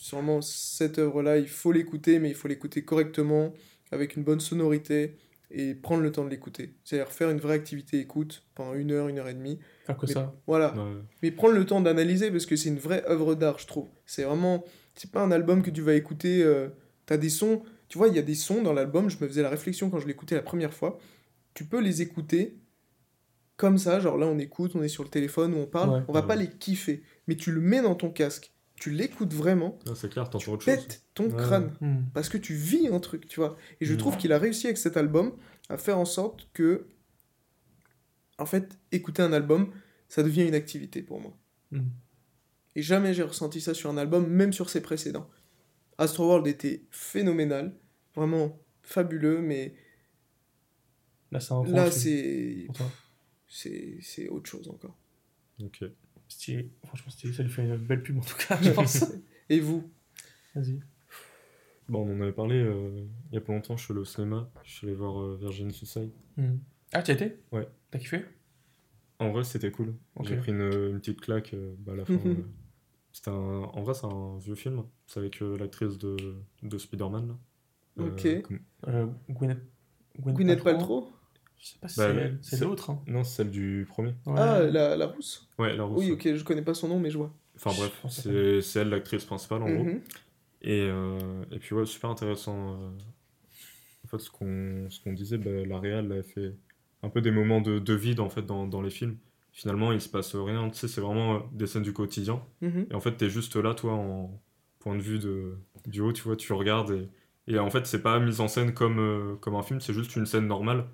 Speaker 3: sûrement cette œuvre-là, il faut l'écouter, mais il faut l'écouter correctement, avec une bonne sonorité et prendre le temps de l'écouter. C'est-à-dire faire une vraie activité écoute pendant une heure, une heure et demie.
Speaker 1: Faire que
Speaker 3: Mais-
Speaker 1: ça.
Speaker 3: Voilà,
Speaker 2: Ouais.
Speaker 3: mais prendre le temps d'analyser parce que c'est une vraie œuvre d'art, je trouve. C'est vraiment. C'est pas un album que tu vas écouter. euh, T'as des sons. Tu vois, il y a des sons dans l'album. Je me faisais la réflexion quand je l'écoutais la première fois. Tu peux les écouter comme ça. Genre là, on écoute, on est sur le téléphone ou on parle.
Speaker 1: Ouais.
Speaker 3: on va
Speaker 2: Ouais.
Speaker 3: pas les kiffer. Mais tu le mets dans ton casque. Tu l'écoutes vraiment.
Speaker 2: Ah, c'est clair, t'entends autre chose.
Speaker 3: Ton
Speaker 2: Ouais.
Speaker 3: crâne.
Speaker 1: Hmm.
Speaker 3: Parce que tu vis un truc, tu vois. Et je
Speaker 2: Mm.
Speaker 3: trouve qu'il a réussi avec cet album à faire en sorte que. En fait, écouter un album, ça devient une activité pour moi.
Speaker 1: Mm.
Speaker 3: Et jamais j'ai ressenti ça sur un album, même sur ses précédents. Astroworld était phénoménal, vraiment fabuleux, mais
Speaker 1: Là, c'est
Speaker 3: là. C'est c'est autre chose encore.
Speaker 2: Ok.
Speaker 1: Stylé. Franchement, stylé. Ça lui fait une belle pub en tout cas, je pense.
Speaker 3: Et vous?
Speaker 1: Vas-y.
Speaker 2: Bon, on en avait parlé euh, il y a pas longtemps, je suis allé au cinéma, je suis allé voir euh, Virgin Suicide.
Speaker 1: Hmm. Ah, tu y as été?
Speaker 2: Ouais.
Speaker 1: T'as kiffé?
Speaker 2: En vrai, c'était cool. J'ai pris une, une petite claque euh, bah, à la fin. euh, c'était un... En vrai, c'est un vieux film. C'est avec euh, l'actrice de, de Spider-Man. Euh,
Speaker 3: Ok.
Speaker 2: comme-
Speaker 1: euh, Gwyneth,
Speaker 3: Gwyneth Paltrow?
Speaker 1: Je sais pas si
Speaker 2: Bah,
Speaker 1: c'est l'autre. Hein.
Speaker 2: Non, c'est celle du premier.
Speaker 1: Ouais.
Speaker 3: Ah, la, la rousse?
Speaker 2: Ouais, la rousse.
Speaker 3: Oui, ok, je connais pas son nom, mais je vois.
Speaker 2: Enfin bref, c'est c'est elle l'actrice principale en gros.
Speaker 3: Mhm.
Speaker 2: Et, euh, et puis ouais, super intéressant. euh, En fait, ce qu'on ce qu'on disait, bah, la réal elle fait un peu des moments de, de vide en fait dans, dans les films. Finalement, il se passe rien. Tu sais, c'est vraiment euh, des scènes du quotidien.
Speaker 3: Mhm.
Speaker 2: Et en fait, t'es juste là, toi, en point de vue de, du haut, tu vois, tu regardes. Et, et en fait, c'est pas mis en scène comme, euh, comme un film, c'est juste une scène normale.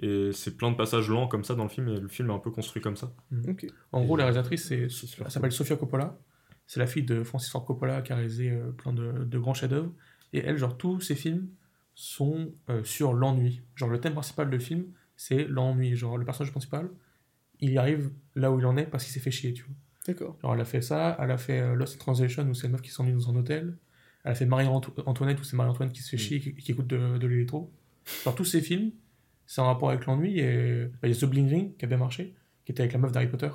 Speaker 2: Et c'est plein de passages lents comme ça dans le film, et le film est un peu construit comme ça.
Speaker 3: Ok.
Speaker 1: En gros, la réalisatrice, c'est,
Speaker 2: C'est super
Speaker 1: elle s'appelle Sofia Coppola. C'est la fille de Francis Ford Coppola qui a réalisé euh, plein de, de grands chefs-d'œuvre. Et elle, genre, tous ses films sont euh, sur l'ennui. Genre, le thème principal du film, c'est l'ennui. Genre, le personnage principal, il y arrive là où il en est parce qu'il s'est fait chier, tu vois.
Speaker 3: D'accord.
Speaker 1: Genre, elle a fait ça, elle a fait euh, Lost in Translation où c'est une meuf qui s'ennuie dans un hôtel. Elle a fait Marie-Antoinette où c'est Marie-Antoinette qui se fait
Speaker 2: Mm.
Speaker 1: chier et qui, qui écoute de, de l'électro. Genre, tous ces films, c'est en rapport avec l'ennui. Et bah, il y a The Bling Ring qui a bien marché, qui était avec la meuf d'Harry Potter,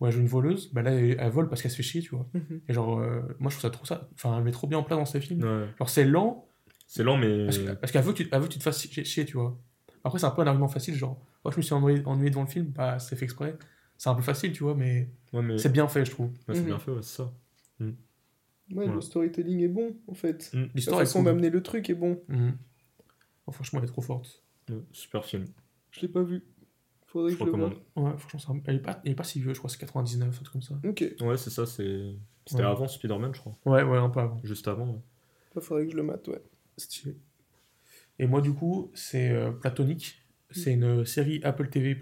Speaker 1: où elle joue une voleuse. Bah, là, elle, vole parce qu'elle se fait chier, tu vois.
Speaker 3: Mhm.
Speaker 1: Et genre, euh, moi je trouve ça trop ça. Enfin, elle met trop bien en place dans ses films.
Speaker 2: Ouais.
Speaker 1: Genre, c'est lent
Speaker 2: C'est lent, mais.
Speaker 1: parce, que- parce qu'elle veut, que tu- elle veut que tu te fasses chier, chier, tu vois. Après, c'est un peu un argument facile, genre, moi je me suis ennuyé, ennuyé devant le film, bah c'est fait exprès. C'est un peu facile, tu vois, mais
Speaker 2: Ouais, mais...
Speaker 1: c'est bien fait, je trouve.
Speaker 2: Ouais, c'est
Speaker 3: Mhm.
Speaker 2: bien fait, ouais, c'est ça.
Speaker 3: Ouais,
Speaker 2: Voilà.
Speaker 3: le storytelling est bon, en fait.
Speaker 2: Mm.
Speaker 3: La
Speaker 1: L'histoire est
Speaker 3: façon
Speaker 1: cool.
Speaker 3: d'amener le truc est bon.
Speaker 1: Mhm. Oh, franchement, elle est trop forte.
Speaker 2: Super film.
Speaker 3: Je l'ai pas vu. Faudrait
Speaker 2: Je
Speaker 3: que je le
Speaker 2: recommande.
Speaker 3: vois.
Speaker 1: Ouais, franchement, ça- elle est pas, elle est pas si vieux, je crois, c'est 99, un truc comme ça.
Speaker 3: Ok.
Speaker 2: Ouais, c'est ça, c'est... C'était
Speaker 1: Ouais.
Speaker 2: avant Spider-Man, je crois.
Speaker 1: Ouais, ouais, un peu avant.
Speaker 2: Juste avant, ouais.
Speaker 3: Faudrait que je le mate, ouais.
Speaker 1: Stylé. Et moi, du coup, c'est euh, Platonique. C'est une série Apple TV+.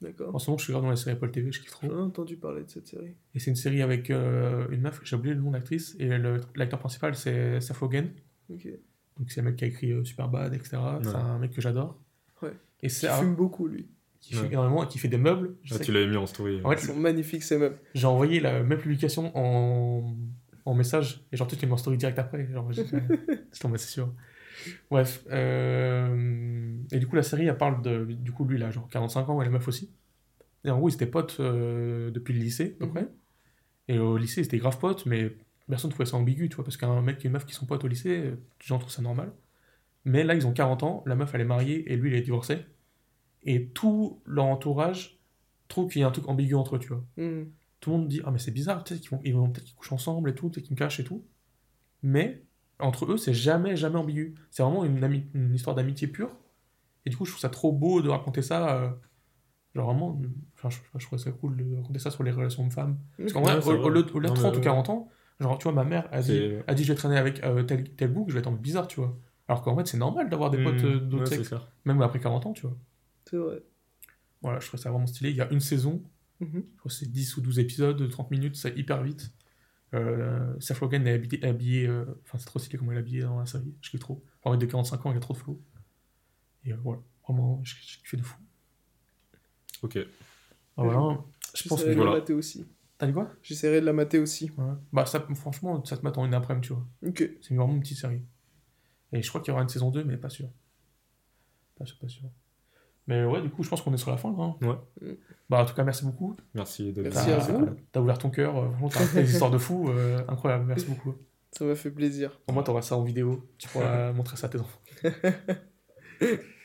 Speaker 3: D'accord.
Speaker 1: En ce moment, je suis grave dans la série Apple TV, je kiffe trop.
Speaker 3: J'en ai entendu parler de cette série.
Speaker 1: Et c'est une série avec euh, une meuf, j'ai oublié le nom d'actrice, et le- l'acteur principal, c'est Seth Rogen.
Speaker 3: Ok.
Speaker 1: Donc c'est le mec qui a écrit euh, Superbad, etc. C'est un mec que j'adore.
Speaker 3: Ouais.
Speaker 1: Et
Speaker 3: Il
Speaker 1: c'est un
Speaker 3: fume beaucoup, lui.
Speaker 1: qui fait
Speaker 2: Ouais.
Speaker 1: énormément et qui fait des meubles. Je
Speaker 2: Ah,
Speaker 1: sais
Speaker 2: tu l'avais mis en story.
Speaker 1: En fait,
Speaker 3: Ils sont magnifiques, ces meubles.
Speaker 1: J'ai envoyé la même publication en, en message et genre tout suite il m'a story direct après. Genre, en mode, c'est sûr. Bref. euh, Et du coup, la série, elle parle de. Du coup, lui, il a genre 45 ans et la meuf aussi. Et en gros, ils étaient potes euh, depuis le lycée, à peu
Speaker 3: Mhm.
Speaker 1: près. Et au lycée, ils étaient grave potes, mais personne ne trouvait ça ambigu, tu vois, parce qu'un mec et une meuf qui sont potes au lycée, euh, les gens trouvent ça normal. Mais là, ils ont 40 ans, la meuf, elle est mariée et lui, il est divorcé. Et tout leur entourage trouve qu'il y a un truc ambigu entre eux, tu vois
Speaker 3: Hmm.
Speaker 1: tout le monde dit ah mais c'est bizarre peut-être qu'ils vont ils vont peut-être qu'ils couchent ensemble et tout peut-être qu'ils me cachent et tout mais entre eux c'est jamais jamais ambigu c'est vraiment une, ami- une histoire d'amitié pure et du coup je trouve ça trop beau de raconter ça euh, genre vraiment enfin je, je trouve ça cool de raconter ça sur les relations de femmes parce qu'en
Speaker 2: Ouais,
Speaker 1: vrai au- au-delà au-delà de
Speaker 2: Non,
Speaker 1: 30
Speaker 2: mais
Speaker 1: ou
Speaker 2: ouais.
Speaker 1: 40 ans genre tu vois ma mère a dit, a dit je vais traîner avec euh, tel, tel bouc je vais être bizarre tu vois alors qu'en fait c'est normal d'avoir des
Speaker 2: Mmh,
Speaker 1: potes euh, d'autres
Speaker 2: ouais,
Speaker 1: sexes même après 40 ans tu vois
Speaker 3: C'est vrai.
Speaker 1: voilà je trouve ça vraiment stylé il y a une saison
Speaker 3: Mhm.
Speaker 1: je crois que c'est 10 ou 12 épisodes de 30 minutes, c'est hyper vite. Euh, Seth Rogen est habillé, habillé, euh, enfin c'est trop stylé comment il est habillé dans la série, je kiffe trop. En mec de 45 ans, il a trop de flow. Et euh, voilà, vraiment, je, je kiffe de fou.
Speaker 2: Ok.
Speaker 1: Ah, voilà, je pense que...
Speaker 2: voilà.
Speaker 3: aussi.
Speaker 1: T'as dit quoi?
Speaker 3: J'essaierai de la mater aussi.
Speaker 1: Ouais. Bah ça, franchement, ça te met en une après-midi, tu vois.
Speaker 3: Ok.
Speaker 1: C'est vraiment une petite série. Et je crois qu'il y aura une saison 2, mais pas sûr. Pas sûr, pas sûr. Mais ouais, du coup, je pense qu'on est sur la fin, là. hein.
Speaker 2: Ouais.
Speaker 1: Bah en tout cas, merci beaucoup.
Speaker 2: Merci de
Speaker 3: Merci à vous.
Speaker 1: T'as ouvert ton cœur, euh, vraiment, t'as fait des histoires de fou, euh, incroyable, merci beaucoup.
Speaker 3: Ça m'a fait plaisir.
Speaker 1: Au moins, t'auras ça en vidéo. Tu pourras montrer ça à tes enfants.